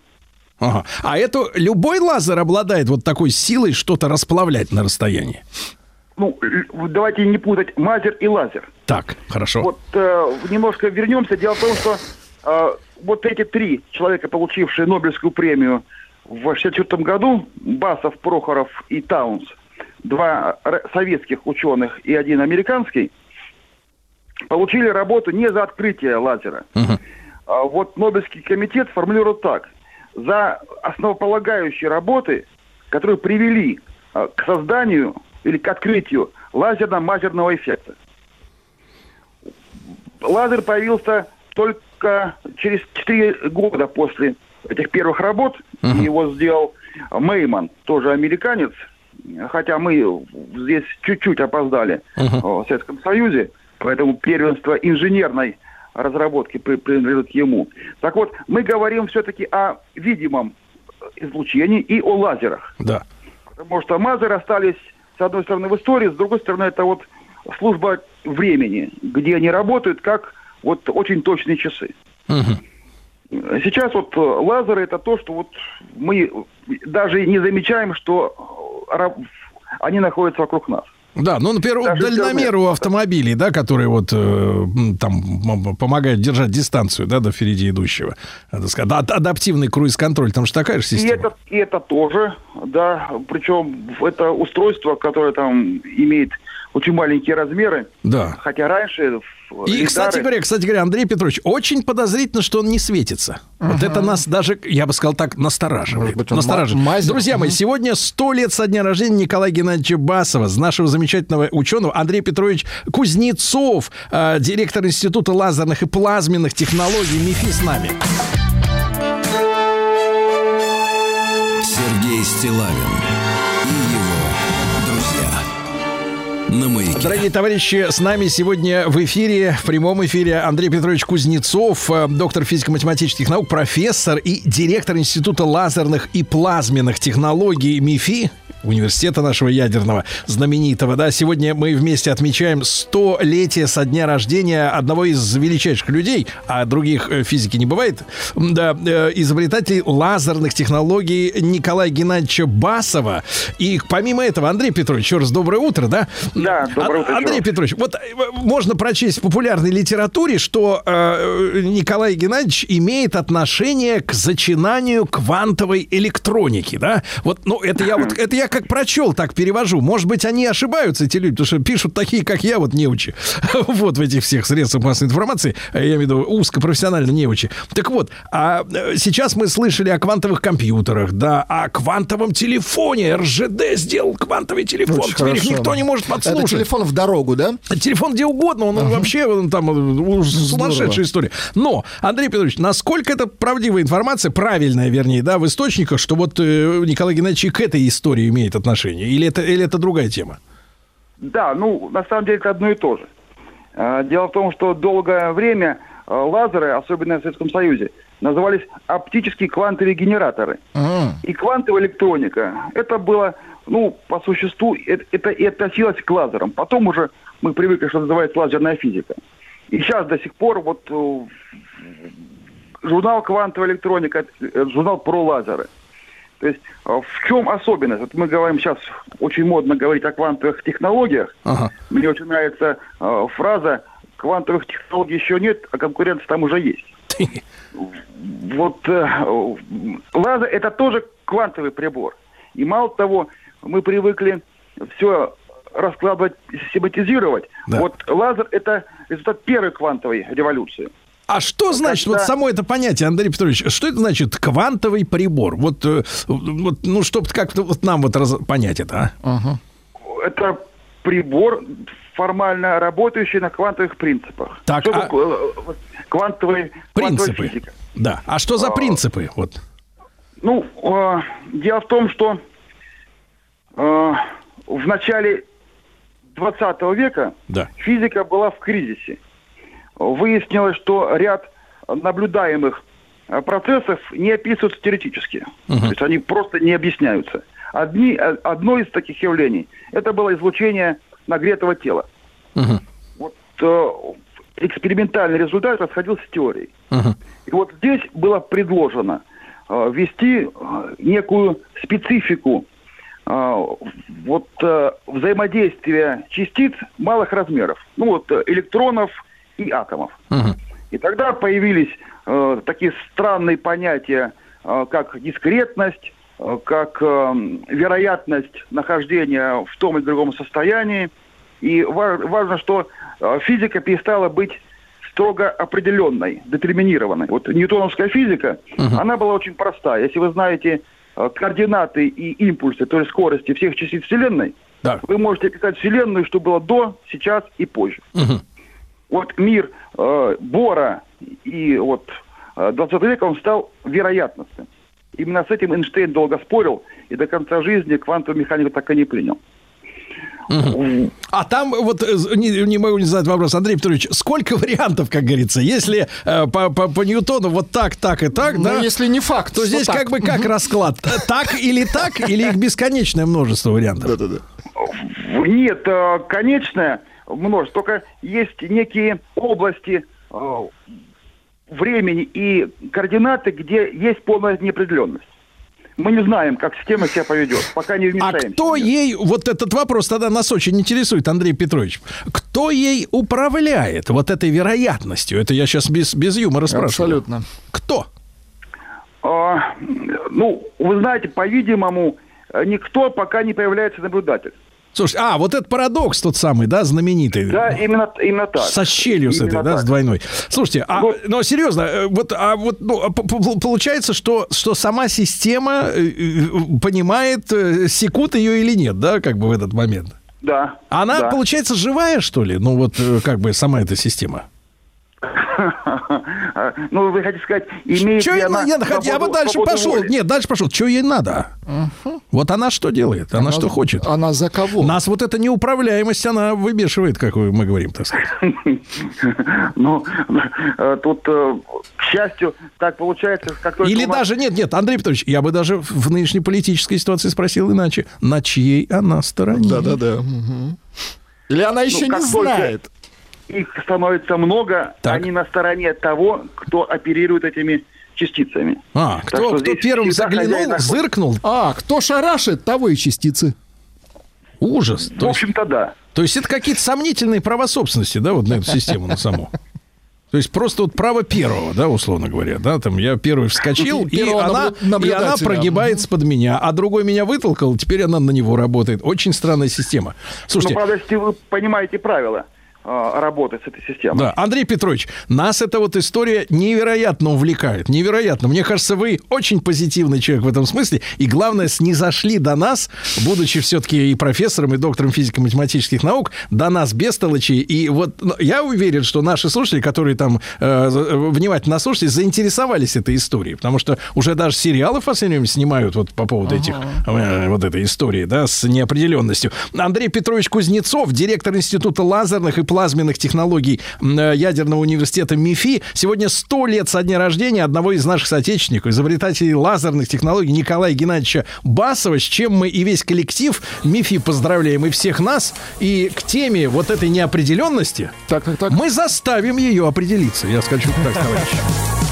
Ага. А это любой лазер обладает вот такой силой что-то расплавлять на расстоянии. Ну, давайте не путать мазер и лазер. Так, хорошо. Вот э, немножко вернемся. Дело в том, что э, вот эти три человека, получившие Нобелевскую премию в 1964 году, Басов, Прохоров и Таунс, два советских ученых и один американский, получили работу не за открытие лазера. А вот Нобелевский комитет формулирует так. За основополагающие работы, которые привели э, к созданию или к открытию лазерно-мазерного эффекта. Лазер появился только через 4 года после этих первых работ. Его сделал Мейман, тоже американец, хотя мы здесь чуть-чуть опоздали э, в Советском Союзе, поэтому первенство инженерной разработки при- принадлежит ему. Так вот, мы говорим все-таки о видимом излучении и о лазерах. Да. Потому что мазеры остались, с одной стороны, в истории, с другой стороны, это вот служба времени, где они работают как вот очень точные часы. Сейчас вот э, лазеры это то, что вот мы даже не замечаем, что э, они находятся вокруг нас. Да, ну, например, Даже дальномеры у автомобилей, да, которые вот э, там помогают держать дистанцию, да, до впереди идущего. Это сказать, ад- адаптивный круиз-контроль, там же такая же И система. это, и это тоже, да, причем это устройство, которое там имеет очень маленькие размеры, Да. хотя раньше... И, кстати лидарах- говоря, кстати говоря, Андрей Петрович, очень подозрительно, что он не светится. Вот это нас даже, я бы сказал так, настораживает. Может быть, он настораживает. ма- мазер? Друзья мои, сегодня 100 лет со дня рождения Николая Геннадьевича Басова, с нашего замечательного ученого Андрей Петрович Кузнецов, э, директор Института лазерных и плазменных технологий МИФИ с нами. Сергей Стилавин На маяке. Дорогие товарищи, с нами сегодня в эфире, в прямом эфире Андрей Петрович Кузнецов, э, доктор физико-математических наук, профессор и директор Института лазерных и плазменных технологий МИФИ, университета нашего ядерного, знаменитого, да. Сегодня мы вместе отмечаем 100-летие со дня рождения одного из величайших людей, а других э, физики не бывает, да, э, изобретателей лазерных технологий Николая Геннадьевича Басова. И помимо этого, Андрей Петрович, еще раз доброе утро, да? Да, доброе А- утро, Андрей. Петрович, вот э, можно прочесть в популярной литературе, что э, Николай Геннадьевич имеет отношение к зачинанию квантовой электроники, да? Вот, ну, это я вот, это я как прочел, так перевожу. Может быть, они ошибаются, эти люди, потому что пишут такие, как я, вот неучи. Вот в этих всех средствах массовой информации, э, я имею в виду узкопрофессионально неучи. Так вот, а э, сейчас мы слышали о квантовых компьютерах, да, о квантовом телефоне. РЖД сделал квантовый телефон. Очень Теперь их хорошо. никто не может Это подслушать. телефон в дорогу, да? Телефон где угодно, он вообще он там э, сумасшедшая история. Но, Андрей Петрович, насколько это правдивая информация, правильная, вернее, да, в источниках, что вот э, Николай Геннадьевич и к этой истории имеет отношение? Или это, или это другая тема? Да, ну, на самом деле это одно и то же. А, Дело в том, что долгое время а, лазеры, особенно в Советском Союзе, назывались оптические квантовые генераторы. М. И квантовая электроника, это было, ну, по существу, это, это и относилось к лазерам. Потом уже мы привыкли, что называется лазерная физика. И сейчас до сих пор вот э, журнал «Квантовая электроника», э, журнал про лазеры. То есть э, в чем особенность? Вот мы говорим сейчас, очень модно говорить о квантовых технологиях. Ага. Мне очень нравится э, фраза «квантовых технологий еще нет, а конкуренция там уже есть». Вот э, лазер это тоже квантовый прибор. И мало того, мы привыкли все раскладывать, систематизировать. Да. Вот лазер это результат первой квантовой революции. А что значит вот Когда- само это понятие, Андрей Петрович? Что это значит квантовый прибор? Вот, э, вот ну, чтобы как-то вот нам вот раз- понять это, а? Это прибор формально работающий на квантовых принципах. Так, Что а- э, вот квантовый, квантовая Принципы. физика? Да. А что за принципы? Вот. Ну, э, дело в том, что э, в начале 20 века Да. физика была в кризисе. Выяснилось, что ряд наблюдаемых э, процессов не описываются теоретически. То есть они просто не объясняются. одни, э, одно из таких явлений – это было излучение нагретого тела. Мгм. Вот э, экспериментальный результат расходился с теорией. Мгм. И вот здесь было предложено э, ввести э, некую специфику э, вот э, взаимодействия частиц малых размеров, ну вот электронов и атомов. И тогда появились э, такие странные понятия, э, как дискретность, э, как э, вероятность нахождения в том или другом состоянии. И ва- важно, что э, физика перестала быть строго определенной, детерминированной. Вот ньютоновская физика, она была очень простая. Если вы знаете э, координаты и импульсы, то есть скорости всех частиц Вселенной, Да. вы можете описать Вселенную, что было до, сейчас и позже. Мгм. Вот мир э, Бора и вот э, 20 века он стал вероятностным. Именно с этим Эйнштейн долго спорил и до конца жизни квантовую механику так и не принял. А там вот э, не, не могу не задать вопрос, Андрей Петрович, сколько вариантов, как говорится, если э, по, по- по Ньютону вот так, так и так, Ну, да? если не факт, то здесь так. как бы как расклад? Э, Так или так, или их бесконечное множество вариантов? Да-да-да. Нет, э, конечное множество, только есть некие области э, времени и координаты, где есть полная неопределенность. Мы не знаем, как система себя поведет, пока не А вмешаемся. кто ей, вот этот вопрос тогда нас очень интересует, Андрей Петрович, кто ей управляет вот этой вероятностью? Это я сейчас без, без юмора спрашиваю. Абсолютно. Кто? А, ну, вы знаете, по-видимому, э, никто пока не появляется наблюдатель. Слушай, а, вот этот парадокс тот самый, да, знаменитый. Да, именно, именно так. Со щелью с этой, Именно да, так. с двойной. Слушайте, а, Вот. но серьезно, э, вот, а вот ну, а получается, что, что сама система э, э, понимает, секут ее или нет, да, как бы в этот момент. Да. Она, да. получается, живая, что ли? Ну, вот как бы сама эта система. Ну, вы хотите сказать, имеет Чё ли ей- она нет, хоть я бы свободу- дальше свободу пошел. воли? Нет, дальше пошел. Что ей надо? Вот она что делает? Она, что хочет? Она за кого? Нас вот эта неуправляемость, она выбешивает, как мы говорим, так сказать. Ну, э, тут, э, к счастью, так получается, как только Или даже, нет, нет, Андрей Петрович, я бы даже в нынешней политической ситуации спросил иначе. На чьей она стороне? Да-да-да. Или она еще Ну, не только- знает. Их становится много, Так. они на стороне того, кто оперирует этими частицами. А, Так кто, кто первым заглянул, зыркнул? А, кто шарашит, того и частицы. Ужас. В есть, общем-то, да. то есть это какие-то сомнительные права собственности, да, вот на эту систему, на саму? То есть просто вот право первого, да, условно говоря, да, там я первый вскочил, и она, и она прогибается под меня, а другой меня вытолкал, теперь она на него работает. Очень странная система. Но, Слушайте, Ну, правда, если вы понимаете правила э, работы с этой системой. Да, Андрей Петрович, нас эта вот история невероятно увлекает. Невероятно. Мне кажется, вы очень позитивный человек в этом смысле. И главное, снизошли до нас, будучи все-таки и профессором, и доктором физико-математических наук, до нас без толочей. И вот ну, я уверен, что наши слушатели, которые там э, за- внимательно слушали, заинтересовались этой историей. Потому что уже даже сериалы в последнее время снимают вот по поводу этих, э, вот этой истории, да, с неопределенностью. Андрей Петрович Кузнецов, директор Института лазерных и плазменных технологий э, ядерного университета МИФИ. Сегодня 100 лет со дня рождения одного из наших соотечественников, изобретателей лазерных технологий Николая Геннадьевича Басова, с чем мы и весь коллектив МИФИ поздравляем и всех нас. И к теме вот этой неопределенности Так, так, так. мы заставим ее определиться. Я скажу так, товарищи.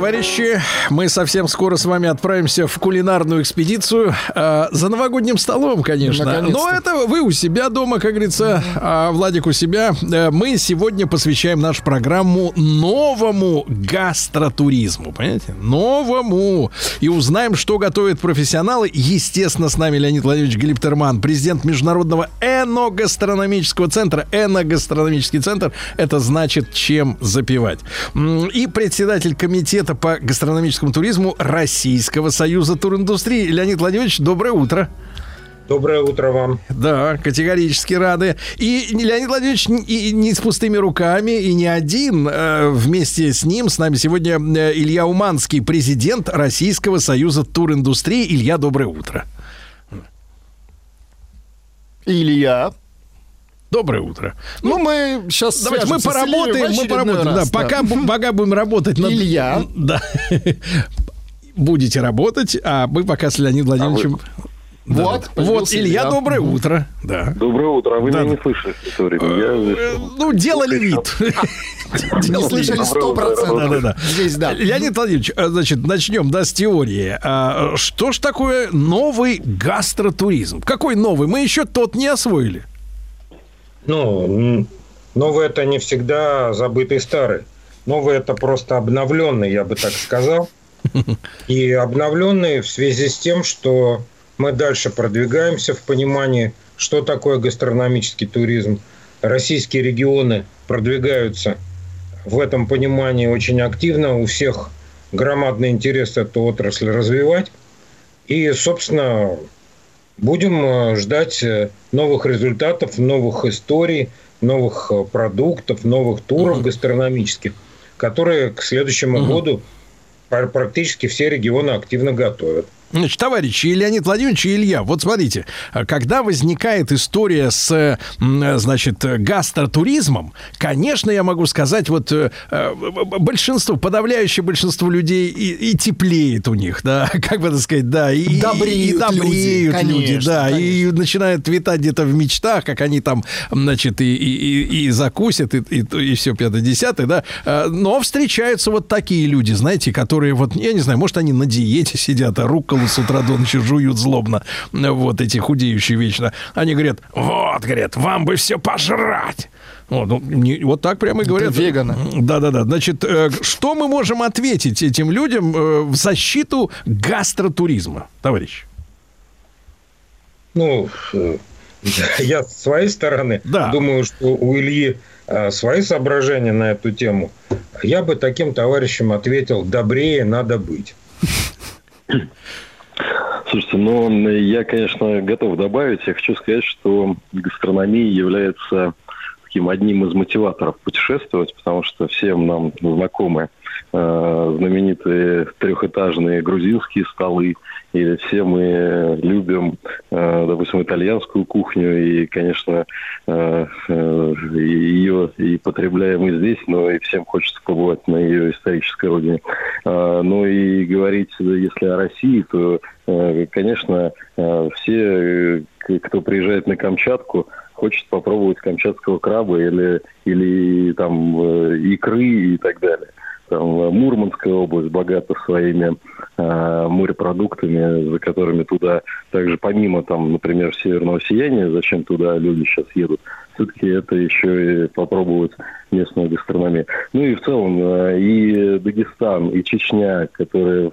товарищи, мы совсем скоро с вами отправимся в кулинарную экспедицию. э, за новогодним столом, конечно. Но это вы у себя дома, как говорится, а Владик у себя. Э, мы сегодня посвящаем нашу программу новому гастротуризму. Понимаете? Новому. И узнаем, что готовят профессионалы. Естественно, с нами Леонид Владимирович Глиптерман, президент Международного эногастрономического центра. Эногастрономический центр – это значит, чем запивать. И председатель комитета по гастрономическому туризму Российского союза туриндустрии. Леонид Владимирович, доброе утро. Доброе утро вам. Да, категорически рады. И Леонид Владимирович и не с пустыми руками, и не один. Э, Вместе с ним с нами сегодня э, Илья Уманский, президент Российского союза туриндустрии. Илья, доброе утро. Илья. Доброе утро. Ну, мы сейчас Давайте мы поработаем, мы поработаем. Да, пока, бу- пока будем работать над... Илья. Да. Будете работать, а мы пока с Леонидом Владимировичем... Да, Вот, да. вот, Илья, Илья. доброе утро. Да. Доброе утро. А вы Да. меня не слышали в это время? Э, Я... Ну, делали вид. Не слышали сто процентов. Здесь, да. Леонид Владимирович, а, значит, начнем, да, с теории. А, Что ж такое новый гастротуризм? Какой новый? Мы еще тот не освоили. Ну, новый это не всегда забытый старый. Новый это просто обновленный, я бы так сказал. И обновленный в связи с тем, что мы дальше продвигаемся в понимании, что такое гастрономический туризм. Российские регионы продвигаются в этом понимании очень активно. У всех громадный интерес эту отрасль развивать. И, собственно, Будем э, ждать э, новых результатов, новых историй, новых э, продуктов, новых туров гастрономических, которые к следующему году пр- практически все регионы активно готовят. Значит, товарищи, и Леонид Владимирович и Илья, вот смотрите, а, когда возникает история с, м, значит, гастротуризмом, конечно, я могу сказать, вот э, э, большинство, подавляющее большинство людей и, и теплеет у них, да, как бы так сказать, да, и, и- Добреют и добреют люди, люди, конечно, да, и конечно. начинают витать где-то в мечтах, как они там, значит, и, и, и- и закусят, и, и, и все пятое-десятое, да, Э, но встречаются вот такие люди, знаете, которые вот, я не знаю, может, они на диете сидят, а рукколу с утра до ночи жуют злобно, вот эти худеющие вечно. Они говорят, вот, говорят, вам бы все пожрать. Вот, ну, не- вот так прямо и говорят. веганы. Да-да-да. Значит, э, что мы можем ответить этим людям э, в защиту гастротуризма, товарищ? Ну, э, я с своей стороны Да. думаю, что у Ильи э, свои соображения на эту тему. Я бы таким товарищам ответил, добрее надо быть. Слушайте, ну, я, конечно, готов добавить. Я хочу сказать, что гастрономия является таким одним из мотиваторов путешествовать, потому что всем нам знакомы знаменитые трехэтажные грузинские столы, или все мы любим, э, допустим, итальянскую кухню, и, конечно, э, э, ее и потребляем и здесь, но и всем хочется побывать на ее исторической родине. А, Ну и говорить, если о России, то, э, конечно, э, все, э, кто приезжает на Камчатку, хочет попробовать камчатского краба или, или там э, икры и так далее. Там Мурманская область богата своими э, морепродуктами, за которыми туда также помимо там, например, северного сияния, зачем туда люди сейчас едут, все-таки это еще и попробовать местную гастрономию. Ну и в целом э, и Дагестан, и Чечня, которые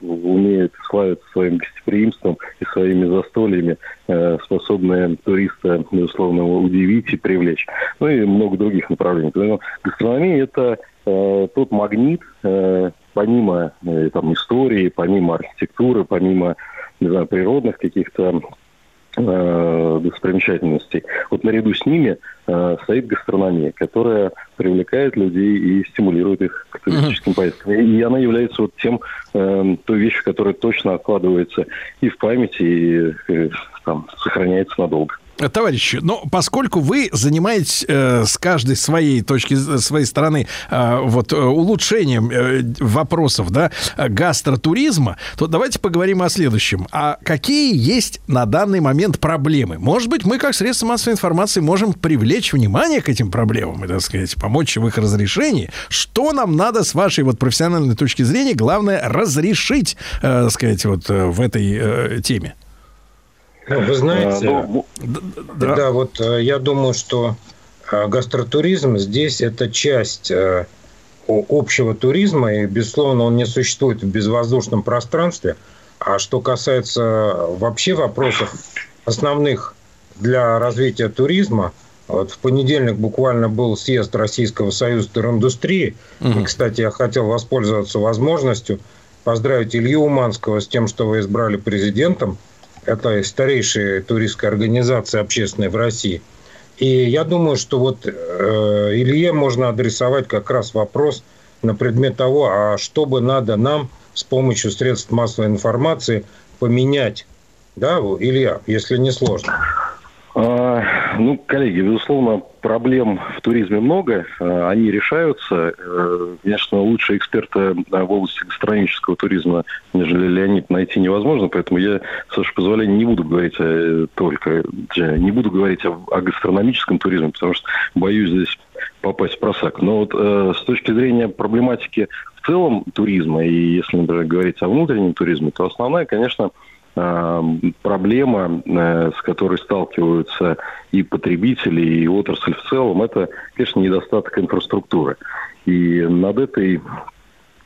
умеют славиться своим гостеприимством и своими застольями, э, способные туриста, безусловно, удивить и привлечь. Ну и много других направлений. Поэтому гастрономия – это тот магнит, э, помимо э, там, истории, помимо архитектуры, помимо не знаю, природных каких-то э, достопримечательностей. Вот наряду с ними э, стоит гастрономия, которая привлекает людей и стимулирует их к туристическим поездкам. И она является вот тем, э, той вещью, которая точно откладывается и в памяти, и э, там, сохраняется надолго. Товарищи, но поскольку вы занимаетесь э, с каждой своей точки, с своей стороны э, вот э, улучшением э, вопросов, да, э, гастротуризма, то давайте поговорим о следующем. А какие есть на данный момент проблемы? Может быть, мы как средство массовой информации можем привлечь внимание к этим проблемам и, так сказать, помочь в их разрешении. Что нам надо с вашей вот профессиональной точки зрения, главное, разрешить, э, так сказать, вот э, в этой э, теме? Вы знаете, А, ну, да. вот э, я думаю, что э, гастротуризм здесь это часть э, общего туризма, и, безусловно, он не существует в безвоздушном пространстве. А что касается вообще вопросов основных для развития туризма, вот в понедельник буквально был съезд Российского союза туриндустрии. И, кстати, я хотел воспользоваться возможностью поздравить Илью Уманского с тем, что вы избрали президентом. Это старейшая туристская организация общественная в России. И я думаю, что вот э, Илье можно адресовать как раз вопрос на предмет того, а что бы надо нам с помощью средств массовой информации поменять. Да, Илья, если не сложно. А, Ну, коллеги, безусловно, проблем в туризме много, а, они решаются. Э, Конечно, лучше эксперта а, в области гастрономического туризма, нежели Леонид, найти невозможно, поэтому я, с вашего позволения, не буду говорить э, только, э, не буду говорить о, о гастрономическом туризме, потому что боюсь здесь попасть в просак. Но вот э, с точки зрения проблематики в целом туризма, и если, например, говорить о внутреннем туризме, то основная, конечно, э, проблема, э, с которой сталкиваются и потребители, и отрасль в целом, это, конечно, недостаток инфраструктуры. И над этой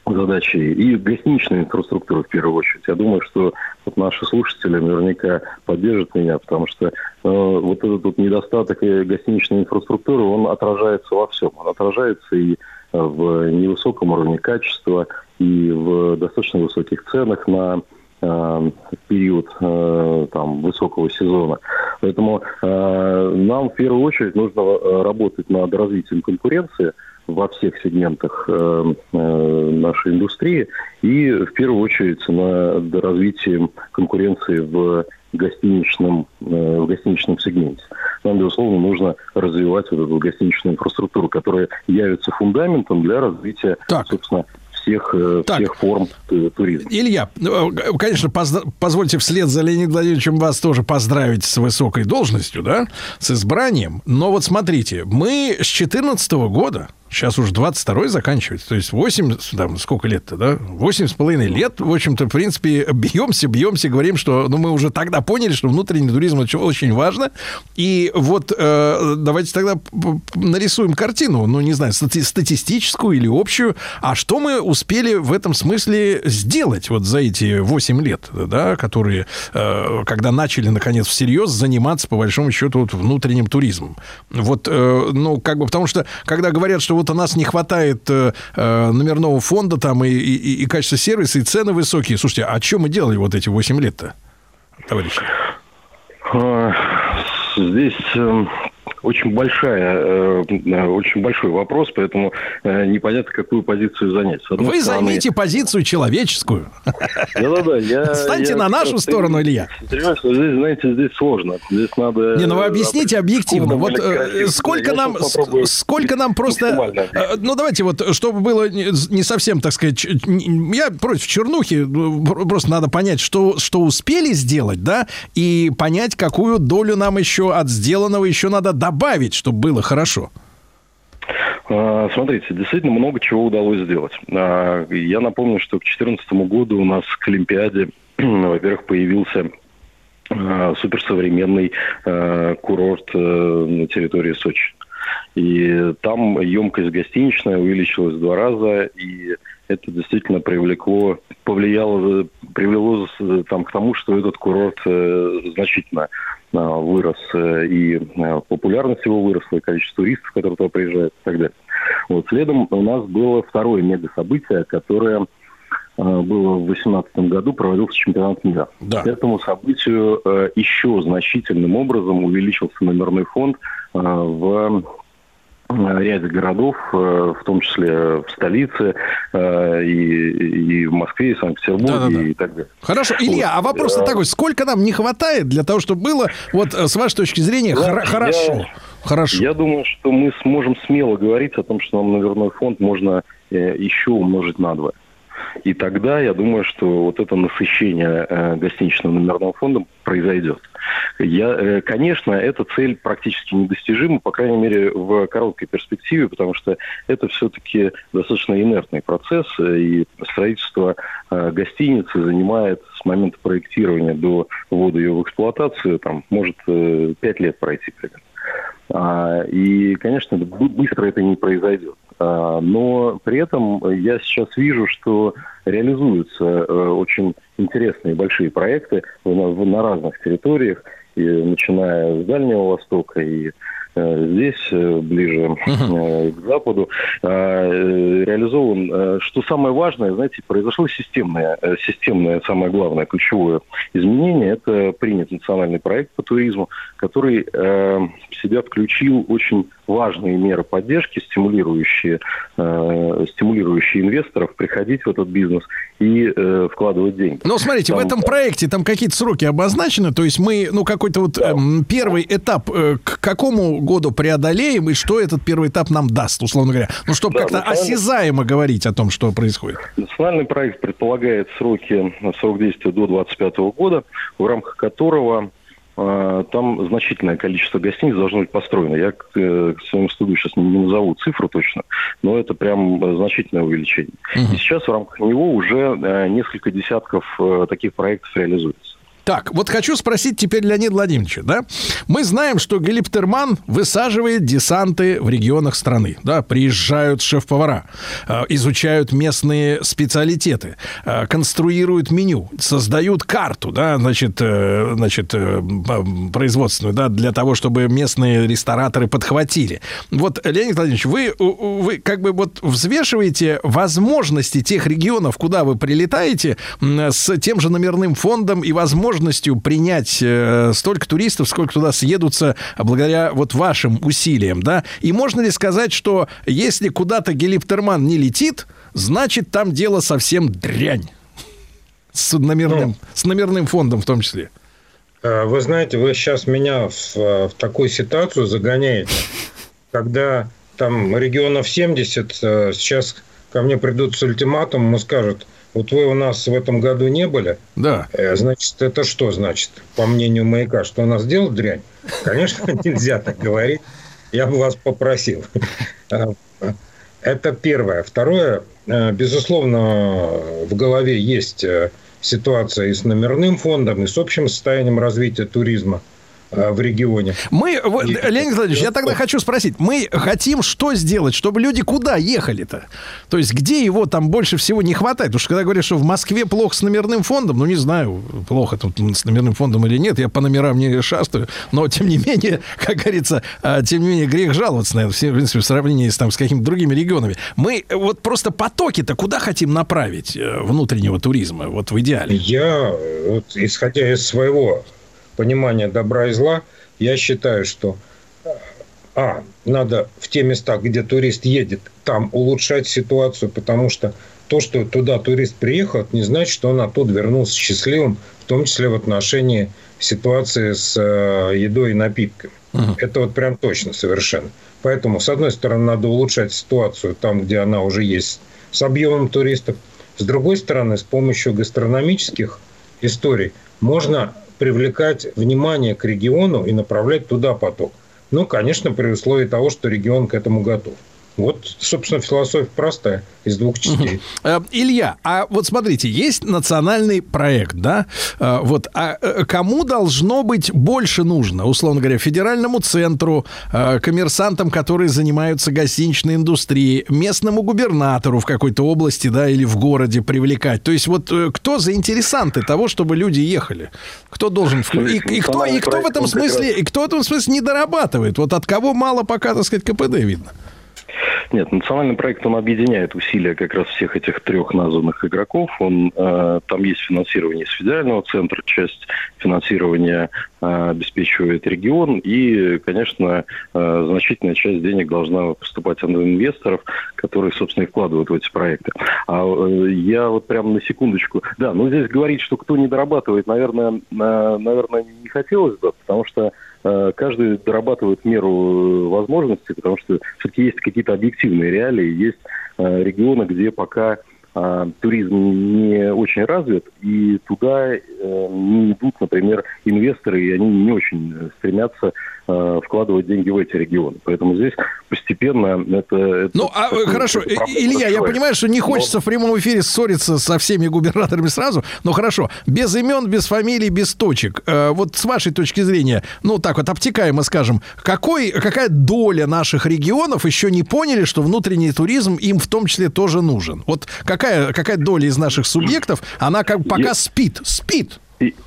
задачей и гостиничной инфраструктуры в первую очередь. Я думаю, что вот наши слушатели наверняка поддержат меня, потому что э, вот этот вот недостаток э, гостиничной инфраструктуры, он отражается во всем. Он отражается и э, в невысоком уровне качества, и в достаточно высоких ценах на э, период э, там, высокого сезона. Поэтому э, нам в первую очередь нужно э, работать над развитием конкуренции во всех сегментах э, э, нашей индустрии и в первую очередь над развитием конкуренции в гостиничном, э, в гостиничном сегменте. Нам, безусловно, нужно развивать вот эту гостиничную инфраструктуру, которая явится фундаментом для развития, собственно, всех, э, всех форм ту- туризма. Илья, ну, э, конечно, позд- позвольте вслед за Леонидом Владимировичем вас тоже поздравить с высокой должностью, да, с избранием. Но вот смотрите, мы с 2014 года, сейчас уже 22-й заканчивается, то есть 8, там, сколько лет-то, да? 8 с половиной лет, в общем-то, в принципе, бьемся, бьемся, говорим, что ну, мы уже тогда поняли, что внутренний туризм очень, очень важно. И вот э, давайте тогда нарисуем картину, ну, не знаю, стати- статистическую или общую. А что мы успели в этом смысле сделать вот за эти 8 лет, да, которые, э, когда начали, наконец, всерьез заниматься, по большому счету, вот, внутренним туризмом? Вот, э, ну, как бы, потому что, когда говорят, что вот у нас не хватает э, э, номерного фонда там и, и, и качества сервиса, и цены высокие. Слушайте, а что мы делали вот эти 8 лет-то, товарищи? А, Здесь э, очень большая, э, э, очень большой вопрос, поэтому э, непонятно, какую позицию занять. Вы стороны- займите позицию человеческую. Да-да-да, я... Встаньте я на нашу сторону, Илья. стремлюсь, но здесь, знаете, здесь сложно. Здесь надо... Не, ну вы объясните объективно. Вот сколько Я нам, сколько нам просто, ну давайте вот, чтобы было не совсем, так сказать, я против чернухи, ну, пр- просто надо понять, что что успели сделать, да, и понять, какую долю нам еще от сделанного еще надо добавить, чтобы было хорошо. А, Смотрите, действительно много чего удалось сделать. А, Я напомню, что к 2014 году у нас к Олимпиаде, во-первых, появился а, суперсовременный курорт э, на территории Сочи. И там емкость гостиничная увеличилась в два раза, и это действительно привлекло, повлияло, привело э, там, к тому, что этот курорт э, значительно а, вырос, э, и э, популярность его выросла, и количество туристов, которые туда приезжают и так далее. Вот. Следом у нас было второе мега-событие, которое э, было в 2018 году, проводился чемпионат мира. К этому событию э, еще значительным образом увеличился номерной фонд э, в э, ряде городов, э, в том числе в столице, э, и, и в Москве, и Санкт-Петербурге, Да-да-да. и так далее. Хорошо, Илья, а вопрос Э, такой, сколько нам не хватает для того, чтобы было, вот э, с вашей точки зрения, Знаете, хора- я- хорошо? Хорошо. Я думаю, что мы сможем смело говорить о том, что нам номерной фонд можно э, еще умножить на два. И тогда я думаю, что вот это насыщение э, гостиничным номерным фондом произойдет. Я, э, конечно, эта цель практически недостижима, по крайней мере, в короткой перспективе, потому что это все-таки достаточно инертный процесс, э, и строительство гостиницы занимает с момента проектирования до ввода ее в эксплуатацию, там, может пять лет пройти примерно. А, И, конечно, бы- быстро это не произойдет. А, Но при этом я сейчас вижу, что реализуются э, очень интересные большие проекты на, разных территориях, начиная с Дальнего Востока и здесь, э, ближе э, к Западу, а, э, реализован. Что самое важное, знаете, произошло системное, системное, самое главное, ключевое изменение. Это принят национальный проект по туризму, который в себя включил очень важные меры поддержки, стимулирующие, э, стимулирующие инвесторов приходить в этот бизнес и э, вкладывать деньги. Ну, смотрите, в Там, этом проекте там какие-то сроки обозначены, то есть мы, ну, какой-то вот эм, первый этап э, к какому году преодолеем и что этот первый этап нам даст, условно говоря? Ну, чтобы Да, как-то национальный- осязаемо говорить о том, что происходит. Национальный проект предполагает сроки, срок действия до 2025 года, в рамках которого э, там значительное количество гостиниц должно быть построено. Я к, э, к своему стыду сейчас не, назову цифру точно, но это прям э, значительное увеличение. И сейчас в рамках него уже э, несколько десятков таких проектов реализуется. Так, вот хочу спросить теперь Леонида Владимировича, да? Мы знаем, что Гелиптерман высаживает десанты в регионах страны, да? Приезжают шеф-повара, э, изучают местные специалитеты, э, конструируют меню, создают карту, да, значит, э, значит, производственную, да, для того, чтобы местные рестораторы подхватили. Вот, Леонид Владимирович, вы, вы как бы вот взвешиваете возможности тех регионов, куда вы прилетаете, с тем же номерным фондом и возможностью принять э, столько туристов, сколько туда съедутся благодаря вот вашим усилиям, да? И можно ли сказать, что если куда-то гелиптерман не летит, значит там дело совсем дрянь? С номерным, с номерным фондом в том числе. Э, Вы знаете, вы сейчас меня в, в такую ситуацию загоняете, когда там регионов 70, э, сейчас ко мне придут с ультиматумом и скажут, вот вы у нас в этом году не были, Да. Э, Значит, это что значит, по мнению маяка, что у нас делать дрянь? Конечно, нельзя так говорить. Я бы вас попросил. Э, Это первое. Второе, э, безусловно, в голове есть ситуация и с номерным фондом, и с общим состоянием развития туризма в регионе. Мы, вот, Леонид Владимирович, я тогда хочу спросить, мы хотим что сделать, чтобы люди куда ехали-то? То есть где его там больше всего не хватает? Потому что когда говорят, что в Москве плохо с номерным фондом, ну не знаю, плохо тут с номерным фондом или нет, я по номерам не шастаю, но тем не менее, как говорится, а, тем не менее грех жаловаться, наверное, в принципе, в сравнении с, там, с какими-то другими регионами. Мы э, вот просто потоки-то куда хотим направить э, внутреннего туризма, вот в идеале? Я, э, вот, исходя из своего понимания добра и зла, я считаю, что а, надо в те места, где турист едет, там улучшать ситуацию, потому что то, что туда турист приехал, это не значит, что он оттуда вернулся счастливым, в том числе в отношении ситуации с э, едой и напитками. Это вот прям точно совершенно. Поэтому, с одной стороны, надо улучшать ситуацию там, где она уже есть, с объемом туристов. С другой стороны, с помощью гастрономических историй можно привлекать внимание к региону и направлять туда поток. Ну, конечно, при условии того, что регион к этому готов. Вот, собственно, философия простая, из двух частей. Э, Илья, а вот смотрите, есть национальный проект, да? Э, Вот, а э, кому должно быть больше нужно, условно говоря, федеральному центру, коммерсантам, которые занимаются гостиничной индустрией, местному губернатору в какой-то области, да, или в городе привлекать? То есть вот кто заинтересанты того, чтобы люди ехали? Кто должен и, и кто, и кто в этом смысле, и кто в этом смысле не дорабатывает? Вот от кого мало пока, так сказать, КПД видно? Нет, национальный проект, он объединяет усилия как раз всех этих трех названных игроков. Он, э, там есть финансирование из федерального центра, часть финансирования э, обеспечивает регион, и, конечно, э, значительная часть денег должна поступать от инвесторов, которые, собственно, и вкладывают в эти проекты. А э, я вот прямо на секундочку... Да, ну здесь говорить, что кто не дорабатывает, наверное, э, наверное, не хотелось бы, потому что каждый дорабатывает меру э, возможностей, потому что все-таки есть какие-то объективные реалии, есть э, регионы, где пока э, туризм не очень развит, и туда э, не идут, например, инвесторы, и они не очень э, стремятся э, вкладывать деньги в эти регионы. Поэтому здесь постепенно это... это Ну, а, такой- хорошо, это Илья, я понимаю, что не Но- хочется в прямом эфире ссориться со всеми губернаторами сразу, но хорошо, без имен, без фамилий, без точек. Э, вот с вашей точки зрения, ну, так вот, обтекаемо скажем, какой, какая доля наших регионов еще не поняли, что внутренний туризм им в том числе тоже нужен? Вот какая, какая доля из наших субъектов, она как пока спит, спит.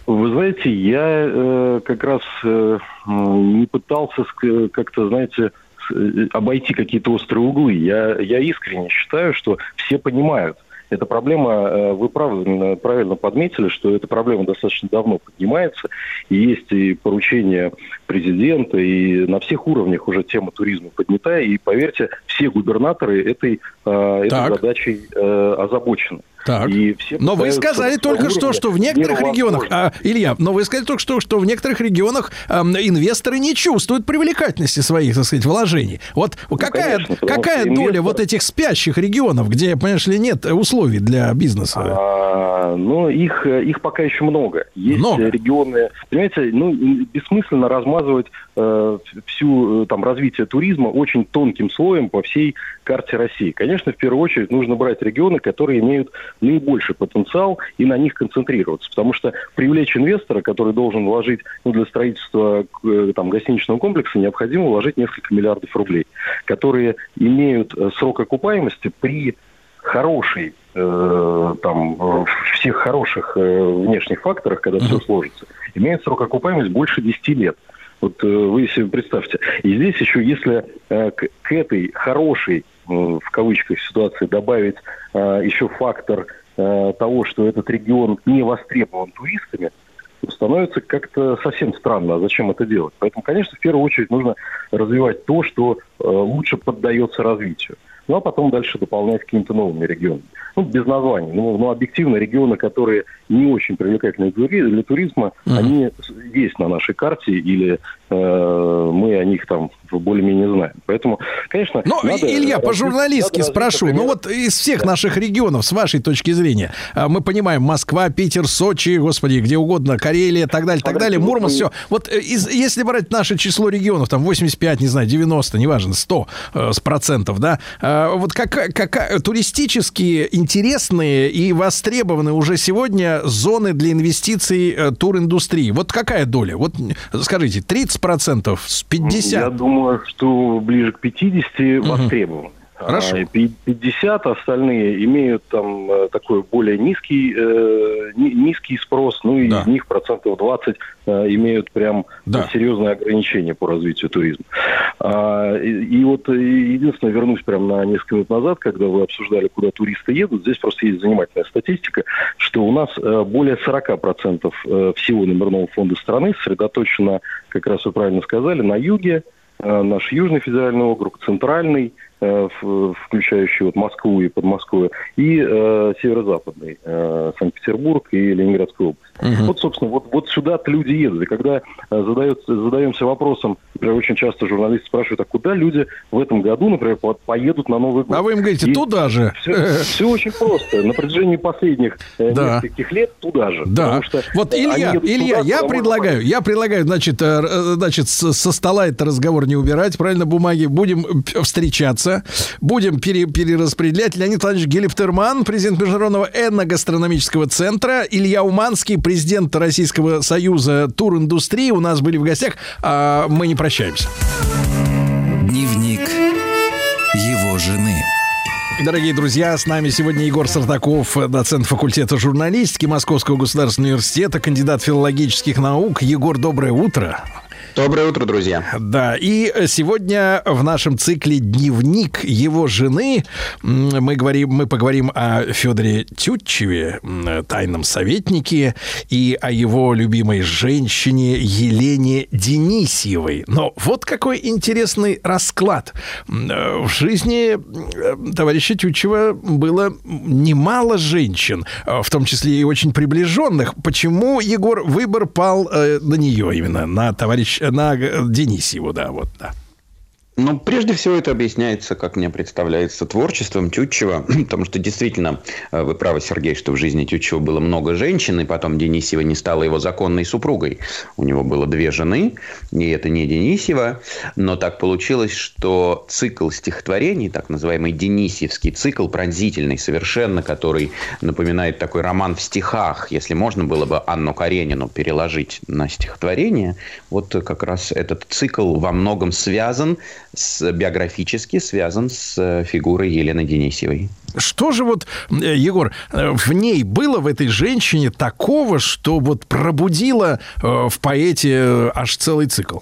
Вы знаете, я э, как раз э, не пытался как-то, знаете, э, обойти какие-то острые углы. Я, я искренне считаю, что все понимают. Эта проблема, э, вы правильно, правильно подметили, что эта проблема достаточно давно поднимается, и есть и поручение президента, и на всех уровнях уже тема туризма поднята, и поверьте, все губернаторы этой, э, этой задачей э, озабочены. Так. И все Но вы сказали только что, что в некоторых регионах, а, Илья, но вы сказали только что, что в некоторых регионах эм, инвесторы не чувствуют привлекательности своих, так сказать, вложений. Вот какая, Ну, конечно, потому какая доля инвестор- вот этих спящих регионов, где, понимаешь ли, нет условий для бизнеса? А, ну, их, их пока еще много. Есть Много? регионы, понимаете, ну, бессмысленно размазывать всю э, там развитие туризма очень тонким слоем по всей карте России. Конечно, в первую очередь нужно брать регионы, которые имеют наибольший потенциал и на них концентрироваться, потому что привлечь инвестора, который должен вложить ну, для строительства э, там, гостиничного комплекса, необходимо вложить несколько миллиардов рублей, которые имеют э, срок окупаемости при хорошей э, там э, всех хороших э, внешних факторах, когда все сложится, имеет срок окупаемости больше 10 лет. Вот э, вы себе представьте. И здесь еще, если э, к, этой хорошей, э, в кавычках, ситуации добавить еще фактор того, что этот регион не востребован туристами, становится как-то совсем странно, а зачем это делать. Поэтому, конечно, в первую очередь нужно развивать то, что лучше поддается развитию. Ну, а потом дальше дополнять какими-то новыми регионами. Ну, без названий. Ну, ну, объективно, регионы, которые не очень привлекательны для тури- для туризма, они с- есть на нашей карте, или э, мы о них там более-менее знаем. Поэтому, конечно... Ну, надо Илья, по-журналистски надо спрошу. Ну вот из всех наших регионов, с вашей точки зрения, а, мы понимаем, Москва, Питер, Сочи, господи, где угодно, Карелия, так далее, так далее, Смотрите, вот Мурманск, все. Вот э, из- если брать наше число регионов, там 85, не знаю, 90, неважно, 100 э, с процентов, да, а, вот какая, какая туристические интересные и востребованные уже сегодня зоны для инвестиций э, туриндустрии. Вот какая доля? Вот скажите, 30 процентов, с 50? Я думаю, что ближе к 50 востребован. Хорошо. А, пи- 50 остальные имеют там э, такой более низкий, э, ни- низкий спрос, ну и Да. из них процентов 20 э, имеют прям Да. серьезные ограничения по развитию туризма. А, и, и вот э, единственное, вернусь прям на несколько минут назад, когда вы обсуждали, куда туристы едут, здесь просто есть занимательная статистика, что у нас э, более 40% э, всего номерного фонда страны сосредоточено, как раз вы правильно сказали, на юге, наш Южный федеральный округ, Центральный, включающий вот Москву и Подмосковье, и э, Северо-Западный, э, Санкт-Петербург и Ленинградская область. Вот, собственно, вот, вот сюда-то люди едут. И когда э, задается, задаемся вопросом, например, очень часто журналисты спрашивают, а куда люди в этом году, например, по- поедут на Новый год? А вы им говорите, И туда же. Все, очень просто. На протяжении последних э, Да. нескольких лет туда же. Да. Что, вот, э, Илья, Илья, туда, я предлагаю, я предлагаю, значит, э, э, значит, со стола этот разговор не убирать, правильно, бумаги. Будем э, встречаться, будем пере- перераспределять. Леонид Владимирович Гелиптерман, президент Международного этногастрономического центра, Илья Уманский, президент Российского союза туриндустрии у нас были в гостях. А мы не прощаемся. Дневник его жены. Дорогие друзья, с нами сегодня Егор Сартаков, доцент факультета журналистики Московского государственного университета, кандидат филологических наук. Егор, доброе утро. Доброе утро, друзья. Да, и сегодня в нашем цикле «Дневник его жены» мы, говорим, мы поговорим о Федоре Тютчеве, тайном советнике, и о его любимой женщине Елене Денисьевой. Но вот какой интересный расклад. Э, В жизни э, товарища Тютчева было немало женщин, э, в том числе и очень приближенных. Почему, Егор, выбор пал на нее именно, на товарищ, на Денисьеву, да, вот, да. Ну, прежде всего, это объясняется, как мне представляется, творчеством Тютчева, потому что действительно, э, вы правы, Сергей, что в жизни Тютчева было много женщин, и потом Денисьева не стала его законной супругой. У него было две жены, и это не Денисьева, но так получилось, что цикл стихотворений, так называемый Денисьевский цикл, пронзительный совершенно, который напоминает такой роман в стихах, если можно было бы Анну Каренину переложить на стихотворение, вот как раз этот цикл во многом связан с, биографически связан с э, фигурой Елены Денисьевой. Что же вот, э, Егор, э, в ней было, в этой женщине, такого, что вот пробудило в поэте аж целый цикл?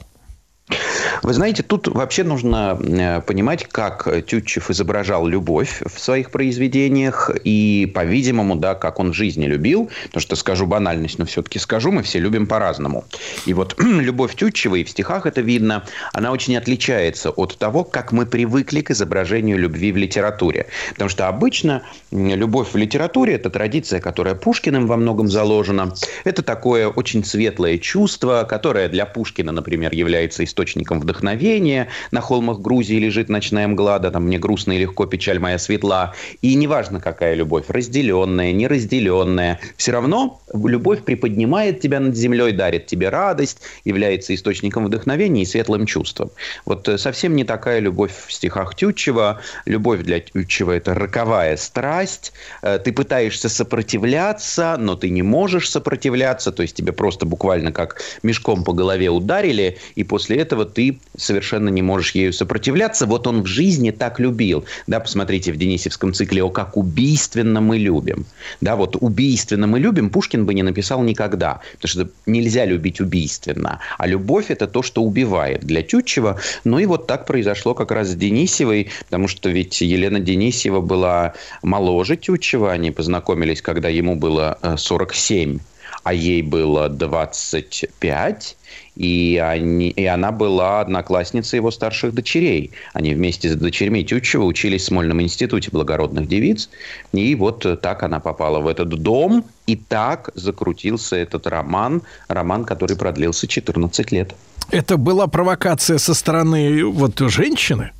Вы знаете, тут вообще нужно э, понимать, как Тютчев изображал любовь в своих произведениях и, по-видимому, да, как он жизни любил. Потому что скажу банальность, но все-таки скажу, мы все любим по-разному. И вот любовь Тютчева, и в стихах это видно, она очень отличается от того, как мы привыкли к изображению любви в литературе. Потому что обычно любовь в литературе – это традиция, которая Пушкиным во многом заложена. Это такое очень светлое чувство, которое для Пушкина, например, является источником вдохновения. На холмах Грузии лежит ночная мгла, да, там мне грустно и легко, печаль моя светла. И неважно, какая любовь, разделенная, неразделенная, все равно любовь приподнимает тебя над землей, дарит тебе радость, является источником вдохновения и светлым чувством. Вот э, совсем не такая любовь в стихах Тютчева. Любовь для Тютчева – это роковая страсть. Э, Ты пытаешься сопротивляться, но ты не можешь сопротивляться, то есть тебе просто буквально как мешком по голове ударили, и после этого ты совершенно не можешь ею сопротивляться. Вот он в жизни так любил. Да, посмотрите в Денисевском цикле «О, как убийственно мы любим». Да, вот убийственно мы любим Пушкин бы не написал никогда, потому что нельзя любить убийственно. А любовь – это то, что убивает для Тютчева. Ну и вот так произошло как раз с Денисевой, потому что ведь Елена Денисьева была моложе Тютчева, они познакомились, когда ему было э, 47, а ей было 25, и, они, и она была одноклассницей его старших дочерей. Они вместе с дочерьми Тютчева учились в Смольном институте благородных девиц. И вот так она попала в этот дом, и так закрутился этот роман, роман, который продлился 14 лет. Это была провокация со стороны вот женщины?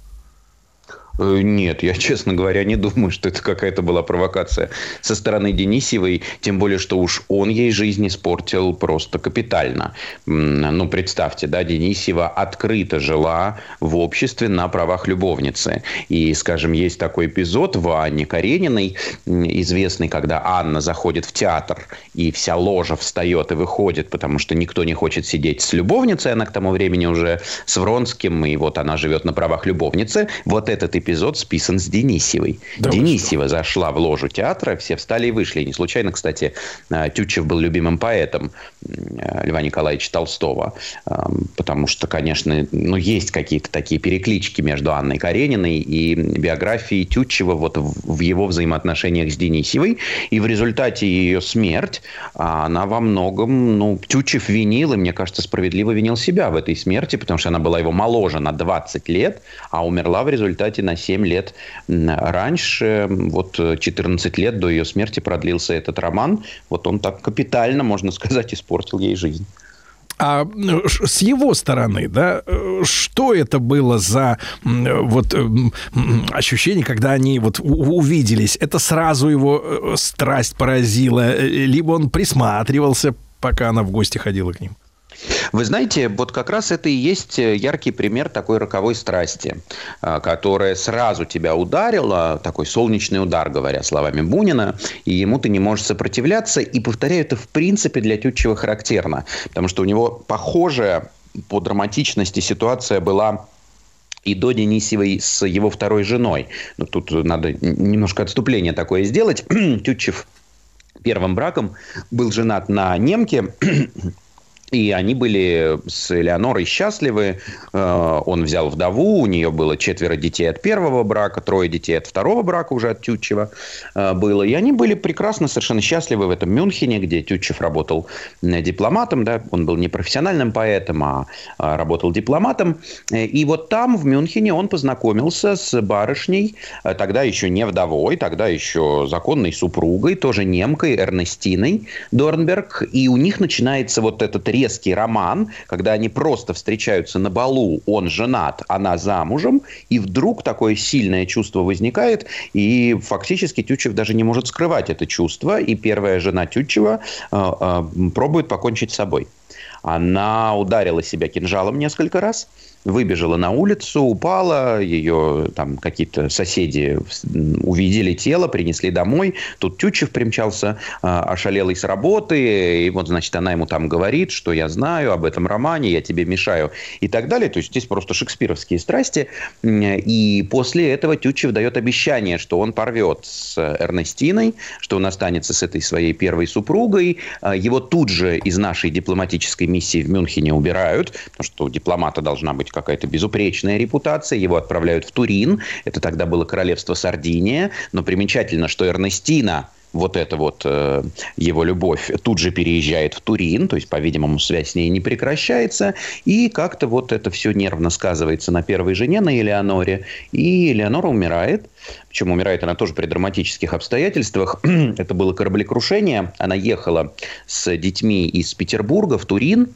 Э, Нет, я, честно говоря, не думаю, что это какая-то была провокация со стороны Денисевой, тем более, что уж он ей жизнь испортил просто капитально. Ну, представьте, да, Денисева открыто жила в обществе на правах любовницы. И, скажем, есть такой эпизод в Анне Карениной, известный, когда Анна заходит в театр, и вся ложа встает и выходит, потому что никто не хочет сидеть с любовницей, она к тому времени уже с Вронским, и вот она живет на правах любовницы. Вот этот эпизод списан с Денисевой. Да Денисева зашла в ложу театра, все встали и вышли. И не случайно, кстати, э, Тютчев был любимым поэтом э, Льва Николаевича Толстого, Э, потому что, конечно, ну, есть какие-то такие переклички между Анной Карениной и биографией Тютчева вот в в его взаимоотношениях с Денисевой. И в результате ее смерть, а, она во многом, ну, Тютчев винил, и, мне кажется, справедливо винил себя в этой смерти, потому что она была его моложе на 20 лет, а умерла в результате на 7 лет раньше. Вот э, 14 лет до ее смерти продлился этот роман. Вот он так капитально, можно сказать, испортил ей жизнь. А э, с его стороны, да, э, что это было за э, вот м, ощущение, когда они вот увиделись? Это сразу его э, страсть поразила, э, либо он присматривался, пока она в гости ходила к ним? Вы знаете, вот как раз это и есть э, яркий пример такой роковой страсти, а, которая сразу тебя ударила, такой солнечный удар, говоря словами Бунина, и ему ты не можешь сопротивляться. И, повторяю, это в принципе для Тютчева характерно, потому что у него похожая по драматичности ситуация была и до Денисевой с его второй женой. Но тут надо немножко отступление такое сделать. Тютчев первым браком был женат на немке, И они были с Элеонорой счастливы. Э, Он взял вдову, у нее было четверо детей от первого брака, трое детей от второго брака уже от Тютчева э, было. И они были прекрасно, совершенно счастливы в этом Мюнхене, где Тютчев работал э, дипломатом. Да? Он был не профессиональным поэтом, а а работал дипломатом. И вот там, в Мюнхене, он познакомился с барышней, тогда еще не вдовой, тогда еще законной супругой, тоже немкой, Эрнестиной Дорнберг. И у них начинается вот этот резкий роман, когда они просто встречаются на балу, он женат, она замужем, и вдруг такое сильное чувство возникает, и фактически Тютчев даже не может скрывать это чувство, и первая жена Тютчева э, э, пробует покончить с собой. Она ударила себя кинжалом несколько раз, выбежала на улицу, упала, ее там какие-то соседи увидели тело, принесли домой. Тут Тютчев примчался, а, ошалелый с работы, и вот, значит, она ему там говорит, что я знаю об этом романе, я тебе мешаю и так далее. То есть здесь просто шекспировские страсти. И после этого Тютчев дает обещание, что он порвет с Эрнестиной, что он останется с этой своей первой супругой. А, Его тут же из нашей дипломатической миссии в Мюнхене убирают, потому что у дипломата должна быть какая-то безупречная репутация. Его отправляют в Турин. Это тогда было королевство Сардиния. Но примечательно, что Эрнестина вот эта вот э, его любовь тут же переезжает в Турин, то есть, по-видимому, связь с ней не прекращается, и как-то вот это все нервно сказывается на первой жене, на Элеоноре, и Элеонора умирает, причем умирает она тоже при драматических обстоятельствах. это было кораблекрушение, она ехала с детьми из Петербурга в Турин,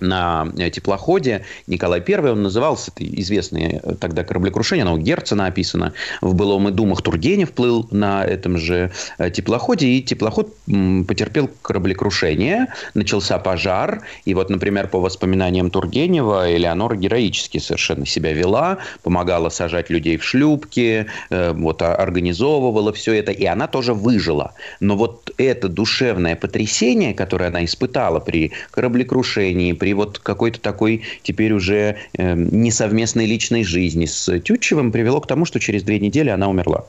на э, теплоходе. Николай I, он назывался, это известное э, тогда кораблекрушение, оно у Герцена описано. В былом и думах Тургенев плыл на этом же э, теплоходе, и теплоход потерпел кораблекрушение, начался пожар, и вот, например, по воспоминаниям Тургенева, Элеонора героически совершенно себя вела, помогала сажать людей в шлюпки, вот, а- организовывала все это, и она тоже выжила. Но вот это душевное потрясение, которое она испытала при кораблекрушении, при вот какой-то такой теперь уже э, несовместной личной жизни с Тютчевым, привело к тому, что через две недели она умерла.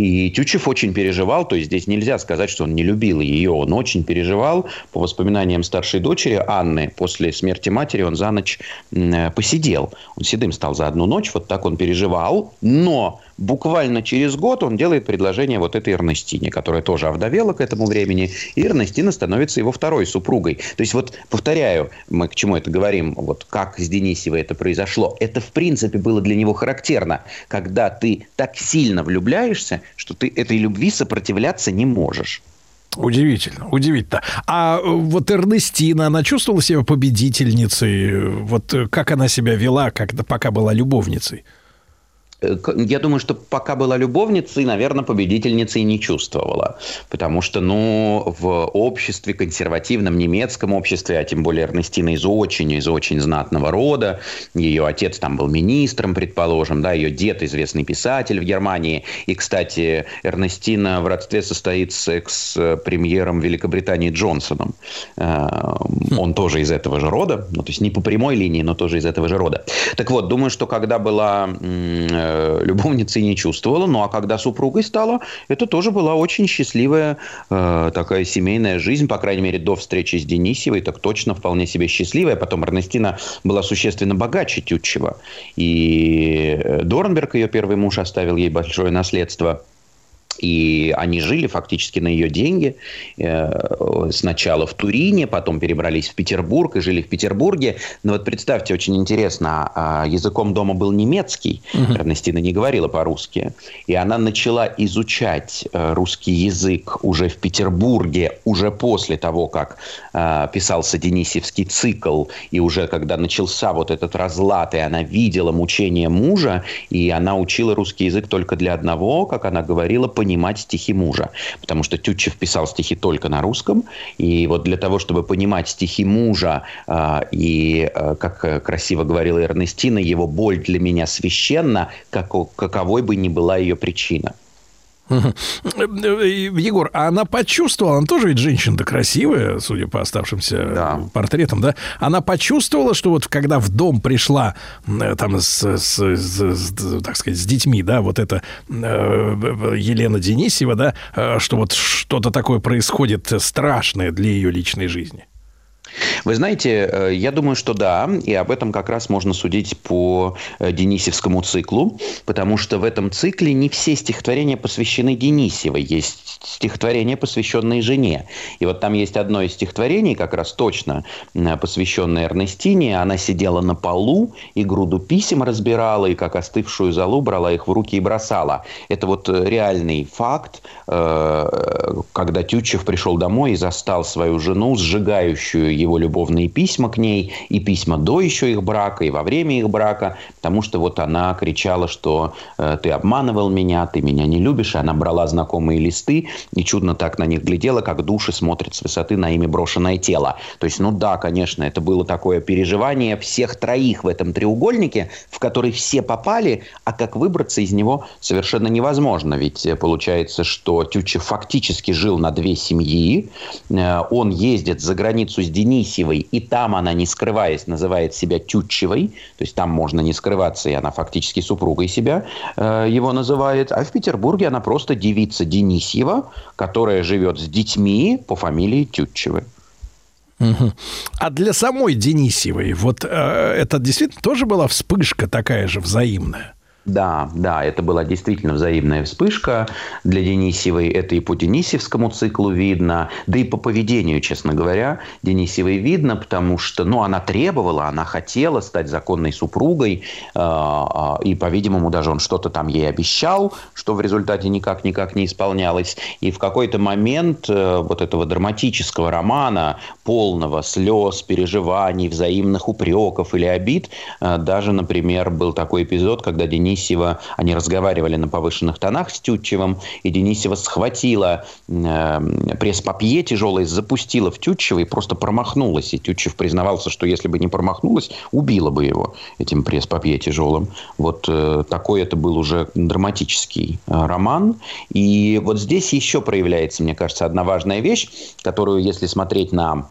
И Тютчев очень переживал, то есть здесь нельзя сказать, что он не любил ее, он очень переживал. По воспоминаниям старшей дочери Анны, после смерти матери он за ночь э, посидел. Он седым стал за одну ночь, вот так он переживал, но буквально через год он делает предложение вот этой Эрнестине, которая тоже овдовела к этому времени, и Эрнестина становится его второй супругой. То есть вот, повторяю, мы к чему это говорим, вот как с Денисевой это произошло, это в принципе было для него характерно, когда ты так сильно влюбляешься, что ты этой любви сопротивляться не можешь. Удивительно, удивительно. А э, вот Эрнестина, она чувствовала себя победительницей? Вот э, как она себя вела, когда пока была любовницей? Э, Я думаю, что пока была любовницей, наверное, победительницей не чувствовала. Потому что, ну, в обществе, консервативном немецком обществе, а тем более Эрнестина из очень, из очень знатного рода, ее отец там был министром, предположим, да, ее дед известный писатель в Германии. И, кстати, Эрнестина в родстве состоит с экс-премьером Великобритании Джонсоном. Э, Он тоже из этого же рода, ну, то есть не по прямой линии, но тоже из этого же рода. Так вот, думаю, что когда была э, любовницей, не чувствовала, ну а когда супругой стала, это тоже была очень счастливая э, такая семейная жизнь, по крайней мере, до встречи с Денисевой, так точно вполне себе счастливая. Потом Эрнестина была существенно богаче Тютчева. И э, Дорнберг, ее первый муж, оставил ей большое наследство. И они жили фактически на ее деньги. Э, Сначала в Турине, потом перебрались в Петербург и жили в Петербурге. Но вот представьте, очень интересно, а, языком дома был немецкий. Эрнестина не говорила по-русски. И она начала изучать э, русский язык уже в Петербурге, уже после того, как э, писался Денисевский цикл, и уже когда начался вот этот разлад, и она видела мучения мужа, и она учила русский язык только для одного, как она говорила, понимать стихи мужа. Потому что Тютчев писал стихи только на русском, и вот для того, чтобы понимать стихи мужа, э, и, э, как красиво говорила Эрнестина, его боль для меня священна, како- каковой бы ни была ее причина. Мгм. Э, Егор, а она почувствовала, она тоже ведь женщина-то красивая, судя по оставшимся портретам, да? Она почувствовала, что вот когда в дом пришла э, там с, с- с- с, так сказать, с детьми, да, вот эта э, Елена Денисева, да, э, что вот что-то такое происходит страшное для ее личной жизни. Вы знаете, э, я думаю, что да, и об этом как раз можно судить по э, Денисевскому циклу, потому что в этом цикле не все стихотворения посвящены Денисевой, есть стихотворения, посвященные жене. И вот там есть одно из стихотворений, как раз точно э, посвященное Эрнестине. Она сидела на полу и груду писем разбирала, и как остывшую залу брала их в руки и бросала. Это вот реальный факт, когда Тютчев пришел домой и застал свою жену, сжигающую его любовные письма к ней, и письма до еще их брака, и во время их брака, потому что вот она кричала, что э, ты обманывал меня, ты меня не любишь, и она брала знакомые листы и чудно так на них глядела, как души смотрят с высоты на ими брошенное тело. То есть, ну да, конечно, это было такое переживание всех троих в этом треугольнике, в который все попали, а как выбраться из него совершенно невозможно. Ведь э, получается, что Тютчев фактически жил на две семьи, э, он ездит за границу с Денисевой, и там она, не скрываясь, называет себя Тютчевой, то есть там можно не скрываться, и она фактически супругой себя э, его называет, а в Петербурге она просто девица Денисьева, которая живет с детьми по фамилии Тютчевы. Мгм. А для самой Денисевой вот э, это действительно тоже была вспышка такая же взаимная? Да, да, это была действительно взаимная вспышка. Для Денисевой это и по Денисевскому циклу видно, да и по поведению, честно говоря, Денисевой видно, потому что, ну, она требовала, она хотела стать законной супругой, э, э, и, по-видимому, даже он что-то там ей обещал, что в результате никак-никак не исполнялось. И в какой-то момент э, вот этого драматического романа, полного слез, переживаний, взаимных упреков или обид, даже, например, был такой эпизод, когда Денисева, они разговаривали на повышенных тонах с Тютчевым, и Денисева схватила э, пресс-папье тяжелое, запустила в Тютчева и просто промахнулась. И Тютчев признавался, что если бы не промахнулась, убила бы его этим пресс-папье тяжелым. Вот э, такой это был уже драматический э, роман. И вот здесь еще проявляется, мне кажется, одна важная вещь, которую, если смотреть на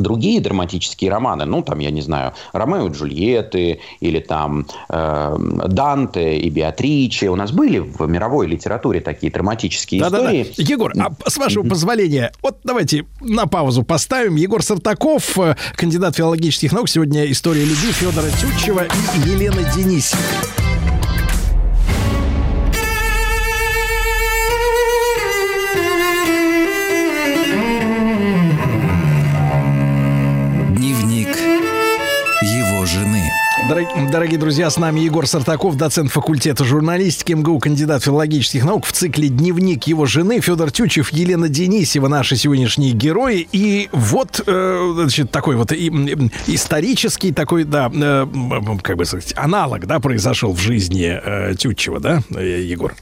другие драматические романы, ну, там, я не знаю, Ромео и Джульетты, или там э, Данте и Беатриче. У нас были в мировой литературе такие драматические Да-да-да. истории. Егор, а с вашего позволения, вот давайте на паузу поставим. Егор Сартаков, э, кандидат филологических наук. Сегодня история любви Федора Тютчева и Елены Денисовой. Жены. Дорог- Дорогие друзья, с нами Егор Сартаков, доцент факультета журналистики МГУ, кандидат филологических наук в цикле «Дневник его жены» Федор Тютчев, Елена Денисева, наши сегодняшние герои. И вот, э, значит, такой вот и- м, исторический такой, да, э, как бы сказать, аналог, да, произошел в жизни э, Тютчева, да, э, Егор?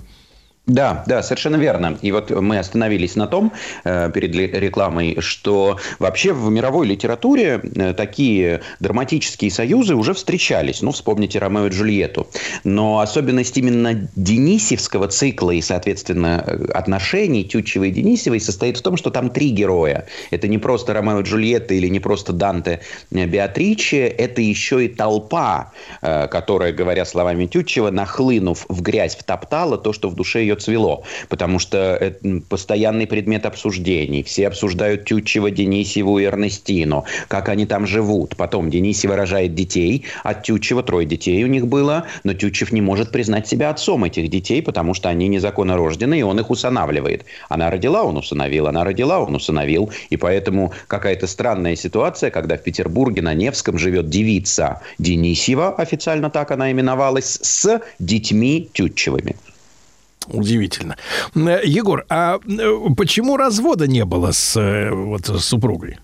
Да, да, совершенно верно. И вот мы остановились на том э, перед рекламой, что вообще в мировой литературе э, такие драматические союзы уже встречались. Ну, вспомните Ромео и Джульетту. Но особенность именно Денисевского цикла и, соответственно, э, отношений Тютчевой и Денисевой состоит в том, что там три героя. Это не просто Ромео и Джульетта или не просто Данте Беатриче, это еще и толпа, э, которая, говоря словами Тютчева, нахлынув в грязь, втоптала то, что в душе ее цвело. Потому что это постоянный предмет обсуждений. Все обсуждают Тютчева, Денисеву и Эрнестину, как они там живут. Потом Денисева рожает детей, от Тютчева трое детей у них было, но Тютчев не может признать себя отцом этих детей, потому что они незаконно рождены, и он их усыновливает. Она родила, он усыновил, она родила, он усыновил. И поэтому какая-то странная ситуация, когда в Петербурге на Невском живет девица Денисева, официально так она именовалась, с детьми Тютчевыми. Удивительно. Э, Егор, а э, почему развода не было с э, вот, с супругой?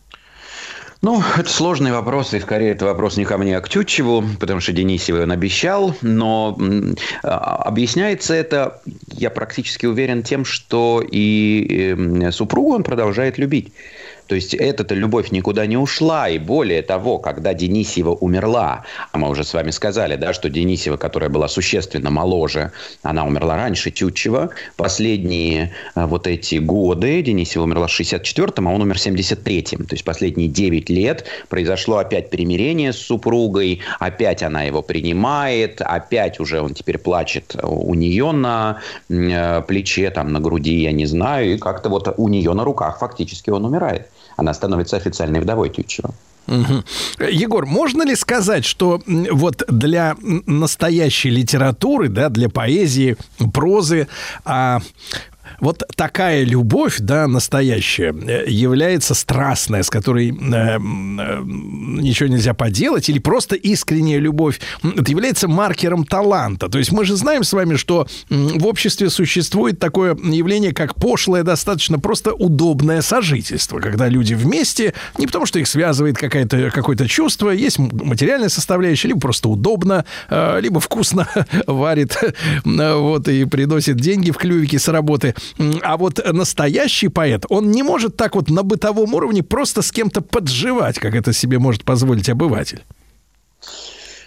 Ну, это сложный вопрос, и скорее это вопрос не ко мне, а к Тютчеву, потому что Денисевой он обещал, но м, а, объясняется это, я практически уверен, тем, что и эм, супругу он продолжает любить. То есть эта-то любовь никуда не ушла. И более того, когда Денисева умерла, а мы уже с вами сказали, да, что Денисева, которая была существенно моложе, она умерла раньше Тютчева. Последние э, вот эти годы, Денисева умерла в 64-м, а он умер в 73-м. То есть последние 9 лет произошло опять примирение с супругой, опять она его принимает, опять уже он теперь плачет у нее на э, плече, там, на груди, я не знаю, и как-то вот у нее на руках фактически он умирает. Она становится официальной вдовой Тютчева. Егор, можно ли сказать, что вот для настоящей литературы, да, для поэзии, прозы, а, вот такая любовь, да, настоящая, э, является страстная, с которой э, э, ничего нельзя поделать, или просто искренняя любовь, это является маркером таланта. То есть мы же знаем с вами, что в обществе существует такое явление, как пошлое, достаточно просто удобное сожительство, когда люди вместе, не потому что их связывает какое-то чувство, есть материальная составляющая, либо просто удобно, э, либо вкусно варит, э, вот, и приносит деньги в клювике с работы. А вот настоящий поэт, он не может так вот на бытовом уровне просто с кем-то подживать, как это себе может позволить обыватель.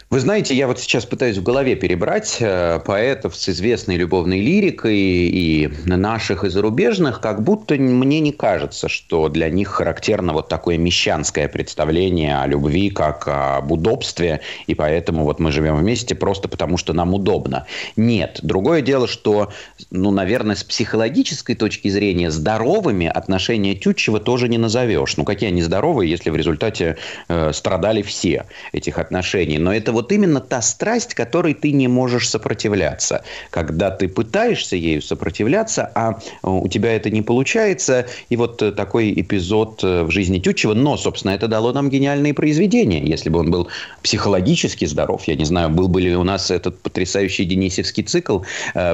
Вы знаете, я вот сейчас пытаюсь в голове перебрать э, поэтов с известной любовной лирикой и наших, и зарубежных, как будто мне не кажется, что для них характерно вот такое мещанское представление о любви, как об удобстве, и поэтому вот мы живем вместе просто потому, что нам удобно. Нет. Другое дело, что, ну, наверное, с психологической точки зрения здоровыми отношения Тютчева тоже не назовешь. Ну, какие они здоровые, если в результате э, страдали все этих отношений. Но это вот именно та страсть, которой ты не можешь сопротивляться. Когда ты пытаешься ею сопротивляться, а э, у тебя это не получается. И вот э, такой эпизод э, в жизни Тютчева. Но, собственно, это дало нам гениальные произведения. Если бы он был психологически здоров, я не знаю, был бы ли у нас этот потрясающий Денисевский цикл.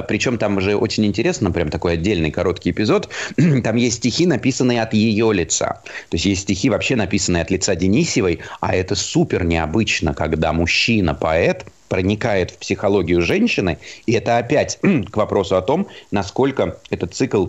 Причем там же очень интересно, прям такой отдельный короткий эпизод. Там есть стихи, написанные от ее лица. То есть есть стихи вообще написанные от лица Денисевой, а это супер необычно, когда мужчина-поэт проникает в психологию женщины, и это опять к вопросу о том, насколько этот цикл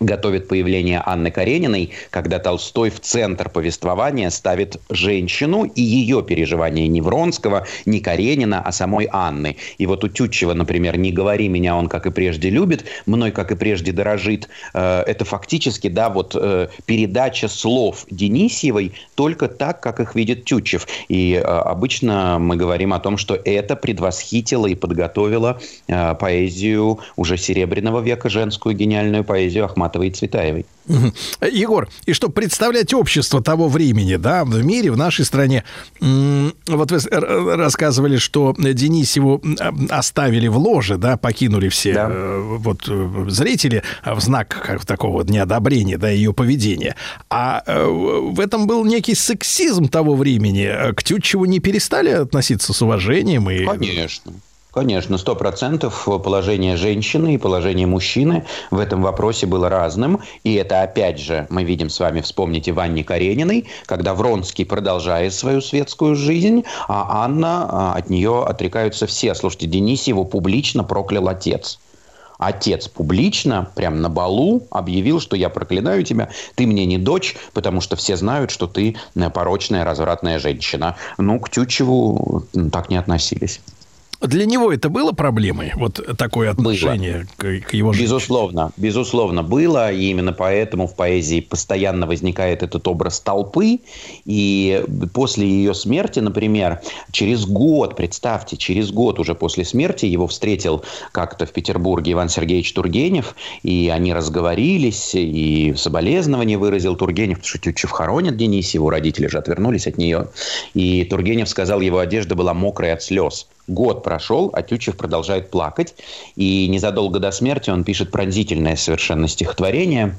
готовит появление Анны Карениной, когда Толстой в центр повествования ставит женщину и ее переживания не Вронского, не Каренина, а самой Анны. И вот у Тютчева, например, «Не говори меня, он как и прежде любит, мной как и прежде дорожит». Э, Это фактически, да, вот э, передача слов Денисьевой только так, как их видит Тютчев. И э, обычно мы говорим о том, что это предвосхитило и подготовило поэзию уже Серебряного века, женскую гениальную поэзию Ахматовой и Цветаевой. Егор, и чтобы представлять общество того времени, да, в мире, в нашей стране, вот вы рассказывали, что Денисеву м, оставили в ложе, да, покинули все э, вот э, зрители э, в знак как такого неодобрения, да, ее поведения. А э, в этом был некий сексизм того времени. К Тютчеву не перестали относиться с уважением и... Конечно. Конечно, сто процентов положение женщины и положение мужчины в этом вопросе было разным. И это, опять же, мы видим с вами, вспомните Ванне Карениной, когда Вронский продолжает свою светскую жизнь, а Анна, а, от нее отрекаются все. Слушайте, Денисьеву публично проклял отец. Отец публично, прям на балу, объявил, что я проклинаю тебя, ты мне не дочь, потому что все знают, что ты порочная, развратная женщина. Ну, к Тютчеву так не относились. Для него это было проблемой, вот такое отношение к, к его жизни? Безусловно, безусловно было, и именно поэтому в поэзии постоянно возникает этот образ толпы, и после ее смерти, например, через год, представьте, через год уже после смерти его встретил как-то в Петербурге Иван Сергеевич Тургенев, и они разговорились, и соболезнования выразил Тургенев, потому что Тютчев хоронит Денисеву, родители же отвернулись от нее, и Тургенев сказал, его одежда была мокрая от слез. Год прошел, а Тютчев продолжает плакать. И незадолго до смерти он пишет пронзительное совершенно стихотворение,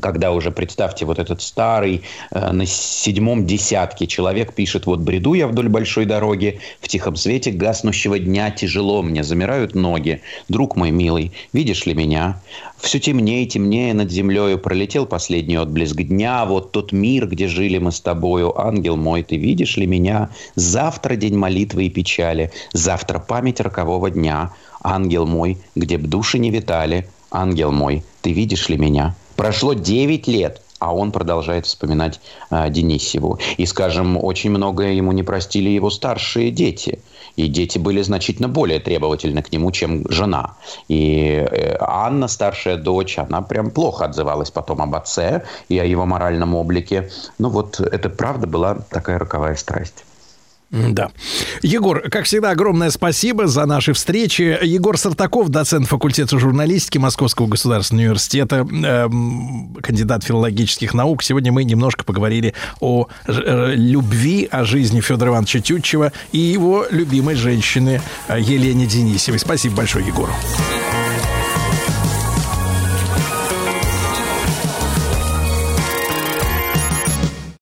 когда уже, представьте, вот этот старый, э, на седьмом десятке человек пишет, вот бреду я вдоль большой дороги, в тихом свете гаснущего дня тяжело мне, замирают ноги. Друг мой милый, видишь ли меня? Все темнее и темнее над землею пролетел последний отблеск дня, вот тот мир, где жили мы с тобою, ангел мой, ты видишь ли меня? Завтра день молитвы и печали, завтра память рокового дня, ангел мой, где б души не витали, ангел мой, ты видишь ли меня? Прошло 9 лет, а он продолжает вспоминать а, Денисеву. И, скажем, очень многое ему не простили его старшие дети. И дети были значительно более требовательны к нему, чем жена. И э, Анна, старшая дочь, она прям плохо отзывалась потом об отце и о его моральном облике. Ну вот это правда была такая роковая страсть. Да. Егор, как всегда, огромное спасибо за наши встречи. Егор Сартаков, доцент факультета журналистики Московского государственного университета, эм, кандидат филологических наук. Сегодня мы немножко поговорили о э, любви, о жизни Федора Ивановича Тютчева и его любимой женщины э, Елене Денисевой. Спасибо большое, Егору.